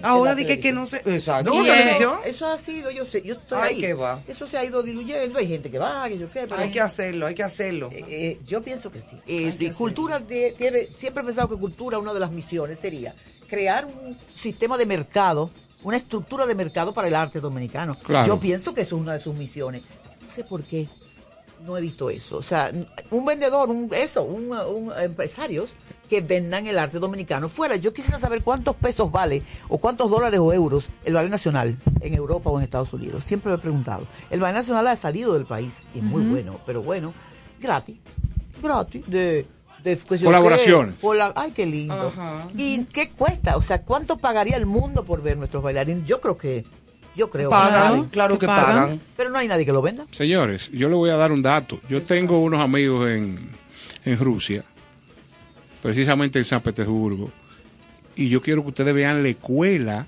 Ahora en la di que, que no sé. Exacto. No, eso, ha sido, yo sé, yo estoy Ay, ahí. que va. Eso se ha ido diluyendo, hay gente que va, que yo qué, pero Hay que hacerlo, hay que hacerlo. Eh, yo pienso que sí. Eh, de cultura de- tiene, siempre he pensado que cultura, una de las misiones sería crear un sistema de mercado, una estructura de mercado para el arte dominicano. Claro. Yo pienso que eso es una de sus misiones. No sé por qué no he visto eso. O sea, un vendedor, un eso, un, un empresarios que vendan el arte dominicano fuera. Yo quisiera saber cuántos pesos vale o cuántos dólares o euros el ballet nacional en Europa o en Estados Unidos. Siempre lo he preguntado. El ballet nacional ha salido del país y es muy bueno, pero bueno, gratis, gratis, de... de qué sé yo Colaboraciones. qué, cola- ay, qué lindo. ¿Y qué cuesta? O sea, ¿cuánto pagaría el mundo por ver nuestros bailarines? Yo creo que... Yo creo Pagan, claro que pagan. Pero no hay nadie que lo venda. Señores, yo le voy a dar un dato. Yo tengo unos amigos en, en Rusia, precisamente en San Petersburgo, y yo quiero que ustedes vean la escuela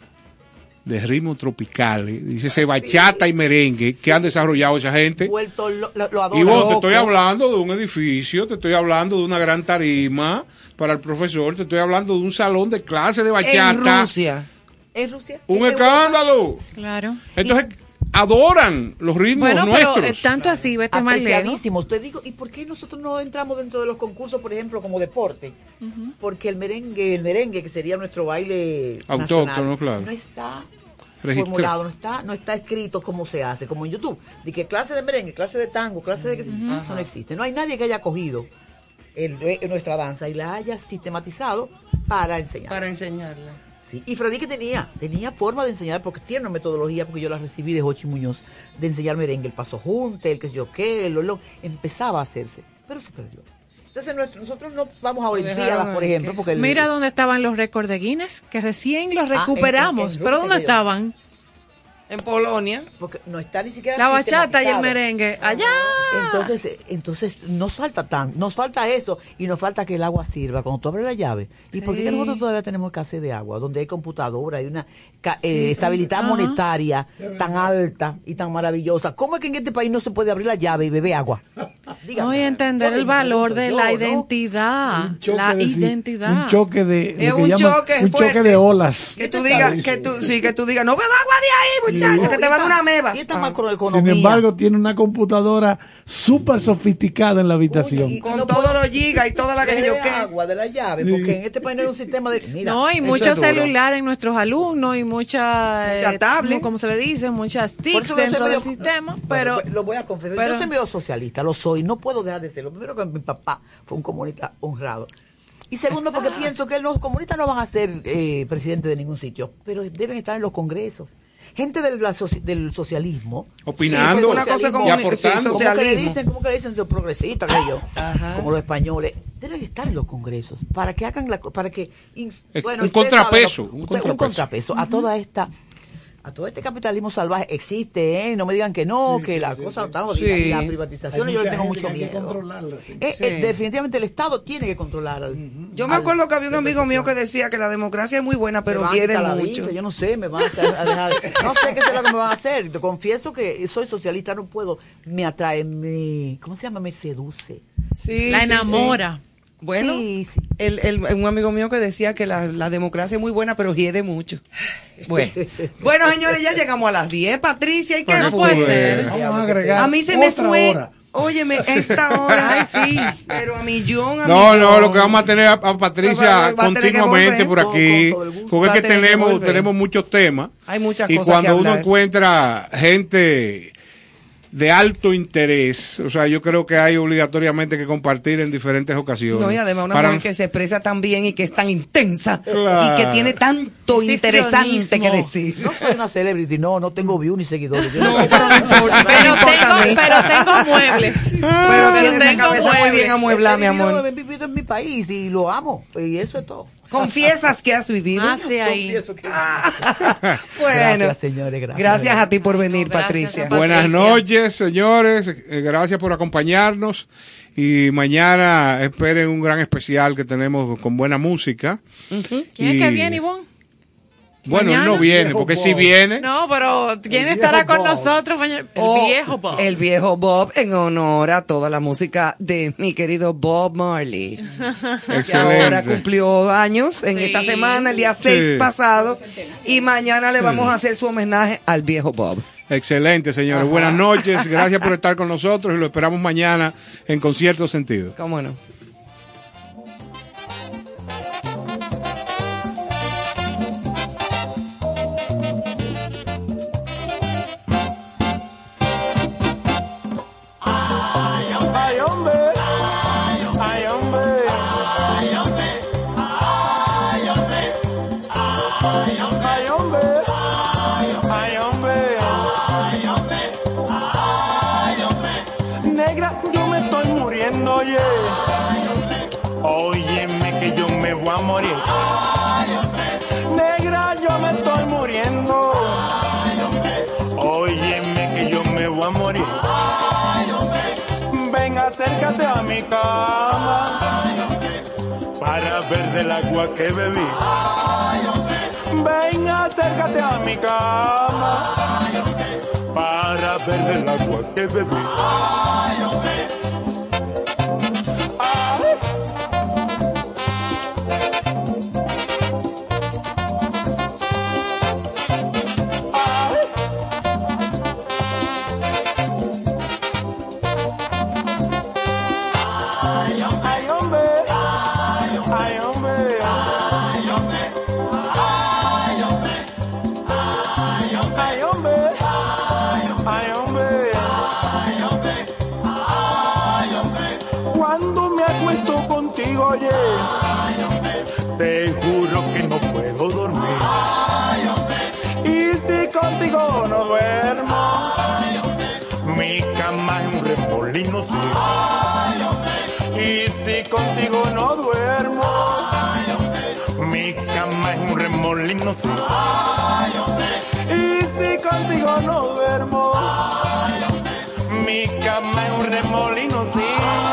de ritmos tropicales, dice se bachata y merengue que han desarrollado esa gente. Vuelto lo, lo, lo Y vos, te estoy hablando de un edificio, te estoy hablando de una gran tarima para el profesor, te estoy hablando de un salón de clase de bachata. Rusia. ¿En Rusia? Un ¿En Europa? escándalo. Claro. Entonces, adoran los ritmos Bueno, pero nuestros. eh, tanto así, vete más lejos. Apreciadísimos. Te digo, ¿y por qué nosotros no entramos dentro de los concursos, por ejemplo, como deporte? Porque el merengue, el merengue, que sería nuestro baile Autóctono, nacional, claro. no está Registra- formulado, no está, no está escrito cómo se hace, como en YouTube. De que clase de merengue, clase de tango, clase de... que Eso no existe. No hay nadie que haya cogido el- eh, nuestra danza y la haya sistematizado para enseñar. Para enseñarla. Sí, y Freddy que tenía, tenía forma de enseñar, porque tiene una metodología, porque yo la recibí de Jochi Muñoz, de enseñar merengue, el paso junte, el que sé yo qué, el lolón, empezaba a hacerse, pero se perdió. Entonces nuestro- nosotros no vamos a Olimpiadas, por ejemplo, porque el- Mira dónde estaban los récords de Guinness, que recién los Ah, en- recuperamos. en- en ¿Pero dónde yo- estaban? En Polonia. Porque no está ni siquiera La bachata y el merengue. Allá. Entonces, entonces nos falta tan, nos falta eso y nos falta que el agua sirva cuando tú abres la llave. ¿Y por qué Sí. nosotros todavía tenemos escasez de agua? Donde hay computadora, hay una Sí, eh, sí. estabilidad Ajá. monetaria tan alta y tan maravillosa. ¿Cómo es que en este país no se puede abrir la llave y beber agua? <laughs> No, y entender el valor de la identidad. La de- sí, identidad. Un choque de. Es lo que un llaman choque un choque de olas. Que tú digas, que tú, sí, que tú digas, no beba agua de ahí, muchacho, que te va a una meba. Y esta Ah. Sin embargo, tiene una computadora súper sofisticada en la habitación. Con todos los gigas y toda la que yo que. agua de la llave, porque en este país no hay un sistema de... Mira, no, y muchos celulares en nuestros alumnos y muchas Mucha eh, tablet. como se le dice, muchas TICs dentro soy del medio- sistema, pero pues, lo voy a confesar. pero- yo soy medio socialista, lo soy, no puedo dejar de serlo. Primero que mi papá fue un comunista honrado. Y segundo, porque <laughs> pienso que los comunistas no van a ser eh, presidentes de ningún sitio, pero deben estar en los congresos. Gente del, la del socialismo. Opinando Sí, una cosa socialismo, como- y aportando. ¿Cómo que le dicen, cómo que le dicen los progresistas, que yo? Como los españoles. Deben estar en los congresos para que hagan la, para que bueno, un contrapeso, saben, un usted- contrapeso. contrapeso a toda esta a todo este capitalismo salvaje existe, ¿eh? No me digan que no, que la cosa no está jodida. Sí. Y la privatización yo le tengo mucho miedo. controlarla, sí. Eh, Sí. es- definitivamente el Estado tiene que controlar al, Yo me al- acuerdo que había un amigo mío que decía que la democracia es muy buena, pero la mucho. visa, yo no sé, me van a a dejar. No sé qué será lo que me van a hacer. Te confieso que soy socialista, no puedo. Me atrae, me. ¿Cómo se llama? Me seduce. Sí, La sí, sí. enamora. Bueno, Sí, sí. el- el- un amigo mío que decía que la, la democracia es muy buena, pero hiede mucho. Bueno, <laughs> bueno, señores, ya llegamos a las 10, Patricia, ¿y qué No fue? puede ser. Vamos a agregar A mí se me fue. hora. Óyeme, <laughs> esta hora. Ay, sí. Pero a millón, a No, millón. no, lo que vamos a tener a, a Patricia continuamente por aquí, Con- con porque es que tenemos, tenemos muchos temas. Hay muchas y cosas que cuando uno encuentra gente de alto interés, o sea, yo creo que hay obligatoriamente que compartir en diferentes ocasiones. No, y además una Para- mujer que se expresa tan bien y que es tan intensa Claro. y que tiene tanto interesante que decir. No soy una celebrity, no, no tengo views ni seguidores. Yo No, pero no Pero no importa tengo, pero tengo muebles. <laughs> Pero esa tengo cabeza muy bien muebles. amueblada, mi amor. He vivido en mi país y lo amo. Y eso es todo. Confiesas que has vivido. Ah, sí, ahí. Confieso que- <laughs> Bueno, Gracias, señores. Gracias. gracias a ti por venir, Patricia. Buenas noches, señores. Eh, Gracias por acompañarnos. Y mañana esperen un gran especial que tenemos con buena música. ¿Quién es que viene, Ivonne? Bueno, Mañana. no viene, porque Bob. si viene. No, pero ¿quién El estará viejo con Bob. nosotros mañana? El Oh, viejo Bob. El viejo Bob en honor a toda la música de mi querido Bob Marley. <laughs> que ahora Excelente. cumplió años en Sí. esta semana, el día 6 Sí. pasado. Y mañana le vamos a hacer su homenaje al viejo Bob. Excelente, señores. Buenas noches. <laughs> Gracias por estar con nosotros y lo esperamos mañana en Concierto Sentido. ¿Cómo no? Del agua que bebí. Ven, acércate a mi cama para ver del agua que bebí. Contigo no duermo, mi cama es un remolino, sí. Y si contigo no duermo, mi cama es un remolino, sí.